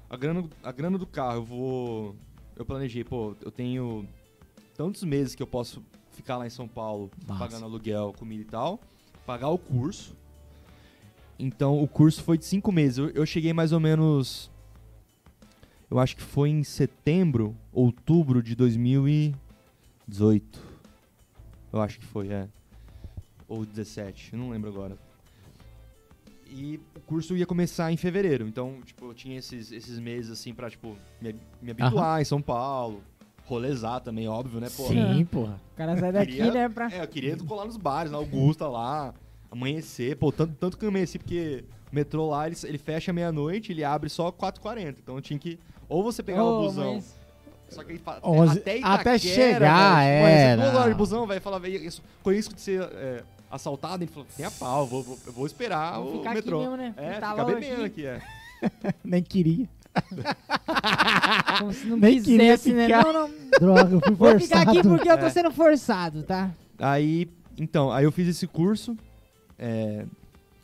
a grana, a grana do carro eu vou... Eu planejei, pô, eu tenho tantos meses que eu posso ficar lá em São Paulo Massa. pagando aluguel, comida e tal, pagar o curso Então o curso foi de cinco meses. Eu, eu cheguei mais ou menos. Eu acho que foi em setembro, outubro de 2018. Eu acho que foi, é. Ou 17, eu não lembro agora. E o curso ia começar em fevereiro. Então, tipo, eu tinha esses, esses meses assim pra, tipo, me, me habituar em São Paulo. Rolezar também, óbvio, né? Pô, Sim, porra. O cara sai daqui, queria- né, pra... É, eu queria colar nos bares, na Augusta lá, amanhecer. Pô, tanto, tanto que eu amanheci, porque o metrô lá, ele, ele fecha meia-noite, ele abre só 4h40. Então eu tinha que. Ou você pegar o Ô, busão. mas- Só que aí até até Itaquera, chegar, velho, é, Mano, você pulou de busão, velho, fala, velho, isso- com isso de ser é, assaltado, ele falou, tem a pau, vou, vou, eu vou esperar Vou o ficar aqui metrô. mesmo, né? É, Tá ficar bebendo aqui. aqui, é. Nem queria. Como se não Nem queria quisesse, né? Não, não. Droga, eu fui Vou forçado. ficar aqui porque eu tô É. sendo forçado, tá? Aí, então, aí eu fiz esse curso é,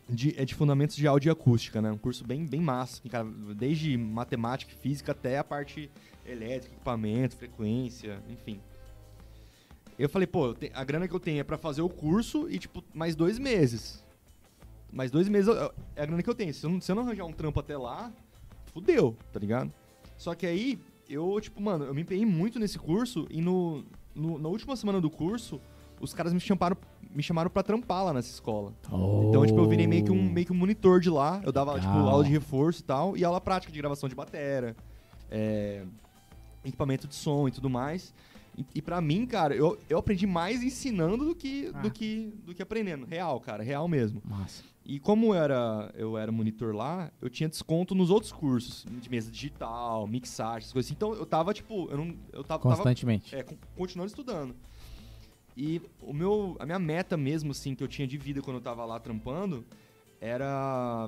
de, é de fundamentos de áudio e acústica, né? Um curso bem, bem massa, assim, cara, desde matemática e física até a parte elétrica, equipamento, frequência, enfim. Eu falei, pô, a grana que eu tenho é pra fazer o curso e, tipo, mais dois meses. Mais dois meses eu- é a grana que eu tenho. Se eu, não, se eu não arranjar um trampo até lá, fudeu, tá ligado? Só que aí, eu, tipo, mano, eu me empenhei muito nesse curso e no, no- na última semana do curso, os caras me chamaram, me chamaram pra trampar lá nessa escola. Então, tipo, eu virei meio que um, meio que um monitor de lá. Eu dava, tipo, Legal. aula de reforço e tal, e aula prática de gravação de batera, é, equipamento de som e tudo mais. E, e pra mim, cara, eu, eu aprendi mais ensinando do que, Ah. do, que, do que aprendendo. Real, cara, real mesmo. Massa. E como eu era, eu era monitor lá, eu tinha desconto nos outros cursos, de mesa digital, mixagem, essas coisas assim. Então eu tava, tipo, eu não. Eu tava, tava Constantemente. é, con- continuando estudando. E o meu, a minha meta mesmo, assim, que eu tinha de vida quando eu tava lá trampando, era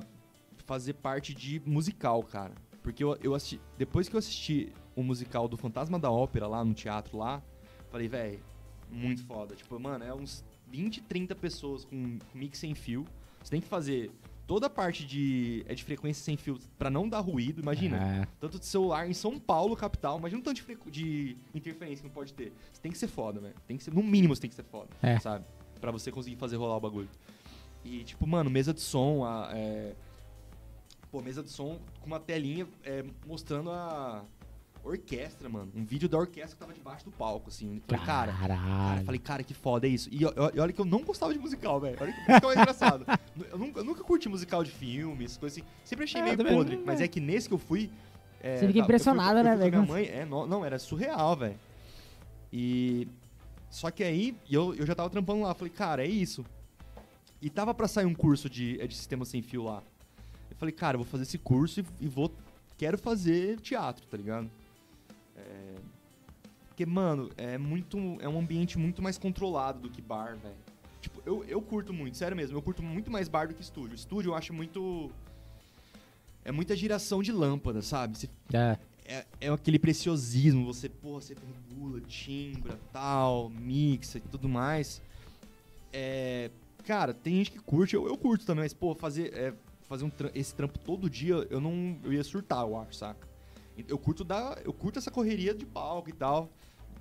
fazer parte de musical, cara. Porque eu, eu assisti, depois que eu assisti o musical do Fantasma da Ópera lá no teatro lá, falei, velho, muito foda. Tipo, mano, é uns 20, 30 pessoas com mix sem fio. Você tem que fazer toda a parte de, é de frequência sem fio pra não dar ruído, imagina É. tanto de celular em São Paulo, capital. Imagina o tanto de, de interferência que não pode ter. Você tem que ser foda, velho. Tem que ser, no mínimo você tem que ser foda, É. sabe? Pra você conseguir fazer rolar o bagulho. E, tipo, mano, mesa de som, a, é... Pô, mesa de som com uma telinha é, mostrando a orquestra, mano. Um vídeo da orquestra que tava debaixo do palco, assim. Falei, cara, Cara, falei, cara, que foda é isso. E, e olha que eu não gostava de musical, velho. Olha que musical é engraçado. Eu nunca, eu nunca curti musical de filmes, coisas assim. Sempre achei É, meio podre. Mas é que nesse que eu fui. é, Você fica tá, eu né, velho? Minha mãe, é, não, não, era surreal, velho. E. Só que aí, eu, eu já tava trampando lá. Falei, cara, é isso. E tava pra sair um curso de, é, de sistema sem fio lá. Eu falei, cara, eu vou fazer esse curso e, e vou. Quero fazer teatro, tá ligado? É, porque, mano, é muito. É um ambiente muito mais controlado do que bar, velho. Tipo, eu, eu curto muito, sério mesmo. Eu curto muito mais bar do que estúdio. Estúdio eu acho muito. É muita giração de lâmpada, sabe? Você É. é, é aquele preciosismo, você, pô, você regula, timbra, tal, mixa e tudo mais. É, cara, tem gente que curte, eu, eu curto também, mas, pô, fazer, é, fazer um esse trampo todo dia, eu não. Eu ia surtar, eu acho, saca? Eu curto dar. Eu curto essa correria de palco e tal.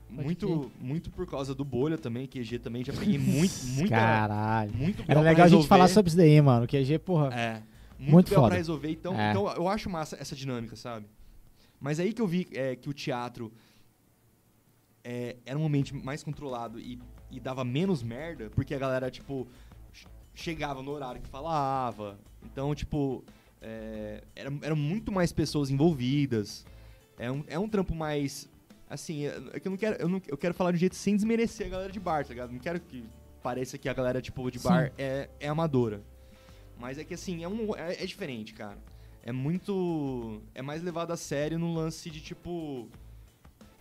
Pode Muito, muito por causa do bolha também, que EG também já peguei muito, muita, Caralho. muito Era legal a gente falar sobre isso daí, mano. Que EG, porra. É. Muito, Muito foda. pra resolver. Então, É. então eu acho massa essa dinâmica, sabe? Mas aí que eu vi é, que o teatro é, era um ambiente mais controlado e, e dava menos merda, porque a galera, tipo, che- chegava no horário que falava. Então, tipo, é, era, eram muito mais pessoas envolvidas. É um, é um trampo mais. Assim, é é que eu não quero. Eu, não, eu quero falar de um jeito sem desmerecer a galera de bar, tá ligado? Não quero que pareça que a galera, tipo, de Sim. bar é, é amadora. Mas é que assim, é, um, é, é diferente, cara. É muito. É mais levado a sério no lance de tipo.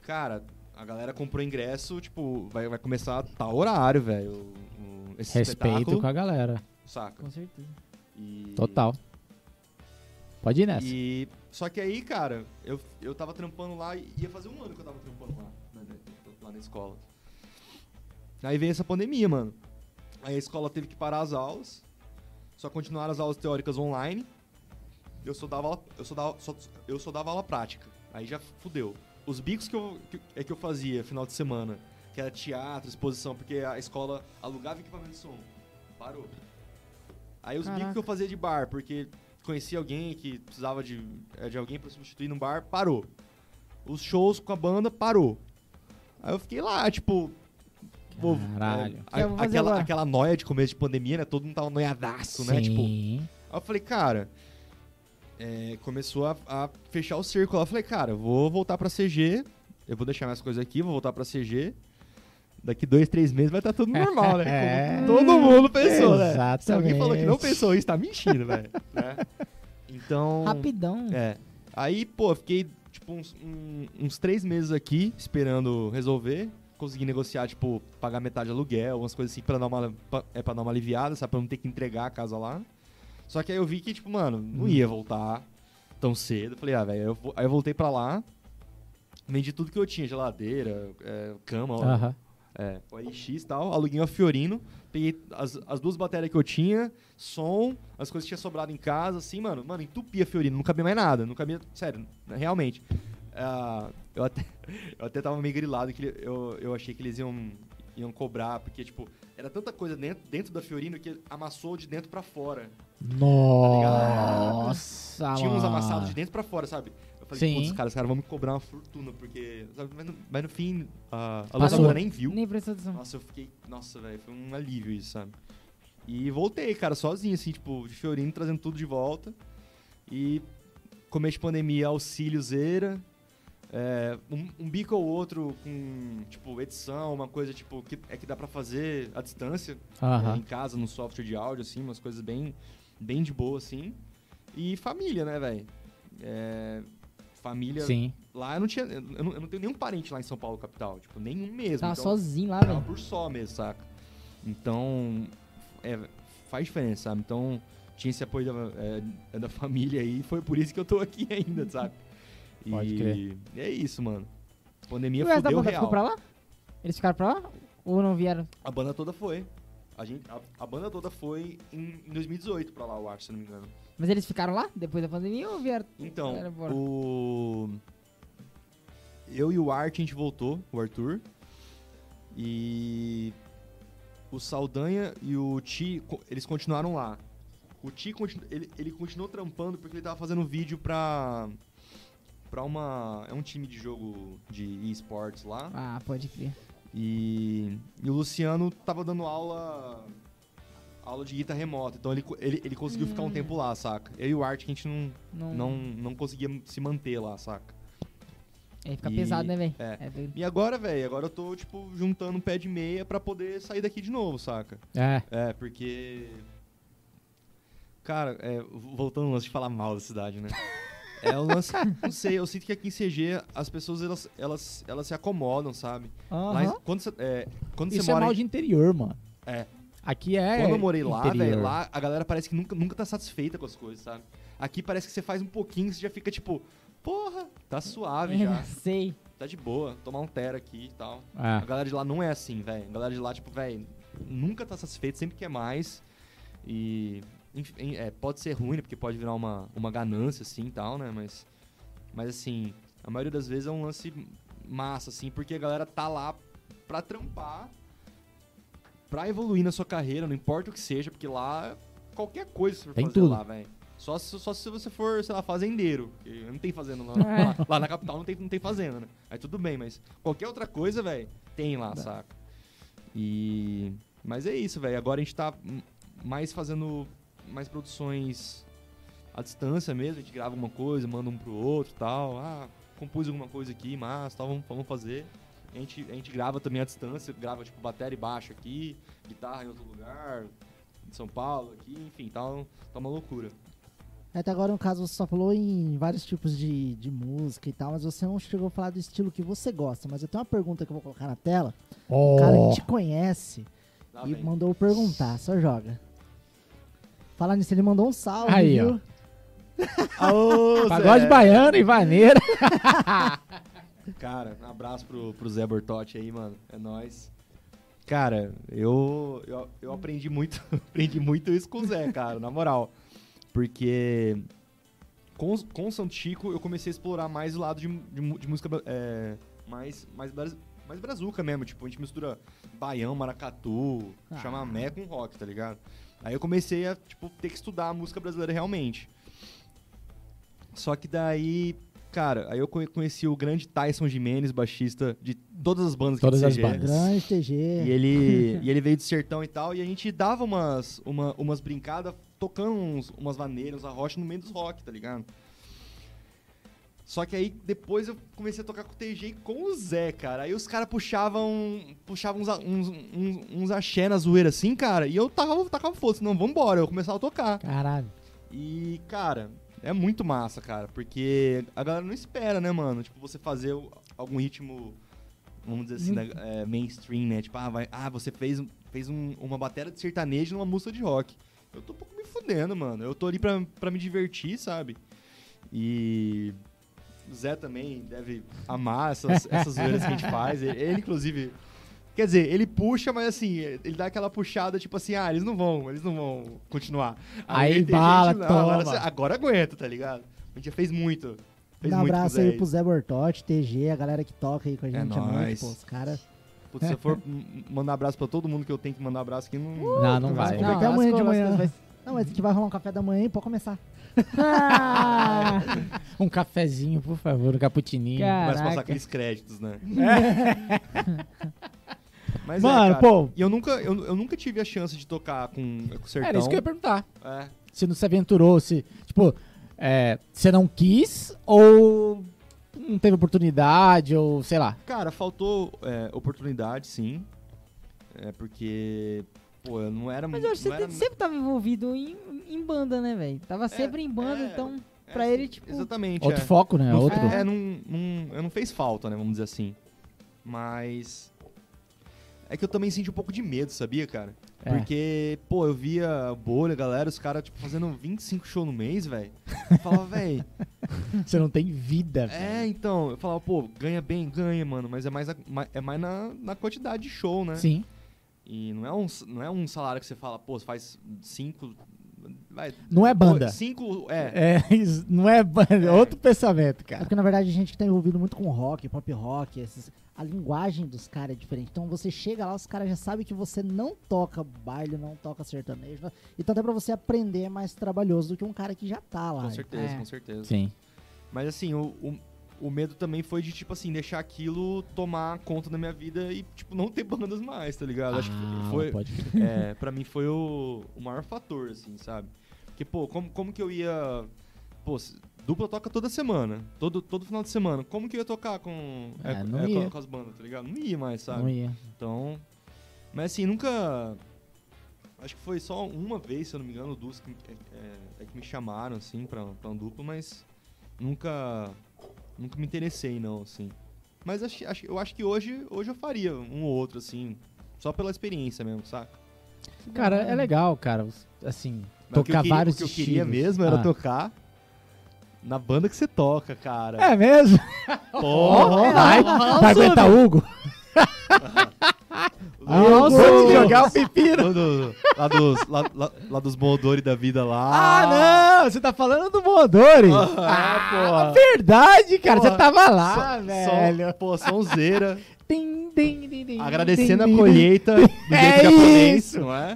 Cara, a galera comprou ingresso, tipo, vai, vai começar a tal horário, velho. Respeito com a galera. Saca? Com certeza. E- Total. Pode ir nessa. E. Só que aí, cara, eu, eu tava trampando lá e ia fazer um ano que eu tava trampando lá, né, né, lá na escola. Aí veio essa pandemia, mano. Aí a escola teve que parar as aulas. Só continuaram as aulas teóricas online. Eu só dava aula, eu só dava, só- eu só dava aula prática. Aí já fudeu. Os bicos que eu, que, é que eu fazia final de semana, que era teatro, exposição, porque a escola alugava equipamento de som. Parou. Aí os Caraca. bicos que eu fazia de bar, porque conhecia alguém que precisava de, eh, de alguém pra substituir no bar, parou. Os shows com a banda, parou. Aí eu fiquei lá, tipo. Caralho. é, fazer aquela, aquela noia de começo de pandemia, né? Todo mundo tava noiadaço, né? Tipo, Sim. Aí eu falei, cara, é, começou a, a fechar o círculo. Eu falei, cara, eu vou voltar pra CG, eu vou deixar minhas coisas aqui, vou voltar pra CG. Daqui dois, três meses vai estar tudo normal, né? É. Como todo mundo pensou, né? Se Exatamente. alguém falou que não pensou isso, tá mentindo, velho. né? Então. Rapidão. É. Aí, pô, eu fiquei, tipo, uns, um- uns três meses aqui esperando resolver. Consegui negociar, tipo, pagar metade de aluguel, umas coisas assim pra dar uma, pra, é, pra dar uma aliviada, sabe? Pra não ter que entregar a casa lá. Só que aí eu vi que, tipo, mano, não ia voltar tão cedo. Falei, ah, velho, aí eu voltei pra lá. Vendi tudo que eu tinha, geladeira, é, cama, ó, Aham. É, OLX e tal, aluguei uma Fiorino, peguei as, as duas baterias que eu tinha, som, as coisas que tinha sobrado em casa, assim, mano, mano, entupia a Fiorino, não cabia mais nada, não cabia, sério, realmente. Ah, eu, até, eu até tava meio grilado que eu, eu achei que eles iam, iam cobrar, porque, tipo, era tanta coisa dentro, dentro da Fiorino que amassou de dentro pra fora. Nossa, Tinha uns amassados de dentro pra fora, sabe? Falei, Sim. putz, os caras, os caras vão me cobrar uma fortuna, porque. sabe, mas, no, mas no fim, a, a Passou. locadora nem viu. Nem prestou atenção. Nossa, eu fiquei. Nossa, velho, foi um alívio isso, sabe? E voltei, cara, sozinho, assim, tipo, de Fiorino, trazendo tudo de volta. E começo de pandemia, auxíliozeira. É, um, um bico ou outro com, tipo, edição, uma coisa, tipo, que é que dá pra fazer à distância. é, Aham. em casa, no software de áudio, assim, umas coisas bem, bem de boa, assim. E família, né, velho? É, família. Sim. Lá eu não tinha. Eu não, eu não tenho nenhum parente lá em São Paulo, capital. Tipo, nenhum mesmo. Tava então, sozinho lá, Tava velho. por só mesmo, saca? Então, é, faz diferença, sabe? Então, tinha esse apoio da, é, da família aí, foi por isso que eu tô aqui ainda, sabe? E Pode crer. é isso, mano. E Pandemia o resto da fudeu banda real. ficou pra lá? Eles ficaram pra lá? Ou não vieram? A banda toda foi. A, gente, a, a banda toda foi em, em 2018 pra lá, eu acho, se não me engano. Mas eles ficaram lá depois da pandemia ou vieram? Então, Era embora. o... Eu e o Art, a gente voltou, o Arthur. E o Saldanha e o Ti, eles continuaram lá. O Ti, continu- ele, ele continuou trampando porque ele tava fazendo vídeo pra... Pra uma... É um time de jogo de esportes lá. Ah, pode crer. E, e o Luciano tava dando aula aula de guitarra remota. Então ele, ele, ele conseguiu ficar um Hum. tempo lá, saca? Eu e o Art, que a gente não, Não, não, não conseguia se manter lá, saca? Aí fica E- pesado, né, velho? é. doido. E agora, velho, agora eu tô, tipo, juntando um pé de meia pra poder sair daqui de novo, saca? É. É, porque. Cara, é, voltando ao lance de falar mal da cidade, né? É o lance. Não sei, eu sinto que aqui em CG as pessoas elas, elas, elas se acomodam, sabe? Em- Aham. quando você, é, quando Isso você é mora. mal em- de interior, mano. É. Aqui é. Quando eu morei lá, velho, lá a galera parece que nunca, nunca tá satisfeita com as coisas, sabe? Aqui parece que você faz um pouquinho e você já fica tipo, porra, tá suave já, Sei. tá de boa, tomar um tera aqui e tal. É. A galera de lá não é assim, velho. A galera de lá, tipo, velho, nunca tá satisfeito, sempre quer mais. E. Enfim, é, pode ser ruim, né? Porque pode virar uma, uma ganância, assim e tal, né? Mas. Mas assim, a maioria das vezes é um lance massa, assim, porque a galera tá lá pra trampar, pra evoluir na sua carreira, não importa o que seja, porque lá qualquer coisa você for Tem fazer tudo. lá, velho. Só se, só se você for, sei lá, fazendeiro. Não tem fazenda lá, É. lá, lá na capital, não tem, não tem fazenda, né? Aí tudo bem, mas qualquer outra coisa, velho, tem lá, saca? E. Mas é isso, velho. Agora a gente tá hum, mais fazendo mais produções à distância mesmo. A gente grava alguma coisa, manda um pro outro e tal. Ah, compus alguma coisa aqui, mas tal, vamos, vamos fazer. A gente, a gente grava também à distância, grava tipo bateria e baixo aqui, guitarra em outro lugar, em São Paulo aqui, enfim, tá, um- tá uma loucura. Até agora, no caso, você só falou em vários tipos de, de música e tal, mas você não chegou a falar do estilo que você gosta. Mas eu tenho uma pergunta que eu vou colocar na tela. Oh. O cara que te conhece Lá e vem. mandou perguntar, só joga. Falar nisso, ele mandou um salve, Aí, viu? Aô, Pagode baiano e vaneira. Cara, um abraço pro, pro Zé Bortotti aí, mano. É nóis. Cara, eu, eu, eu aprendi muito aprendi muito isso com o Zé, cara, na moral. Porque com, com o Santo Chico eu comecei a explorar mais o lado de, de, de música é, mais, mais, mais brazuca mesmo. Tipo, a gente mistura baião, maracatu, Ah. chamamé com rock, tá ligado? Aí eu comecei a, tipo, ter que estudar a música brasileira realmente. Só que daí, cara, aí eu conhe- conheci o grande Tyson Jimenez, baixista de todas as bandas Todas que as bandas. Grande TG. E ele, e ele veio do sertão e tal, e a gente dava umas, uma, umas brincadas tocando uns, umas vaneiras, uns arrocha no meio dos rock, tá ligado? Só que aí depois eu comecei a tocar com o TG e com o Zé, cara. Aí os caras puxavam, puxavam uns, a- uns, uns, uns axé na zoeira assim, cara, e eu tacava, tacava foda não, vambora, eu começava a tocar. Caralho. E, cara, é muito massa, cara, porque a galera não espera, né, mano? Tipo, você fazer algum ritmo, vamos dizer assim, né, é, mainstream, né? Tipo, ah, vai, ah você fez, fez um- uma bateria de sertanejo numa música de rock. Eu tô um pouco me fudendo, mano. Eu tô ali pra, pra me divertir, sabe? E o Zé também deve amar essas, essas zoeiras que a gente faz. Ele, ele, inclusive... Quer dizer, ele puxa, mas assim, ele dá aquela puxada, tipo assim, ah, eles não vão, eles não vão continuar. Aí tem bala, "Não, agora, toma." cê- agora aguenta, tá ligado? A gente já fez muito. Fez Um muito abraço aí pro Zé Bortotti, TG, a galera que toca aí com a É gente noite, nóis. pô, os caras. Putz, se eu for mandar abraço pra todo mundo que eu tenho que mandar abraço aqui, não... Não, não vai. Não, até amanhã de manhã. vai- Não, mas que vai rolar um café da manhã e pode começar. Ah, Um cafezinho, por favor, um cappuccininho. Começa a passar aqueles créditos, né? Mas Mano, é, cara, pô. E eu nunca, eu, eu nunca tive a chance de tocar com, com o Sertão. Era isso que eu ia perguntar. É. Se não se aventurou, se. Tipo, é, você não quis ou não teve oportunidade, ou sei lá. Cara, faltou é, oportunidade, sim. É porque, pô, eu não era... Mas eu acho que você era- sempre tava envolvido em, em banda, né, velho? Tava sempre em banda, é, então é, pra sim, ele, tipo... Exatamente, Outro é. foco, né? Não, Outro. É, não, não, eu não fez falta, né? Vamos dizer assim. Mas. É que eu também senti um pouco de medo, sabia, cara? É. Porque, pô, eu via bolha, galera, os caras, tipo, fazendo 25 shows no mês, velho. Eu falava, velho. Você não tem vida, É, velho. então. Eu falava, pô, ganha bem, ganha, mano. Mas é mais, a- é mais na, na quantidade de show, né? Sim. E não é, um, não é um salário que você fala, pô, você faz cinco. Vai, Não é banda. Cinco, é. É, isso não é, é outro pensamento, É cara. porque, na verdade, a gente que tá envolvido muito com rock, pop rock, esses- a linguagem dos caras é diferente. Então você chega lá, os caras já sabem que você não toca baile, não toca sertanejo. Então até pra você aprender é mais trabalhoso do que um cara que já tá lá. Com certeza, É. com certeza. Sim. Mas assim, o, o, o medo também foi de, tipo assim, deixar aquilo tomar conta da minha vida e, tipo, não ter bandas mais, tá ligado? Acho que Ah, foi. pode. É, pra mim foi o, o maior fator, assim, sabe? Porque, pô, como, como que eu ia. Pô, dupla toca toda semana, todo, todo final de semana. Como que eu ia tocar com, É, é, não é, ia. com, as bandas, tá ligado? Não ia mais, sabe? Não ia. Então. Mas assim, nunca. Acho que foi só uma vez, se eu não me engano, duas que, é, é, é que me chamaram, assim, pra, pra um duplo, mas nunca. Nunca me interessei, não, assim. Mas acho, acho- eu acho que hoje, hoje eu faria um ou outro, assim. Só pela experiência mesmo, saca? Cara, é legal, cara. Assim, Mas tocar queria- vários O que eu queria estilos. mesmo era Ah. tocar na banda que você toca, cara. É mesmo? Porra! Vai, vai aguentar o Hugo? Do- Vou te do- jogar o pepino. do- lá, dos, lá, lá, lá dos Mondori da vida lá. Ah, não! Você tá falando do Mondori? Ah, Ah, verdade, cara. Porra. Você tava lá, Som- velho. som- pô, sonzeira. Tim, tim, tim, agradecendo a colheita do É jeito japonês, isso. não é?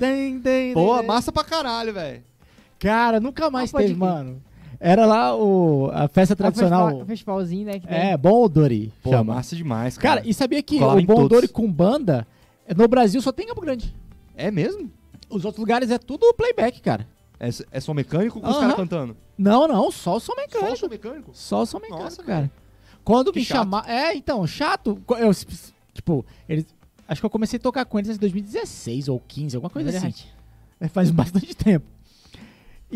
Pô, massa pra caralho, velho. Cara, nunca mais Ah, teve, mano. Era lá o, a festa tradicional. festival- festivalzinho, né? É, Bom Odori. Pô, chama. massa demais, cara. Cara, e sabia que Colava o em Bom todos. Odori com banda, é, no Brasil só tem Campo Grande. É mesmo? Os outros lugares é tudo playback, cara. É, é som mecânico com os Aham. caras cantando? Não, não, só o som Só mecânico. som mecânico? Só o som mecânico, Nossa, cara. Quando Que me chato. chamar. É, então, chato. Co- Eu, tipo, eles. Acho que eu comecei a tocar com eles em 2016 ou 15, alguma coisa assim. Verdade. É, Faz bastante tempo.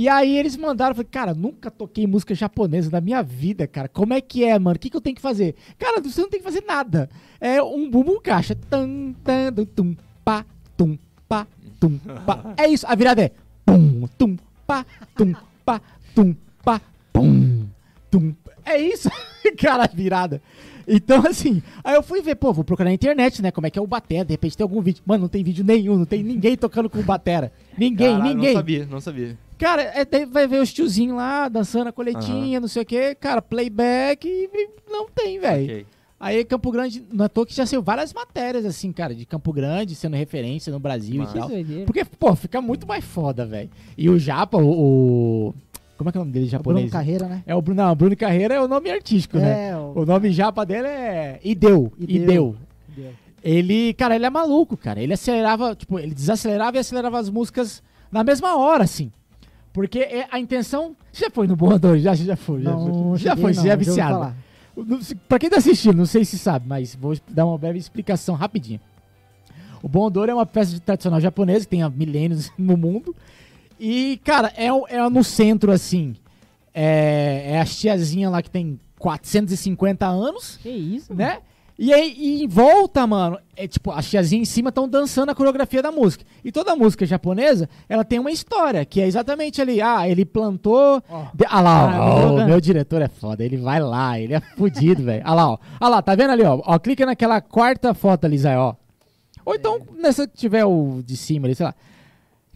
E aí eles mandaram, eu falei, cara, nunca toquei música japonesa na minha vida, cara. Como é que é, mano? O que, que eu tenho que fazer? Cara, você não tem que fazer nada. É um bumbum caixa. Tum, tum, tum, pá, tum, pá, tum, pá. É isso, a virada é pum, tum, pá, tum, pá, tum, pá, pum, tum. É isso, cara, a virada. Então, assim, aí eu fui ver, pô, vou procurar na internet, né, como é que é o batera, de repente tem algum vídeo. Mano, não tem vídeo nenhum, não tem ninguém tocando com batera. Ninguém, Caralho, ninguém. Não sabia, não sabia. Cara, é, vai ver os tiozinhos lá dançando a coletinha, não sei o quê. Cara, playback e e não tem, velho. Ok. Aí Campo Grande, não é toa que já saiu várias matérias, assim, cara, de Campo Grande sendo referência no Brasil Massa. e tal. Porque, pô, fica muito mais foda, velho. E o Japa, o, o- Como é que é o nome dele O Bruno japonês? Carreira, né? É o Bruno, não, Bruno Carreira é o nome artístico, né? É, o... O nome japa dele é Ideu. Ideu. Ideu. Deu. Ele, cara, ele é maluco, cara. Ele acelerava, tipo, ele desacelerava e acelerava as músicas na mesma hora, assim. Porque é- a intenção. Você já foi no Boador? Já, já foi. Já, Não, foi. já cheguei, foi, você não, já é viciado. Pra quem tá assistindo, não sei se sabe, mas vou dar uma breve explicação rapidinho. O Bondor é uma peça tradicional japonesa que tem há milênios no mundo. E, cara, é, é no centro, assim. É, é a tiazinha lá que tem 450 anos, Que isso? né? E aí, e em volta, mano, é tipo, as tiazinhas em cima estão dançando a coreografia da música. E toda música japonesa, ela tem uma história, que é exatamente ali, ah, ele plantou... Ó. de- ah lá, Ah, ó, ó, o meu diretor é foda, ele vai lá, ele é fudido, velho. Ah lá, ó. Ah lá, tá vendo ali, ó? ó? Clica naquela quarta foto ali, Zé, ó. Ou então, nessa que tiver o de cima ali, sei lá.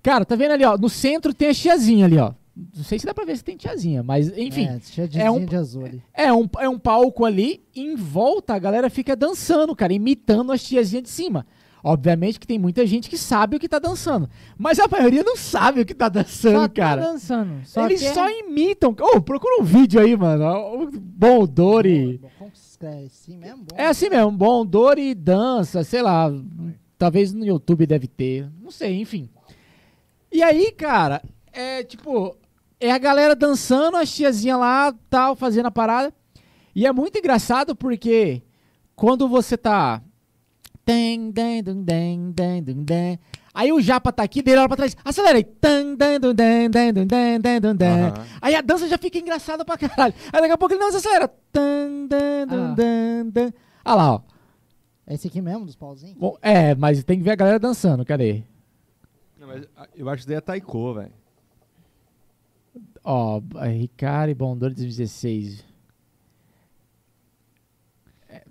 Cara, tá vendo ali, ó? No centro tem a tiazinha ali, ó. Não sei se dá pra ver se tem tiazinha, mas enfim. É, de é um- de azul ali. É um, é um palco ali, e em volta a galera fica dançando, cara, imitando as tiazinhas de cima. Obviamente que tem muita gente que sabe o que tá dançando, mas a maioria não sabe o que tá dançando, Só cara. tá dançando. Só Eles é- só imitam. Ô, procura um vídeo aí, mano. Bom Dori. Bom, Como que se escreve? Sim mesmo? Bom. É assim mesmo, Bom Dori dança, sei lá. Talvez no YouTube deve ter. Não sei, enfim. E aí, cara, é tipo. É a galera dançando, as tiazinhas lá, tal, fazendo a parada. E é muito engraçado porque quando você tá. Aí o japa tá aqui, dele olha pra trás, acelera aí. Aham. Aí a dança já fica engraçada pra caralho. Aí daqui a pouco ele não acelera. Ah. Olha lá, ó. É esse aqui mesmo, dos pauzinhos? Bom, é, mas tem que ver a galera dançando, cadê? Não, mas ah, eu acho que isso daí é taiko, velho. Ó, Ricardo e Bondor 2016.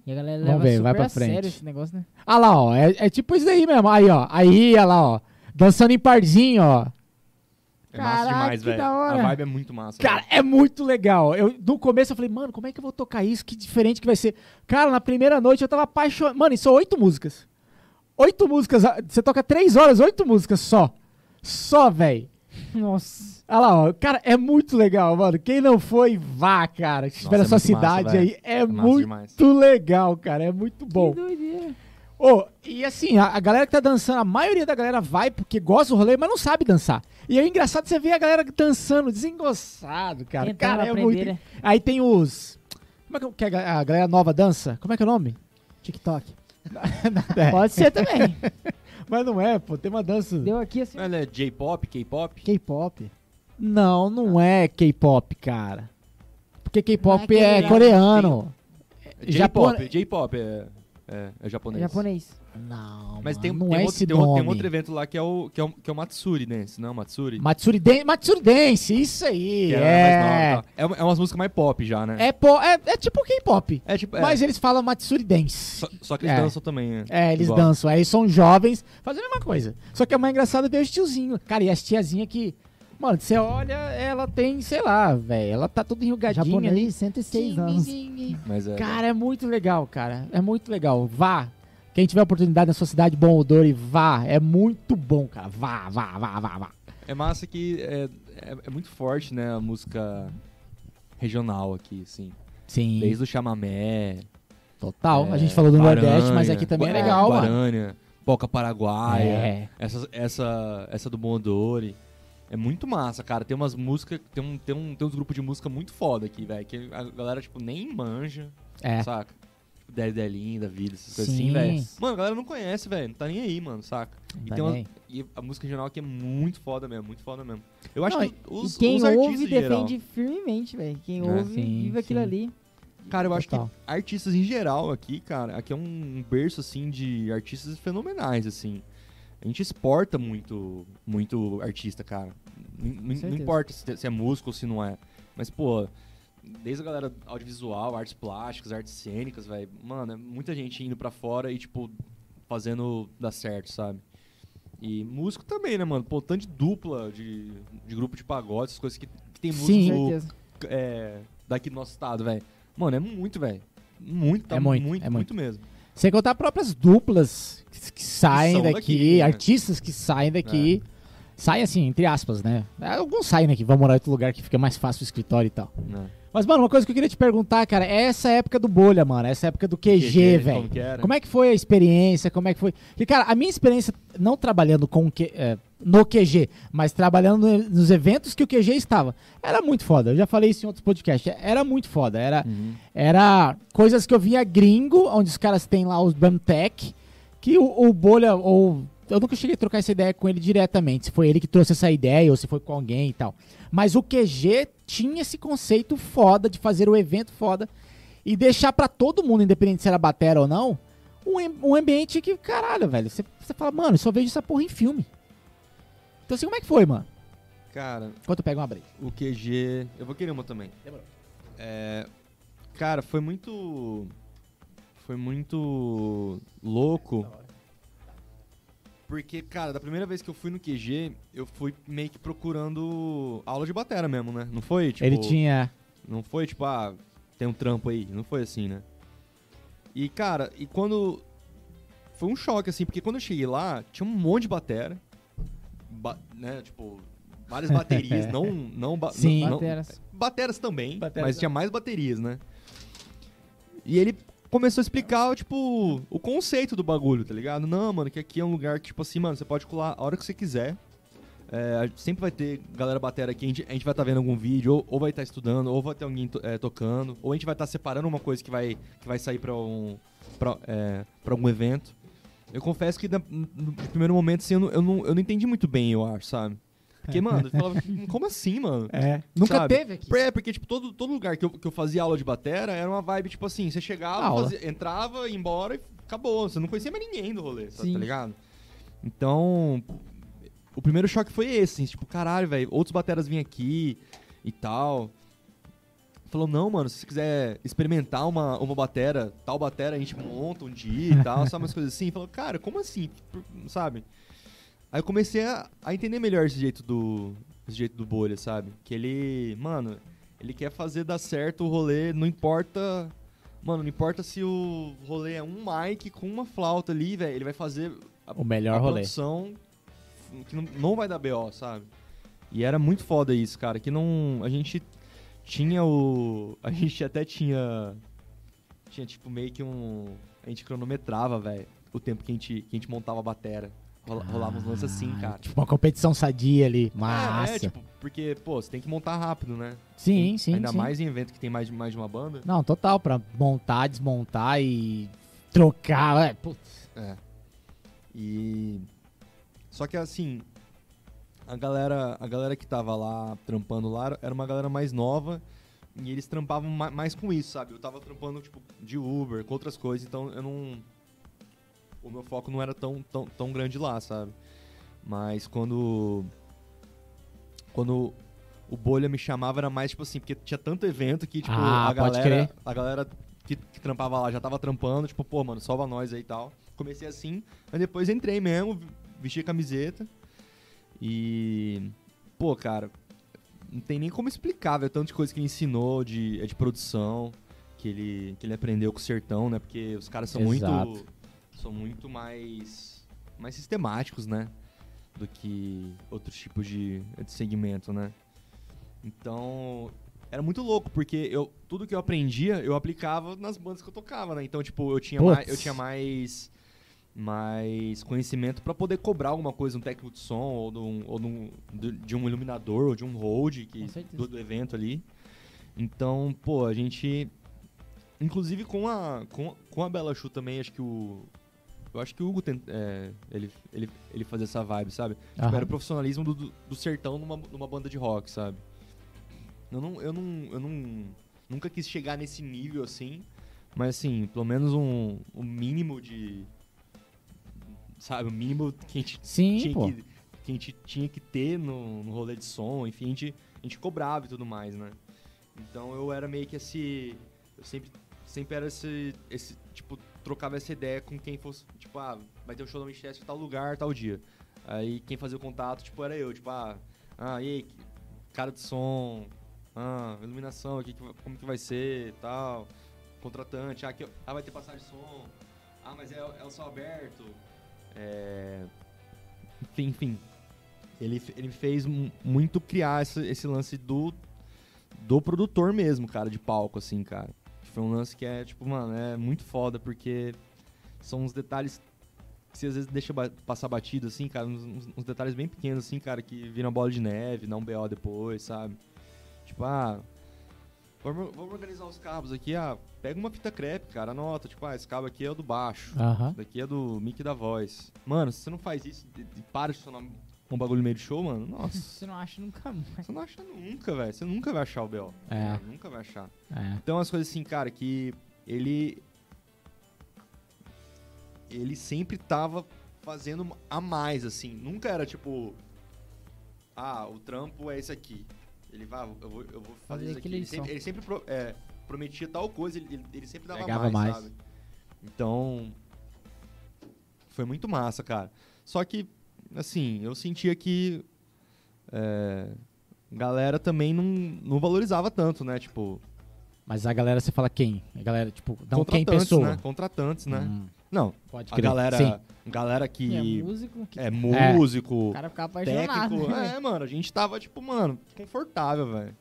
E a galera Vamos leva ver, super vai pra a frente. sério esse negócio, né? Ah lá, ó, é, é tipo isso aí mesmo. Aí, ó, aí, olha lá, ó. Dançando em parzinho, ó. É massa Caraca, demais, que velho. A vibe é muito massa. Cara, velho. é muito legal. Eu, no começo eu falei, mano, como é que eu vou tocar isso? Que diferente que vai ser. Cara, na primeira noite eu tava apaixonado. Mano, e são oito músicas. Oito músicas. Você toca três horas, oito músicas só. Só, velho. Nossa. Olha lá, ó. Cara, é muito legal, mano. Quem não foi, vá, cara. Se estiver na é sua massa, cidade velho. aí, é, É massa muito demais. legal, cara. É muito bom. Que doideira. Ô, e assim, a, a galera que tá dançando, a maioria da galera vai porque gosta do rolê, mas não sabe dançar. E é engraçado você ver a galera dançando, desengoçado, cara. Tentando cara, é aprender, muito. né? Aí tem os. Como é que, que a, ga- a galera nova dança? Como é que é o nome? TikTok. É, Pode ser também. Mas não é, pô. Tem uma dança. Deu aqui assim. Ela é J-pop, K-pop? K-pop. Não, não é K-pop, cara. Porque K-pop é é coreano. Japone- J-pop, J-pop é, é, é japonês. Japonês. Não, Mas mano, tem, não tem, é outro, esse tem, nome. tem outro evento lá que é o, que é o, que é o Matsuri Dance, não? Matsuri? Matsuri, Den Matsuri Dance, isso aí. que é. é, nova, tal. é, é umas músicas mais pop já, né? É, po- é, é tipo K-pop. É tipo. é. Mas eles falam Matsuri Dance. Só, só que eles É. dançam também. né? É, eles Igual. dançam. Aí são jovens, fazem a mesma coisa. Só que é mais engraçado ver os tiozinhos. Cara, e as tiazinhas que. Mano, você olha, ela tem, sei lá, velho. Ela tá toda enrugadinha ali. Japonês, 106 anos. Mas é. Cara, é muito legal, cara. É muito legal. Vá. Quem tiver oportunidade na sua cidade, bom odor e vá. É muito bom, cara. Vá, vá, vá, vá, vá. É massa que é, é, é muito forte, né? A música regional aqui, assim. Sim, Desde o chamamé. total. a é, gente falou do Guaranha, Nordeste, mas aqui também é Gua- legal, mano. Guarânia, Boca Paraguaia. É. Essa, essa, essa do Mondori. É muito massa, cara. Tem umas músicas. Tem, um, tem, um, tem uns grupos de música muito foda aqui, velho. Que a galera, tipo, nem manja, É. saca? Tipo, Delinho da vida, essas coisas Sim. assim, velho. Mano, a galera não conhece, velho. Não tá nem aí, mano, saca? E, Tá tem uma- e a música regional aqui é muito foda mesmo, muito foda mesmo. Eu acho Não, que os, quem os ouve geral- defende firmemente, velho. Quem É. ouve Sim, vive aquilo sim. ali. Cara, eu acho Total. que artistas em geral aqui, cara, aqui é um berço, assim, de artistas fenomenais, assim. A gente exporta muito, muito artista, cara. Não, importa se, se é músico ou se não é. Mas, pô, desde a galera audiovisual, artes plásticas, artes cênicas, velho. Mano, é muita gente indo pra fora e, tipo, fazendo dar certo, sabe? E músico também, né, mano? Pô, tanto de dupla, de, de grupo de pagode, essas coisas que, que tem músico é, daqui do nosso estado, velho. Mano, é muito, velho. muito, tá É muito, muito, é muito, mesmo. Sem contar próprias duplas que, que saem são daqui, daqui, né? artistas que saem daqui. Saem assim, entre aspas, né? Alguns saem daqui, vão morar em outro lugar que fica mais fácil o escritório e tal. Né? Mas, mano, uma coisa que eu queria te perguntar, cara, é essa época do bolha, mano. Essa época do QG, velho. Como que? Como é que foi a experiência? Como é que foi? Porque, cara, a minha experiência, não trabalhando com o Q- é, no QG, mas trabalhando no- nos eventos que o QG estava, era muito foda. Eu já falei isso em outros podcasts. Era muito foda. Era, Uhum. era coisas que eu via gringo, onde os caras têm lá os Bamtech, que o, o Bolha, ou. Eu nunca cheguei a trocar essa ideia com ele diretamente, se foi ele que trouxe essa ideia ou se foi com alguém e tal. Mas o QG tinha esse conceito foda de fazer o evento foda e deixar pra todo mundo, independente se era batera ou não, um, um ambiente que, caralho, velho, você, você fala, mano, eu só vejo essa porra em filme. Então assim, como é que foi, mano? Cara, Enquanto eu pego uma break. o QG. Eu vou querer uma também. Demorou. É, cara, foi muito. Foi muito louco. Porque, cara, da primeira vez que eu fui no QG, eu fui meio que procurando aula de batera mesmo, né? Não foi, tipo. ele tinha. Não foi tipo, ah, tem um trampo aí. Não foi assim, né? E, cara, e quando. Foi um choque, assim, porque quando eu cheguei lá, tinha um monte de batera. ba- né? Tipo, várias baterias, não. não, ba- Sim. não- Bateras. Bateras também, Bateras mas tinha mais baterias, né? E ele começou a explicar, tipo, o conceito do bagulho, tá ligado? Não, mano, que aqui é um lugar que, tipo assim, mano, você pode colar a hora que você quiser. É, sempre vai ter galera batera aqui, a gente, a gente vai estar vendo algum vídeo, ou, ou vai estar estudando, ou vai ter alguém to- é, tocando, ou a gente vai estar separando uma coisa que vai, que vai sair pra, um, pra, é, pra algum evento. Eu confesso que no primeiro momento, assim, eu não, eu, não, eu não entendi muito bem, eu acho, sabe? Porque, mano, eu falava, como assim, mano? É. Nunca Sabe? teve aqui. É, porque, tipo, todo, todo lugar que eu, que eu fazia aula de batera era uma vibe, tipo assim, você chegava, fazia- entrava, ia embora e acabou. Você não conhecia mais ninguém do rolê, Sim. tá ligado? Então, o primeiro choque foi esse, assim, tipo, caralho, velho, outros bateras vinham aqui e tal. Falou, não, mano, se você quiser experimentar uma, uma batera, tal batera, a gente monta um dia e tal, sabe, umas coisas assim. Falou, cara, como assim? Sabe? Aí eu comecei a, a entender melhor esse jeito do esse jeito do bolha, sabe? Que ele, mano, ele quer fazer dar certo o rolê, não importa, mano, não importa se o rolê é um mic com uma flauta ali, velho, ele vai fazer a, O melhor a rolê. produção que não, não vai dar BO, sabe? E era muito foda isso, cara, que não a gente tinha o a gente até tinha tinha tipo meio que um a gente cronometrava, velho, o tempo que a gente que a gente montava a batera. Rola- Rolava uns lances assim, Ah, cara. Tipo uma competição sadia ali. Massa. É, é, tipo, porque, pô, você tem que montar rápido, né? sim, sim. Ainda sim. mais em evento que tem mais de, mais de uma banda. Não, total, pra montar, desmontar e trocar. É, putz. É. E. Só que assim. A galera, a galera que tava lá trampando lá era uma galera mais nova. E eles trampavam ma- mais com isso, sabe? Eu tava trampando, tipo, de Uber, com outras coisas, então eu não. O meu foco não era tão, tão, tão grande lá, sabe? Mas quando. Quando o Bolha me chamava era mais, tipo assim, porque tinha tanto evento que, tipo, Ah, a pode galera. crer. A galera que, que trampava lá já tava trampando, tipo, pô, mano, salva nós aí e tal. Comecei assim, aí depois entrei mesmo, vesti a camiseta. E. Pô, cara, não tem nem como explicar, velho, tanto de coisa que ele ensinou de, é de produção, que ele, que ele aprendeu com o sertão, né? Porque os caras são Exato. muito. São muito mais. mais sistemáticos, né? Do que outros tipos de, de segmento, né? Então, era muito louco, porque eu, tudo que eu aprendia, eu aplicava nas bandas que eu tocava, né? Então, tipo, eu tinha, mais, eu tinha mais, mais conhecimento pra poder cobrar alguma coisa, um técnico de som, ou, de um, ou de um- de- um iluminador, ou de um hold que, do, do evento ali. Então, pô, a gente... Inclusive com a, com, com a Bela Chu também, acho que o... Eu acho que o Hugo é, ele, ele, ele fazia essa vibe, sabe? Tipo, Aham. era o profissionalismo do, do, do sertão numa, numa banda de rock, sabe? Eu não, eu não, eu não, nunca quis chegar nesse nível assim, mas assim, pelo menos um, um mínimo de, sabe, o mínimo que a gente Sim, tinha pô. que, que a gente tinha que ter no, no rolê de som, enfim, a gente, a gente cobrava e tudo mais, né? Então eu era meio que esse, eu sempre, sempre era esse, esse, tipo, trocava essa ideia com quem fosse, tipo, ah, vai ter um show da Manchester em tal lugar, tal dia. Aí quem fazia o contato, tipo, era eu, tipo, ah, ah e aí, cara de som, ah, iluminação, aqui, como que vai ser tal. contratante. Ah, aqui, ah, vai ter passagem de som. Ah, mas é, é o céu aberto. É... Enfim, enfim. Ele, ele fez mu- muito criar esse, esse lance do, do produtor mesmo, cara, de palco, assim, cara. Foi um lance que é, tipo, mano, é muito foda, porque são uns detalhes que você às vezes deixa ba- passar batido, assim, cara. Uns, uns- detalhes bem pequenos, assim, cara, que viram bola de neve, dá um BO depois, sabe? Tipo, ah. Vamos, vamos organizar os cabos aqui, ah, pega uma fita crepe, cara, anota, tipo, ah, esse cabo aqui é o do baixo, Aham. esse daqui é do mic da voz. Mano, se você não faz isso e para de sonar um bagulho meio do show, mano, nossa, Você não acha nunca mais. você não acha nunca, velho, você nunca vai achar o BO. É. Nunca vai achar. É. Então as coisas assim, cara, que ele. Ele sempre tava fazendo a mais, assim. Nunca era tipo. Ah, o trampo é esse aqui. Ele vai, eu vou, eu vou fazer Fazer isso aqui. aquele Ele sempre, ele sempre pro- é, prometia tal coisa, ele, ele- ele sempre dava Pegava mais, mais. sabe? Então. Foi muito massa, cara. Só que, assim, eu sentia que. É, galera também não, não valorizava tanto, né? Tipo, Mas a galera, você fala quem? A galera, tipo, não quem contratantes, pessoa. né? Contratantes, né? Hum, Não, pode a crer. galera, Sim. galera É que músico. é, músico, O cara ficava apaixonado. técnico. né? É, mano, a gente tava, tipo, mano, confortável, velho.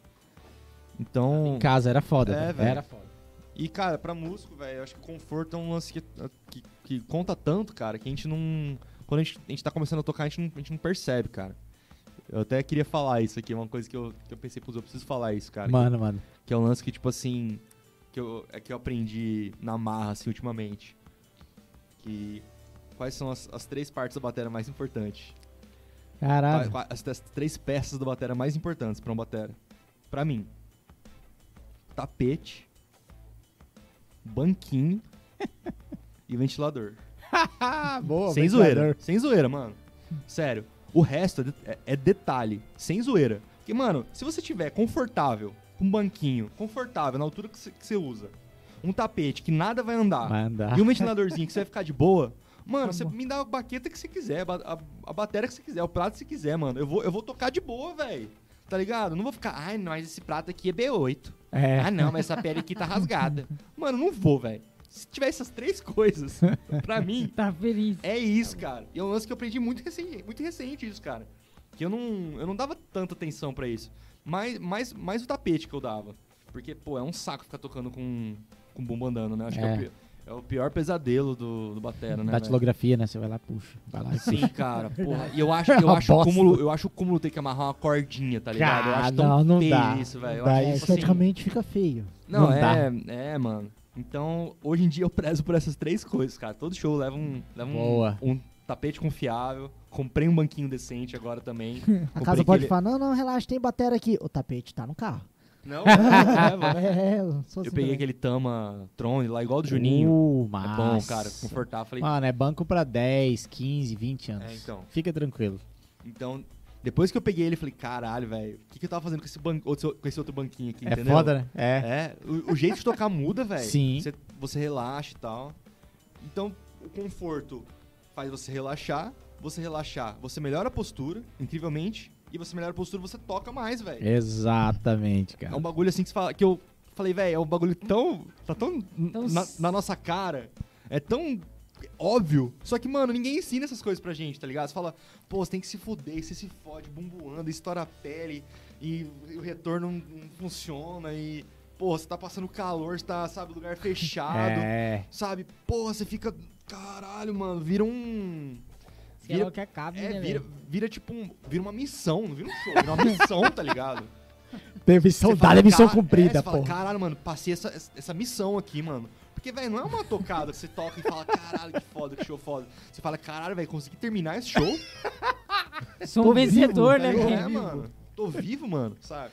Então. Em casa era foda, É, velho. velho. Era foda. E, cara, pra músico, velho, eu acho que conforto é um lance que, que, que conta tanto, cara, que a gente não. Quando a gente, a gente tá começando a tocar, a gente, não, a gente não percebe, cara. Eu até queria falar isso aqui, é uma coisa que eu, que eu pensei, pô, eu preciso falar isso, cara. Mano, mano. Que é um lance que, tipo assim, que eu, é que eu aprendi na marra, assim, ultimamente. Que. Quais são as, as três partes da bateria mais importantes? Caralho. As, as três peças da bateria mais importantes pra um batera. Pra mim. Tapete. Banquinho. e ventilador. Boa. sem zoeira. Sem zoeira, mano. Sério. O resto é, de- é- é detalhe. Sem zoeira. Porque, mano, se você tiver confortável, com um banquinho, confortável, na altura que você, usa, um tapete que nada vai andar, Vai andar. e um ventiladorzinho que você vai ficar de boa, mano, Tá você me dá a baqueta que você quiser, a, a, a bateria que você quiser, o prato que você quiser, mano. Eu vou, eu vou tocar de boa, velho. Tá ligado? Não vou ficar, ai, mas esse prato aqui é B8. É. Ah, não, mas essa pele aqui tá rasgada. Mano, não vou, velho. Se tiver essas três coisas, pra mim, Tá feliz. é isso, cara. E é um lance que eu aprendi muito recente, muito recente isso, cara. Que eu não, eu não dava tanta atenção pra isso. Mais, mais, mais o tapete que eu dava. Porque, pô, é um saco ficar tocando com, com bumbo andando, né? Acho que é É. o, pi- é o pior pesadelo do, do batera, né? Datilografia, né? Você vai lá, puxa. Vai lá e Sim, cara, porra. E eu acho, É eu uma acho, o cúmulo, eu acho o cúmulo ter que amarrar uma cordinha, tá ligado? eu acho tão não, não feio dá. isso, velho. Dá, É, tipo assim, esteticamente fica feio. Não, Não é, é, mano. Então, hoje em dia eu prezo por essas três coisas, cara. Todo show leva um, leva um, Boa. um tapete confiável. Comprei um banquinho decente agora também. A casa pode falar, não, não, relaxa, tem bateria aqui. O tapete tá no carro. Não, é, mano. É, eu Eu assim peguei também. aquele Tama Tron lá, igual do Juninho. Uh, é bom, cara, confortável. Falei, Mano, é banco pra 10, 15, 20 anos. é, então. Fica tranquilo. Então, depois que eu peguei ele, falei, caralho, velho, o que, que eu tava fazendo com esse, ban outro- com esse outro banquinho aqui, É entendeu? foda, né? É. É, o, o jeito de tocar muda, velho. Sim. Você, você relaxa e tal. Então, o conforto faz você relaxar. Você relaxar, você melhora a postura, incrivelmente. E você melhora a postura, você toca mais, velho. Exatamente, É cara. um bagulho assim que, você fala, que eu falei, velho, é um bagulho tão. Tá tão, Tão na, na nossa cara. É tão óbvio. Só que, mano, ninguém ensina essas coisas pra gente, tá ligado? Você fala, pô, você tem que se fuder, você se fode, bumboando, estoura a pele, e, o retorno não, não funciona, e, pô, você tá passando calor, você tá, sabe, lugar fechado, É. sabe? Porra, você fica. Caralho, mano, vira um. Se ela quer cabe, É, né, vira, velho? vira tipo um. Vira uma missão, não vira um show, vira uma missão, tá ligado? Teve missão Você dada, missão "Cara-" cumprida, é, você fala, pô. Caralho, mano, passei essa, essa missão aqui, mano. Porque, velho, não é uma tocada que você toca e fala, caralho, que foda, que show foda. Você fala, caralho, velho, consegui terminar esse show. Sou um Tô vencedor, vivo, né, é, velho? mano. Tô vivo, mano, sabe?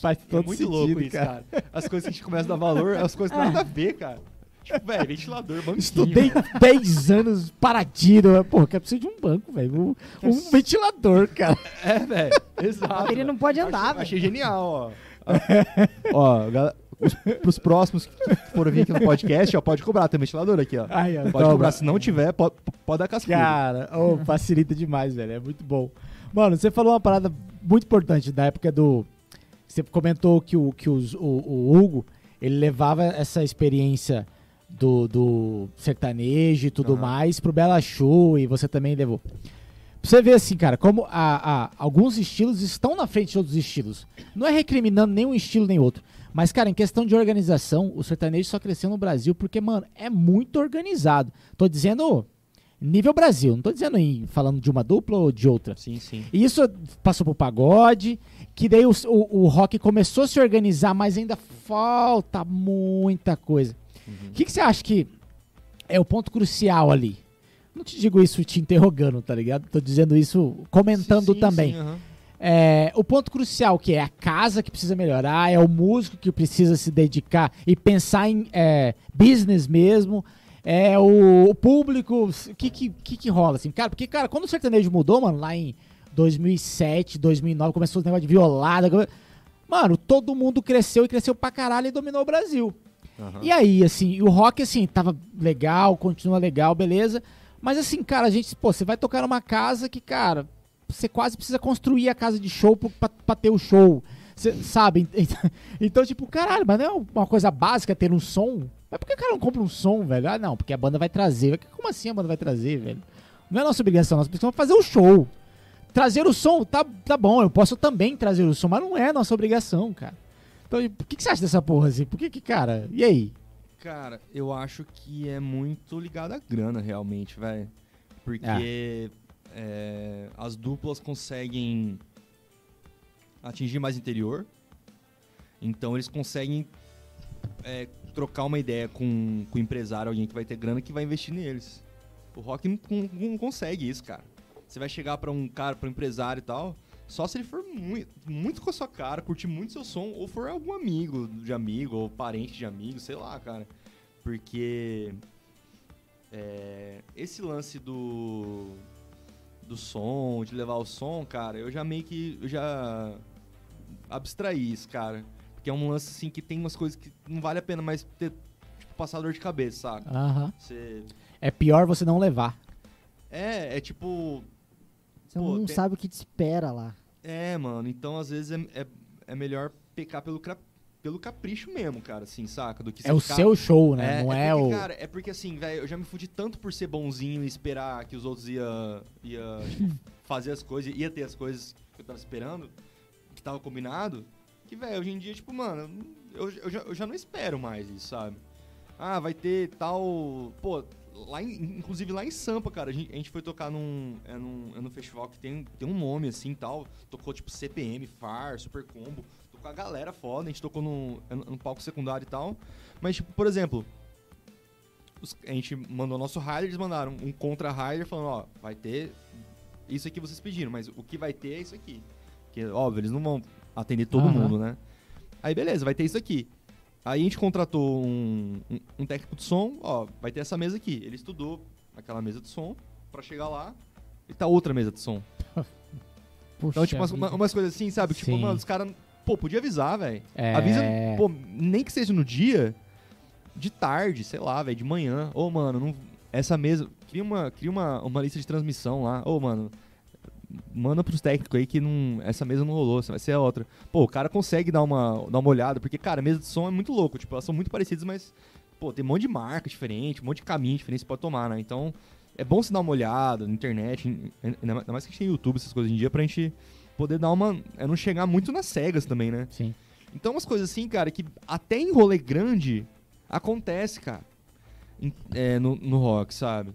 Faz É todo muito sentido, louco isso, cara. cara. As coisas que a gente começa a dar valor, as coisas nada a ver, cara. Tipo, velho, ventilador, banquinho. Estudei 10 anos paradinho. Pô, que preciso de um banco, velho. Um, um ventilador, cara. É, velho. Exato. A bateria não pode andar, achei, velho. achei genial, ó. ó, galera, os, pros próximos que forem vir aqui no podcast, ó, pode cobrar, tem ventilador aqui, ó. Ai, ó, Pode cobrar, se não tiver, pode, pode dar cascudo. Cara, ô, facilita demais, velho. É muito bom. Mano, você falou uma parada muito importante da época do. Você comentou que o, que os- o, o Hugo ele levava essa experiência do, do sertanejo e tudo Aham. mais pro Bela Show e você também levou. Pra você ver assim, cara, como a, a- alguns estilos estão na frente de outros estilos. Não é recriminando nenhum estilo nem outro. Mas, cara, em questão de organização, o sertanejo só cresceu no Brasil porque, mano, é muito organizado. Tô dizendo nível Brasil, não tô dizendo em, falando de uma dupla ou de outra. Sim, sim. E isso passou pro pagode, que daí o, o, o rock começou a se organizar, mas ainda falta muita coisa. O que, que você acha que é o ponto crucial ali? Não te digo isso te interrogando, tá ligado? Tô dizendo isso comentando Sim, sim, também. sim, aham. É, o ponto crucial que é a casa que precisa melhorar, é o músico que precisa se dedicar e pensar em é, business mesmo, é o, o público, o que que, que que rola assim, cara? Porque, cara, quando o sertanejo mudou, mano, lá em 2007, 2009, começou os negócio de violada, mano, todo mundo cresceu e cresceu pra caralho e dominou o Brasil. Aham. E aí, assim, o rock, assim, tava legal, continua legal, beleza. Mas assim, cara, a gente, pô, você vai tocar numa casa que, cara, você quase precisa construir a casa de show pra, pra ter o show. Cê, sabe? Então, então, tipo, caralho, mas não é uma coisa básica ter um som? Mas por que o cara não compra um som, velho? Ah, não, porque a banda vai trazer. Como assim a banda vai trazer, velho? Não é nossa obrigação, nossa obrigação é fazer o show. Trazer o som, tá, tá bom, eu posso também trazer o som, mas não é nossa obrigação, cara. Então, o que, que você acha dessa porra, assim? Por que que, cara, e aí? Cara, eu acho que é muito ligado à grana, realmente, velho. Porque é, as duplas conseguem atingir mais interior. Então eles conseguem é, trocar uma ideia com, o empresário, alguém que vai ter grana que vai investir neles. O rock não, não- consegue isso, cara. Você vai chegar pra um cara, pra um empresário e tal, só se ele for muito, muito com a sua cara, curtir muito seu som, ou for algum amigo de amigo, ou parente de amigo, sei lá, cara. Porque é, esse lance do do som, de levar o som, cara, eu já meio que eu já abstraí isso, cara. Porque é um lance assim que tem umas coisas que não vale a pena mais ter tipo, passar dor de cabeça, saca? Aham. Você É pior você não levar. é, é tipo Você Pô, não tem- sabe o que te espera lá. É, mano, então às vezes é, é, é melhor pecar pelo, cra- pelo capricho mesmo, cara, assim, saca? Do que É o ficar- seu show, né? É, não é é, porque, o. cara, é porque assim, velho, eu já me fudi tanto por ser bonzinho e esperar que os outros ia, ia tipo, fazer as coisas, ia ter as coisas que eu tava esperando, que tava combinado, que, velho, hoje em dia, tipo, mano, eu, eu, já, eu já não espero mais isso, sabe? Ah, vai ter tal. Pô, lá em- inclusive lá em Sampa, cara, a gente, a gente foi tocar num, é num, é num festival que tem, tem um nome assim tal. Tocou tipo CPM, FAR, Super Combo. Tocou a galera foda, a gente tocou num, num palco secundário e tal. Mas, tipo, por exemplo, os- a gente mandou nosso rider, eles mandaram um contra rider falando, ó, vai ter isso aqui vocês pediram, mas o que vai ter é isso aqui. Porque, óbvio, eles não vão atender todo Aham. mundo, né? Aí, beleza, vai ter isso aqui. Aí a gente contratou um, um, um técnico de som, ó, vai ter essa mesa aqui. Ele estudou aquela mesa de som pra chegar lá e tá outra mesa de som. Puxa Então, tipo, umas, umas coisas assim, sabe? Tipo, Sim. mano, os caras, pô, podia avisar, velho. É. Avisa, pô, nem que seja no dia, de tarde, sei lá, velho, de manhã. Ô, mano, não- essa mesa. Cria uma, cria uma, uma lista de transmissão lá. Ô, mano, manda pros técnicos aí que não, essa mesa não rolou, essa vai ser a outra. Pô, o cara consegue dar uma, dar uma olhada, porque, cara, a mesa de som é muito louco. Tipo, elas são muito parecidas, mas, pô, tem um monte de marca diferente, um monte de caminho diferente que você pode tomar, né? Então, é bom você dar uma olhada na internet, ainda mais que a gente tem YouTube, essas coisas em dia, pra gente poder dar uma. É não chegar muito nas cegas também, né? Sim. Então, umas coisas assim, cara, que até em rolê grande acontece, cara. Em- é, no, no rock, sabe?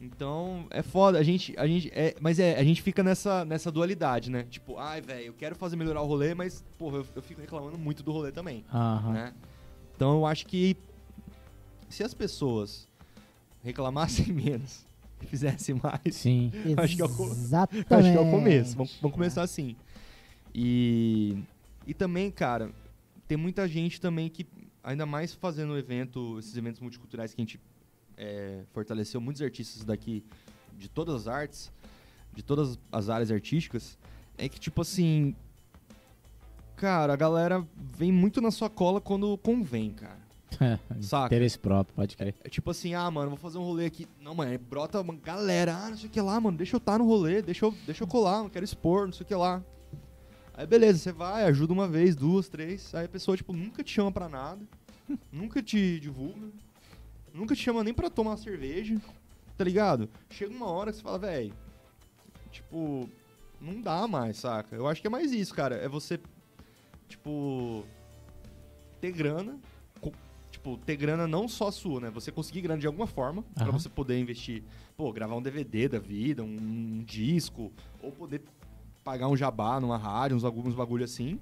Então, é foda. A gente. A gente é, mas é, a gente fica nessa, nessa dualidade, né? Tipo, ai, velho, eu quero fazer melhorar o rolê, mas, porra, eu, eu fico reclamando muito do rolê também. Aham. Né? Então, eu acho que se as pessoas reclamassem menos e fizessem mais, Sim. Acho que é o Exatamente. Acho que é o começo. Vamos, vamos começar assim. E, e também, cara, tem muita gente também que, ainda mais fazendo evento, esses eventos multiculturais que a gente é, fortaleceu muitos artistas daqui de todas as artes, de todas as áreas artísticas, é que, tipo assim, cara, a galera vem muito na sua cola quando convém, cara. Saca? Interesse próprio, pode crer. É tipo assim, ah, mano, vou fazer um rolê aqui. Não, mano, aí brota uma galera, ah, não sei o que lá, mano, deixa eu estar no rolê, deixa eu, deixa eu colar, não quero expor, não sei o que lá. Aí beleza, você vai, ajuda uma vez, duas, três, aí a pessoa, tipo, nunca te chama pra nada. nunca te divulga, nunca te chama nem pra tomar cerveja, tá ligado? Chega uma hora que você fala, velho, tipo, não dá mais, saca? Eu acho que é mais isso, cara. É você, tipo, ter grana, tipo, ter grana não só sua, né? Você conseguir grana de alguma forma pra Aham. você poder investir, pô, gravar um DVD da vida, um, um disco, ou poder pagar um jabá numa rádio, uns alguns bagulho assim.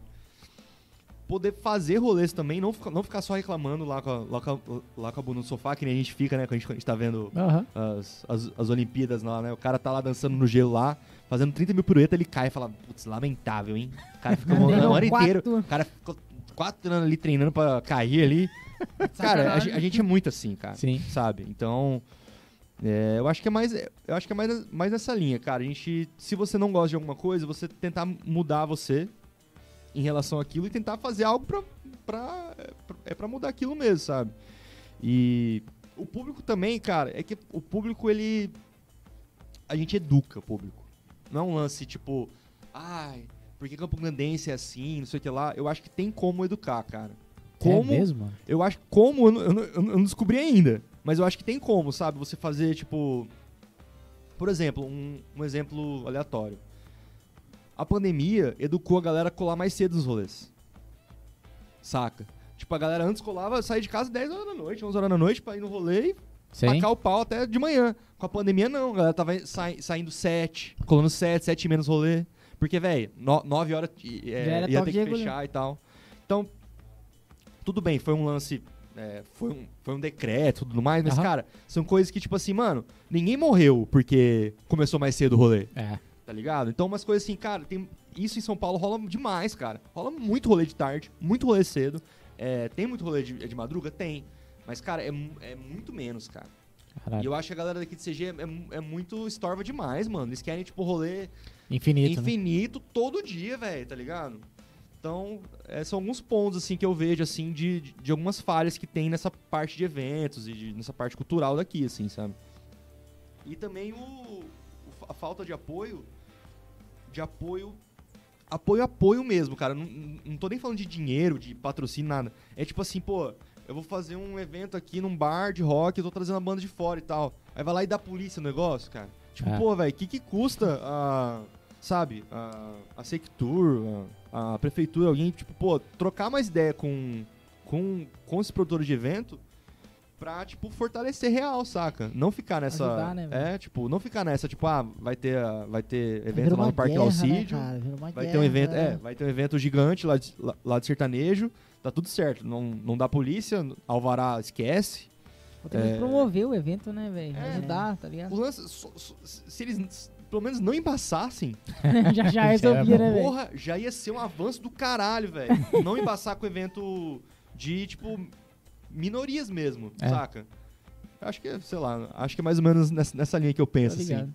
Poder fazer rolês também, não, ficar- não ficar só reclamando lá com, a, lá, com a, lá com a bunda no sofá, que nem a gente fica, né? Quando a gente, a gente tá vendo Aham. as, as, as Olimpíadas lá, né? O cara tá lá dançando no gelo lá, fazendo 30 mil piruetas, ele cai e fala, putz, lamentável, hein? O cara fica uma, uma hora inteira, o cara ficou quatro anos ali treinando pra cair ali. Cara, a, a gente é muito assim, cara. Sim. Sabe? Então, é, eu acho que é mais, eu acho que é mais, mais nessa linha, cara. A gente, se você não gosta de alguma coisa, você tentar mudar você em relação àquilo e tentar fazer algo pra, pra, é, pra- é pra mudar aquilo mesmo, sabe? E o público também, cara, é que o público, ele. A gente educa o público. Não é um lance tipo, ai, por que Campo Grandense é assim, não sei o que lá. Eu acho que tem como educar, cara. Como É mesmo? eu acho que como, eu não, eu, não, descobri ainda. Mas eu acho que tem como, sabe? Você fazer, tipo. Por exemplo, um, um exemplo aleatório. A pandemia educou a galera a colar mais cedo nos rolês. Saca? Tipo, a galera antes colava, saía de casa 10 horas da noite, 11 horas da noite pra ir no rolê e Sim. tacar o pau até de manhã. Com a pandemia, não. A galera tava sai- saindo 7, colando 7, 7 e menos rolê. Porque, velho, 9 horas é, ia ter que fechar e tal. Então, tudo bem, foi um lance. é, foi, um, foi um decreto e tudo mais, mas, Aham. cara, são coisas que, tipo assim, mano, ninguém morreu porque começou mais cedo o rolê, É. tá ligado? Então, umas coisas assim, cara, tem, isso em São Paulo rola demais, cara. Rola muito rolê de tarde, muito rolê cedo. É, tem muito rolê de, de madruga? Tem. Mas, cara, é, é muito menos, cara. E Caralho. eu acho que a galera daqui de CG é, mu- é muito estorva demais, mano. Eles querem, tipo, rolê Infinito, né? infinito todo dia, velho, tá ligado? Então, é, são alguns pontos, assim, que eu vejo, assim, de, de, algumas falhas que tem nessa parte de eventos e de- nessa parte cultural daqui, assim, sabe? E também o, a falta de apoio, de apoio, apoio, apoio mesmo, cara. Não, não- não tô nem falando de dinheiro, de patrocínio, nada. É tipo assim, pô, eu vou fazer um evento aqui num bar de rock, eu tô trazendo a banda de fora e tal. Aí vai lá e dá polícia no negócio, cara. Tipo, É. pô, velho, o que que custa a, sabe, a, a Sectur, a, a prefeitura, alguém, tipo, pô, trocar mais ideia com, com, com os produtores de evento pra, tipo, fortalecer real, saca? Não ficar nessa... Ajudar, né, velho? é, tipo, não ficar nessa, tipo, ah, vai ter, vai ter Vira evento lá no Parque guerra, né, vai ter um evento, né? é, vai ter um evento gigante lá de, lá, de sertanejo, tá tudo certo, não, não dá polícia, Alvará esquece, que É. promover o evento, né, velho? É. Ajudar, tá ligado? lance, só- só- se eles pelo menos não embaçassem, já já resolvia, né, velho? Porra, já ia ser um avanço do caralho, velho. Não embaçar com evento de, tipo, minorias mesmo, É. saca? Acho que, sei lá, acho que é mais ou menos nessa, nessa linha que eu penso, Tô assim.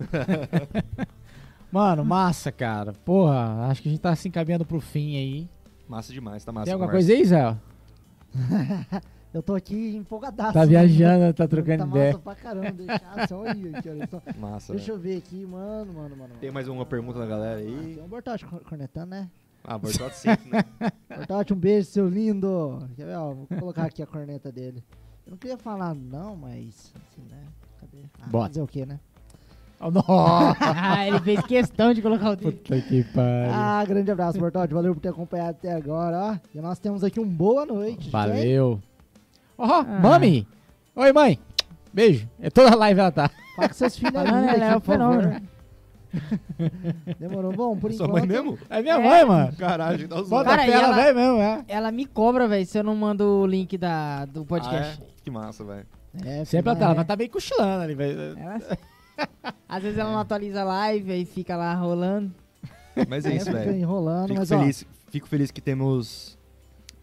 Mano, massa, cara. Porra, acho que a gente tá se encaminhando pro fim aí. Massa demais, tá massa. Tem alguma conversa. coisa aí, Zé? Eu tô aqui empolgadaço. Tá né? viajando, tá trocando tá ideia. massa pra caramba. Deixa, olha aqui, olha só. Massa, Deixa velho. eu ver aqui, mano, mano, mano. Tem mais uma pergunta da galera Ah, aí? Tem um Bortote cor- cornetando, né? Ah, Bortote sempre, né? Bortote, um beijo, seu lindo. Quer ver, ó, vou colocar aqui a corneta dele. Eu não queria falar não, mas, assim, né? Cadê? Ah, Bota. fazer o quê, né? Oh, nossa, Ah, ele fez questão de colocar o dele. puta que pariu. Ah, grande abraço, Bortote. Valeu por ter acompanhado até agora, ó. E nós temos aqui um boa noite. Valeu. Ó, Ah. mami. Oi, mãe. Beijo. É toda a live ela tá. Fala com seus filhos lindos ela é o fenômeno. Demorou. Bom, por Sua enquanto... mãe mesmo? É minha É. mãe, mano. Caralho, dá os Bota Cara, a tela, ela- velho mesmo, é. Ela me cobra, velho, se eu não mando o link da, do ah, podcast. é? Que massa, velho. É, Sempre a filho, tela, é. mas tá meio cochilando ali, velho. Ela- Às vezes ela não atualiza a live e fica lá rolando. Mas é É, isso, velho. enrolando, Fico mas ó, feliz, fico feliz que temos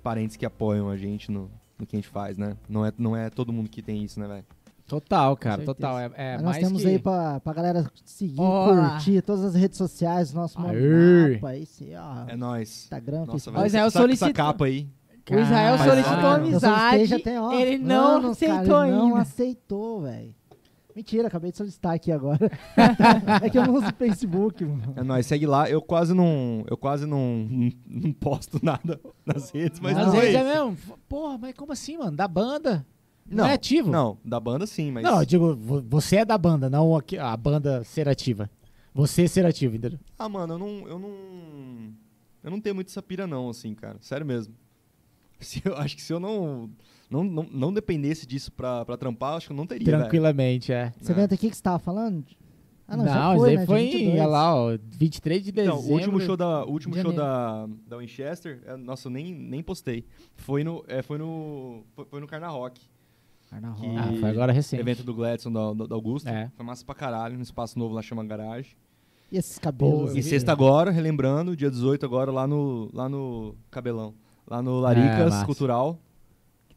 parentes que apoiam a gente no, no que a gente faz, né? Não é, não é todo mundo que tem isso, né, velho? Total, cara, total. É, é Mas nós mais temos que... aí pra, pra galera seguir, Olá. curtir todas as redes sociais, nosso Aê. mapa, esse, ó, É nóis. Instagram, Nossa, velho. Israel Essa, capa aí. O Israel solicitou amizade, ele não aceitou cara, ele não aceitou, velho. Mentira, acabei de solicitar aqui agora. é que eu não uso Facebook, mano. É nóis, segue lá. Eu quase não, eu quase não, não, posto nada nas redes, mas Às não vezes é é mesmo. Porra, mas como assim, mano? Da banda? Não, Não, é ativo? Não, da banda sim, mas... Não, eu digo, vo- você é da banda, não a banda ser ativa. Você ser ativo, entendeu? Ah, mano, eu não, eu não... Eu não tenho muito essa pira não, assim, cara. Sério mesmo. Se eu, acho que se eu não, não, não, não dependesse disso pra, pra trampar, acho que eu não teria. Tranquilamente, é. Você É. evento aqui que você tava falando? Ah, não, não, isso foi, aí né? foi em, 22. olha lá, ó, 23 de dezembro. Então, o último show da, último show da, da Winchester, é, nossa, eu nem, nem postei. Foi no, é, foi no, foi, foi no Carna Rock. Carna Rock. Ah, foi agora recente. Evento do Gladson, da, da, da Augusta. É. Foi massa pra caralho, no espaço novo lá chama Garagem. E esses cabelos? Pô, aí? E sexta agora, relembrando, dia 18 agora, lá no, lá no Cabelão. Lá no Laricas massa. Cultural.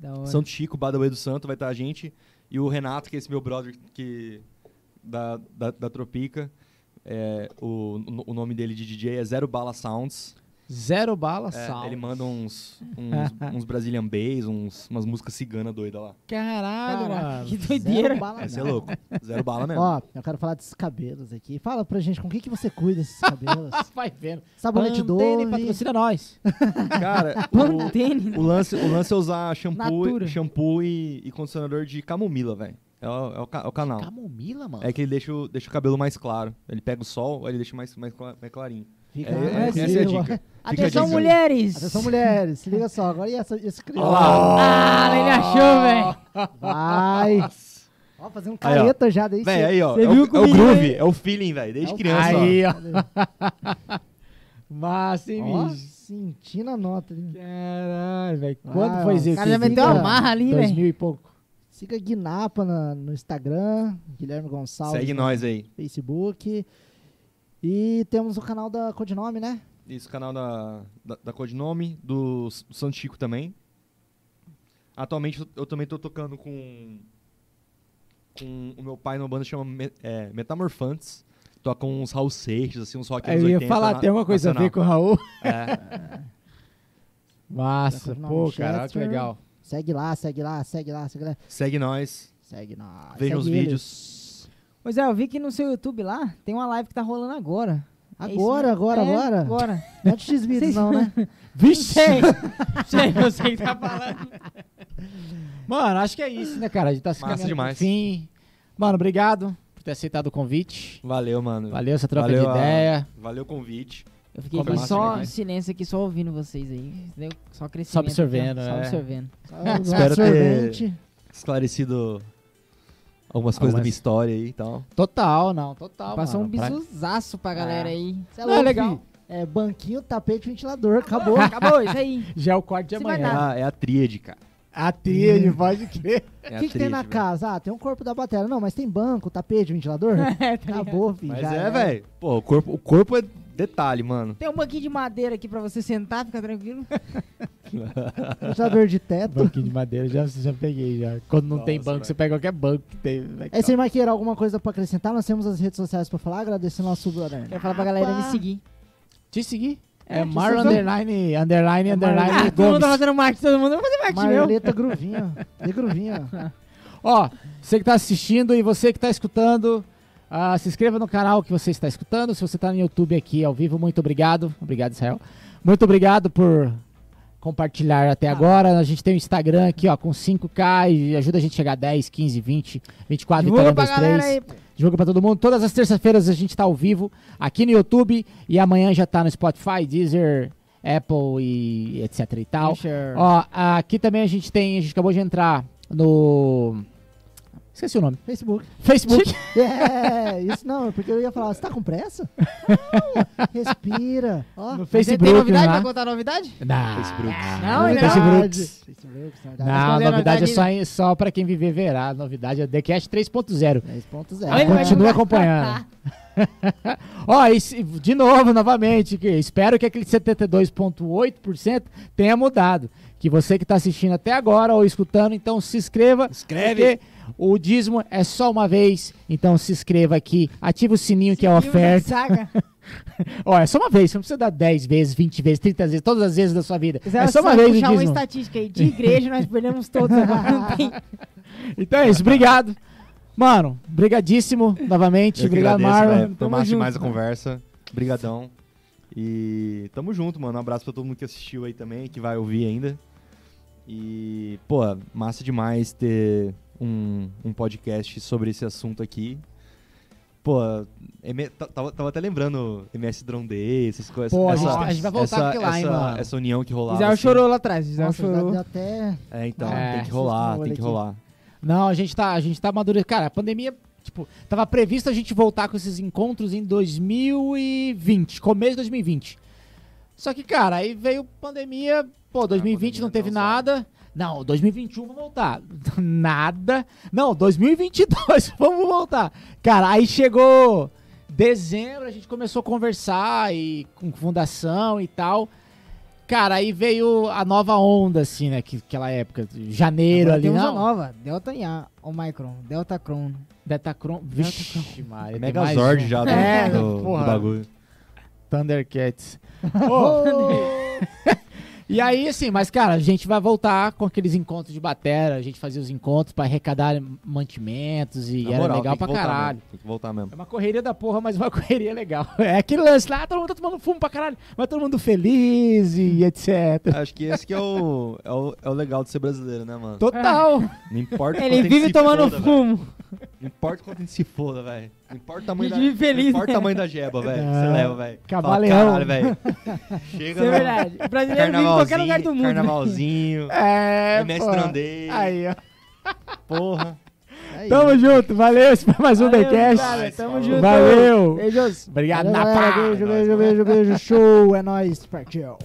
Da hora. Santo Chico, Badawi do Santo, vai estar a gente. E o Renato, que é esse meu brother que, da, da, da Tropica. É, o, o nome dele de DJ é Zero Bala Sounds. Zero bala, É, sal. ele manda uns, uns, uns Brazilian Bass, uns, umas músicas ciganas doidas lá. Caralho, Caraca, mano. que Zero doideira. bala, Esse é louco. Zero bala mesmo. Ó, eu quero falar desses cabelos aqui. Fala pra gente, com o que, que você cuida desses cabelos? Vai vendo. Sabonete Pantene Dove. patrocina nós. Cara, Pantene. o, o lance, o lance é usar shampoo, Natura. shampoo e, e condicionador de camomila, velho. É, o, é o é o canal. Camomila, mano. É que ele deixa o, deixa o cabelo mais claro. Ele pega o sol, ele deixa mais, mais, mais clarinho. Fica É, é, essa é a dica. Atenção, dica. mulheres. Atenção, mulheres. Se liga só. Agora e essa, esse criança? Lá. Ah, ele achou, velho. Vai. Ó, fazendo Aí, ó. careta já desde Véi, aí, ó. Você É o, viu é o groove, hein? é o feeling, velho. Desde É criança. Aí, ó. Massa, hein, Ó, bicho? sentindo a nota. ali. Caralho, velho. Ah, Quando foi ó, isso? O cara já meteu uma marra ali, 2000 velho. e pouco. Siga Guinapa na- no Instagram, Guilherme Gonçalves Segue nós aí. Facebook. E temos o canal da Codinome, né? Isso, canal da, da, da Codinome, do Santo Chico também. Atualmente eu, eu também tô tocando com, com o meu pai numa banda que chama Me- é, Metamorfantes. Toca uns Raul Seixas, assim, uns rock Aí anos eu ia 80 falar, na- tem alguma coisa a ver nacional. com o Raul? É. Massa, pô, caralho, que legal. Segue lá, segue lá, segue lá, segue lá. Segue nós, Segue nós. vejam os segue eles. vídeos. Pois é, eu vi que no seu YouTube lá tem uma live que tá rolando agora. É Agora, mesmo? agora, É, agora. Agora. Não é de X-Vídeos, não, né? Vixe! Sei. Sei, você que tá falando. Mano, acho que é isso, né, cara? A gente tá se Massa demais. fim. Mano, obrigado por ter aceitado o convite. Valeu, mano. Valeu essa troca Valeu de a- ideia. Valeu o convite. Eu fiquei Como aqui só em silêncio aqui, só ouvindo vocês aí. entendeu? Só crescimento. Só absorvendo, ó. Só é. absorvendo. Espero ter-. Esclarecido algumas coisas da minha história aí e tal. Total, não, total. Passou mano. um bisuzaço pra galera Ah. aí. Cê é Não, é louco, legal. fi. É banquinho, tapete, ventilador. Acabou. Acabou, isso aí. Já é o corte de Se amanhã. Ah, é a tríade, cara. A tríade, pode crer. É O que, que tem na velho. casa? Ah, tem um corpo da bateria. Não, mas tem banco, tapete, ventilador? É, tá? Acabou, filho. Mas já é, velho. Pô, o corpo, o corpo é detalhe, mano. Tem um banquinho de madeira aqui pra você sentar, fica tranquilo. Ventilador de teto. Banquinho de madeira, já, já peguei já. Quando não tem Nossa, banco, velho. você pega qualquer banco que tem. É isso aí, Maqueira. Alguma coisa pra acrescentar? Nós temos as redes sociais pra falar. Agradecer nosso brother. Quero falar pra galera me seguir. Te seguir. É, É, Mar underline, underline, É underline, Ah, todo mundo tá fazendo marketing, todo mundo vai fazer marketing meu. Marleta Gruvinho. De Gruvinho. Ó, você que tá assistindo e você que tá escutando, ah, se inscreva no canal que você está escutando. Se você tá no YouTube aqui ao vivo, muito obrigado. Obrigado, Israel. Muito obrigado por compartilhar até agora. A gente tem o Instagram aqui, ó, com 5K e ajuda a gente a chegar a 10, 15, 20, 24, Divulga pra 1, 2, galera 3. aí. Divulga pra todo mundo. Todas as terças-feiras a gente tá ao vivo aqui no YouTube e amanhã já tá no Spotify, Deezer, Apple e etc e tal. Anchor. Ó, aqui também a gente tem, a gente acabou de entrar no Esqueci o nome. Facebook. Facebook. É, isso não, porque eu ia falar, você tá com pressa? Não, respira. Ó, No Você tem Facebook, novidade né? pra contar novidade? Não. Facebook. Não, Facebook. novidade. Facebook, Não, novidade. é só, em- só pra quem viver verá. A novidade é TheCast 3.0. 10.0. Olha, ele vai Continua divulgar. acompanhando. Ó, se- de novo, novamente, que espero que aquele 72,8% tenha mudado. Que você que está assistindo até agora ou escutando, então se inscreva. Inscreve. O dízimo é só uma vez, então se inscreva aqui. Ativa o sininho que é a oferta. Saga. Ó, é só uma vez, você não precisa dar 10 vezes, 20 vezes, 30 vezes, todas as vezes da sua vida. É só uma vez o puxar uma dízimo. estatística aí de igreja, nós perdemos todos agora. Então é isso, obrigado. Mano, brigadíssimo novamente. Eu Obrigado, Marlon. Tamo junto, demais a mano. conversa. Brigadão. E tamo junto, mano. Um abraço pra todo mundo que assistiu aí também, que vai ouvir ainda. E, pô, massa demais ter um, um podcast sobre esse assunto aqui. Pô, tava, tava até lembrando MS Drone Day, essas coisas. Pô, a essa, gente, a gente vai voltar essa, aqui lá, hein, essa, mano. essa união que rolava. Israel assim. chorou lá atrás, Israel Nossa, chorou. até... É, então, É. tem que rolar, tem que rolar. Não, a gente tá, a gente tá amadurecendo. Cara, a pandemia, tipo, tava previsto a gente voltar com esses encontros em 2020, começo de 2020. Só que, cara, aí veio pandemia, pô, 2020 pandemia não teve não nada. Não, 2021 vamos voltar. Nada. Não, 2022 vamos voltar. Cara, aí chegou dezembro, a gente começou a conversar e com fundação e tal. Cara, aí veio a nova onda, assim, né? Que, aquela época, janeiro Agora ali, temos a não. nova, Delta IA, Omicron, Delta Cron. Datacron. Vixe, Maria. tem mais Megazord um. já do, É, do- do porra. bagulho. Thundercats. Ô, e aí, assim, mas, cara, a gente vai voltar com aqueles encontros de batera. A gente fazia os encontros pra arrecadar mantimentos e Na era moral, legal pra voltar caralho. mesmo, Tem que voltar mesmo. É uma correria da porra, mas uma correria legal. É aquele lance lá, todo mundo tá tomando fumo pra caralho, mas todo mundo feliz e etc. Acho que esse que é o, é o, é o legal de ser brasileiro, né, mano? Total. Não importa Ele vive tomando foda, velho. Não importa quanto a gente se foda, velho. Não importa o tamanho A da... gente vive feliz, Não importa o né? tamanho da jeba, velho. É. Você leva, velho. Fala, Camaleão. Caralho, velho. Chega Isso é verdade. O brasileiro vive em qualquer lugar do mundo. Carnavalzinho. É, MS pô. Drandei. Aí, ó. Porra. É Tamo isso. junto, valeu. Esse foi mais um Valeu, Becast. cara, Tamo Falou. junto. Valeu. Beijos. Obrigado, Valeu, na galera. paz. Beijo, É nóis, beijo, mano. beijo, beijo. Show. É nóis. Partiu.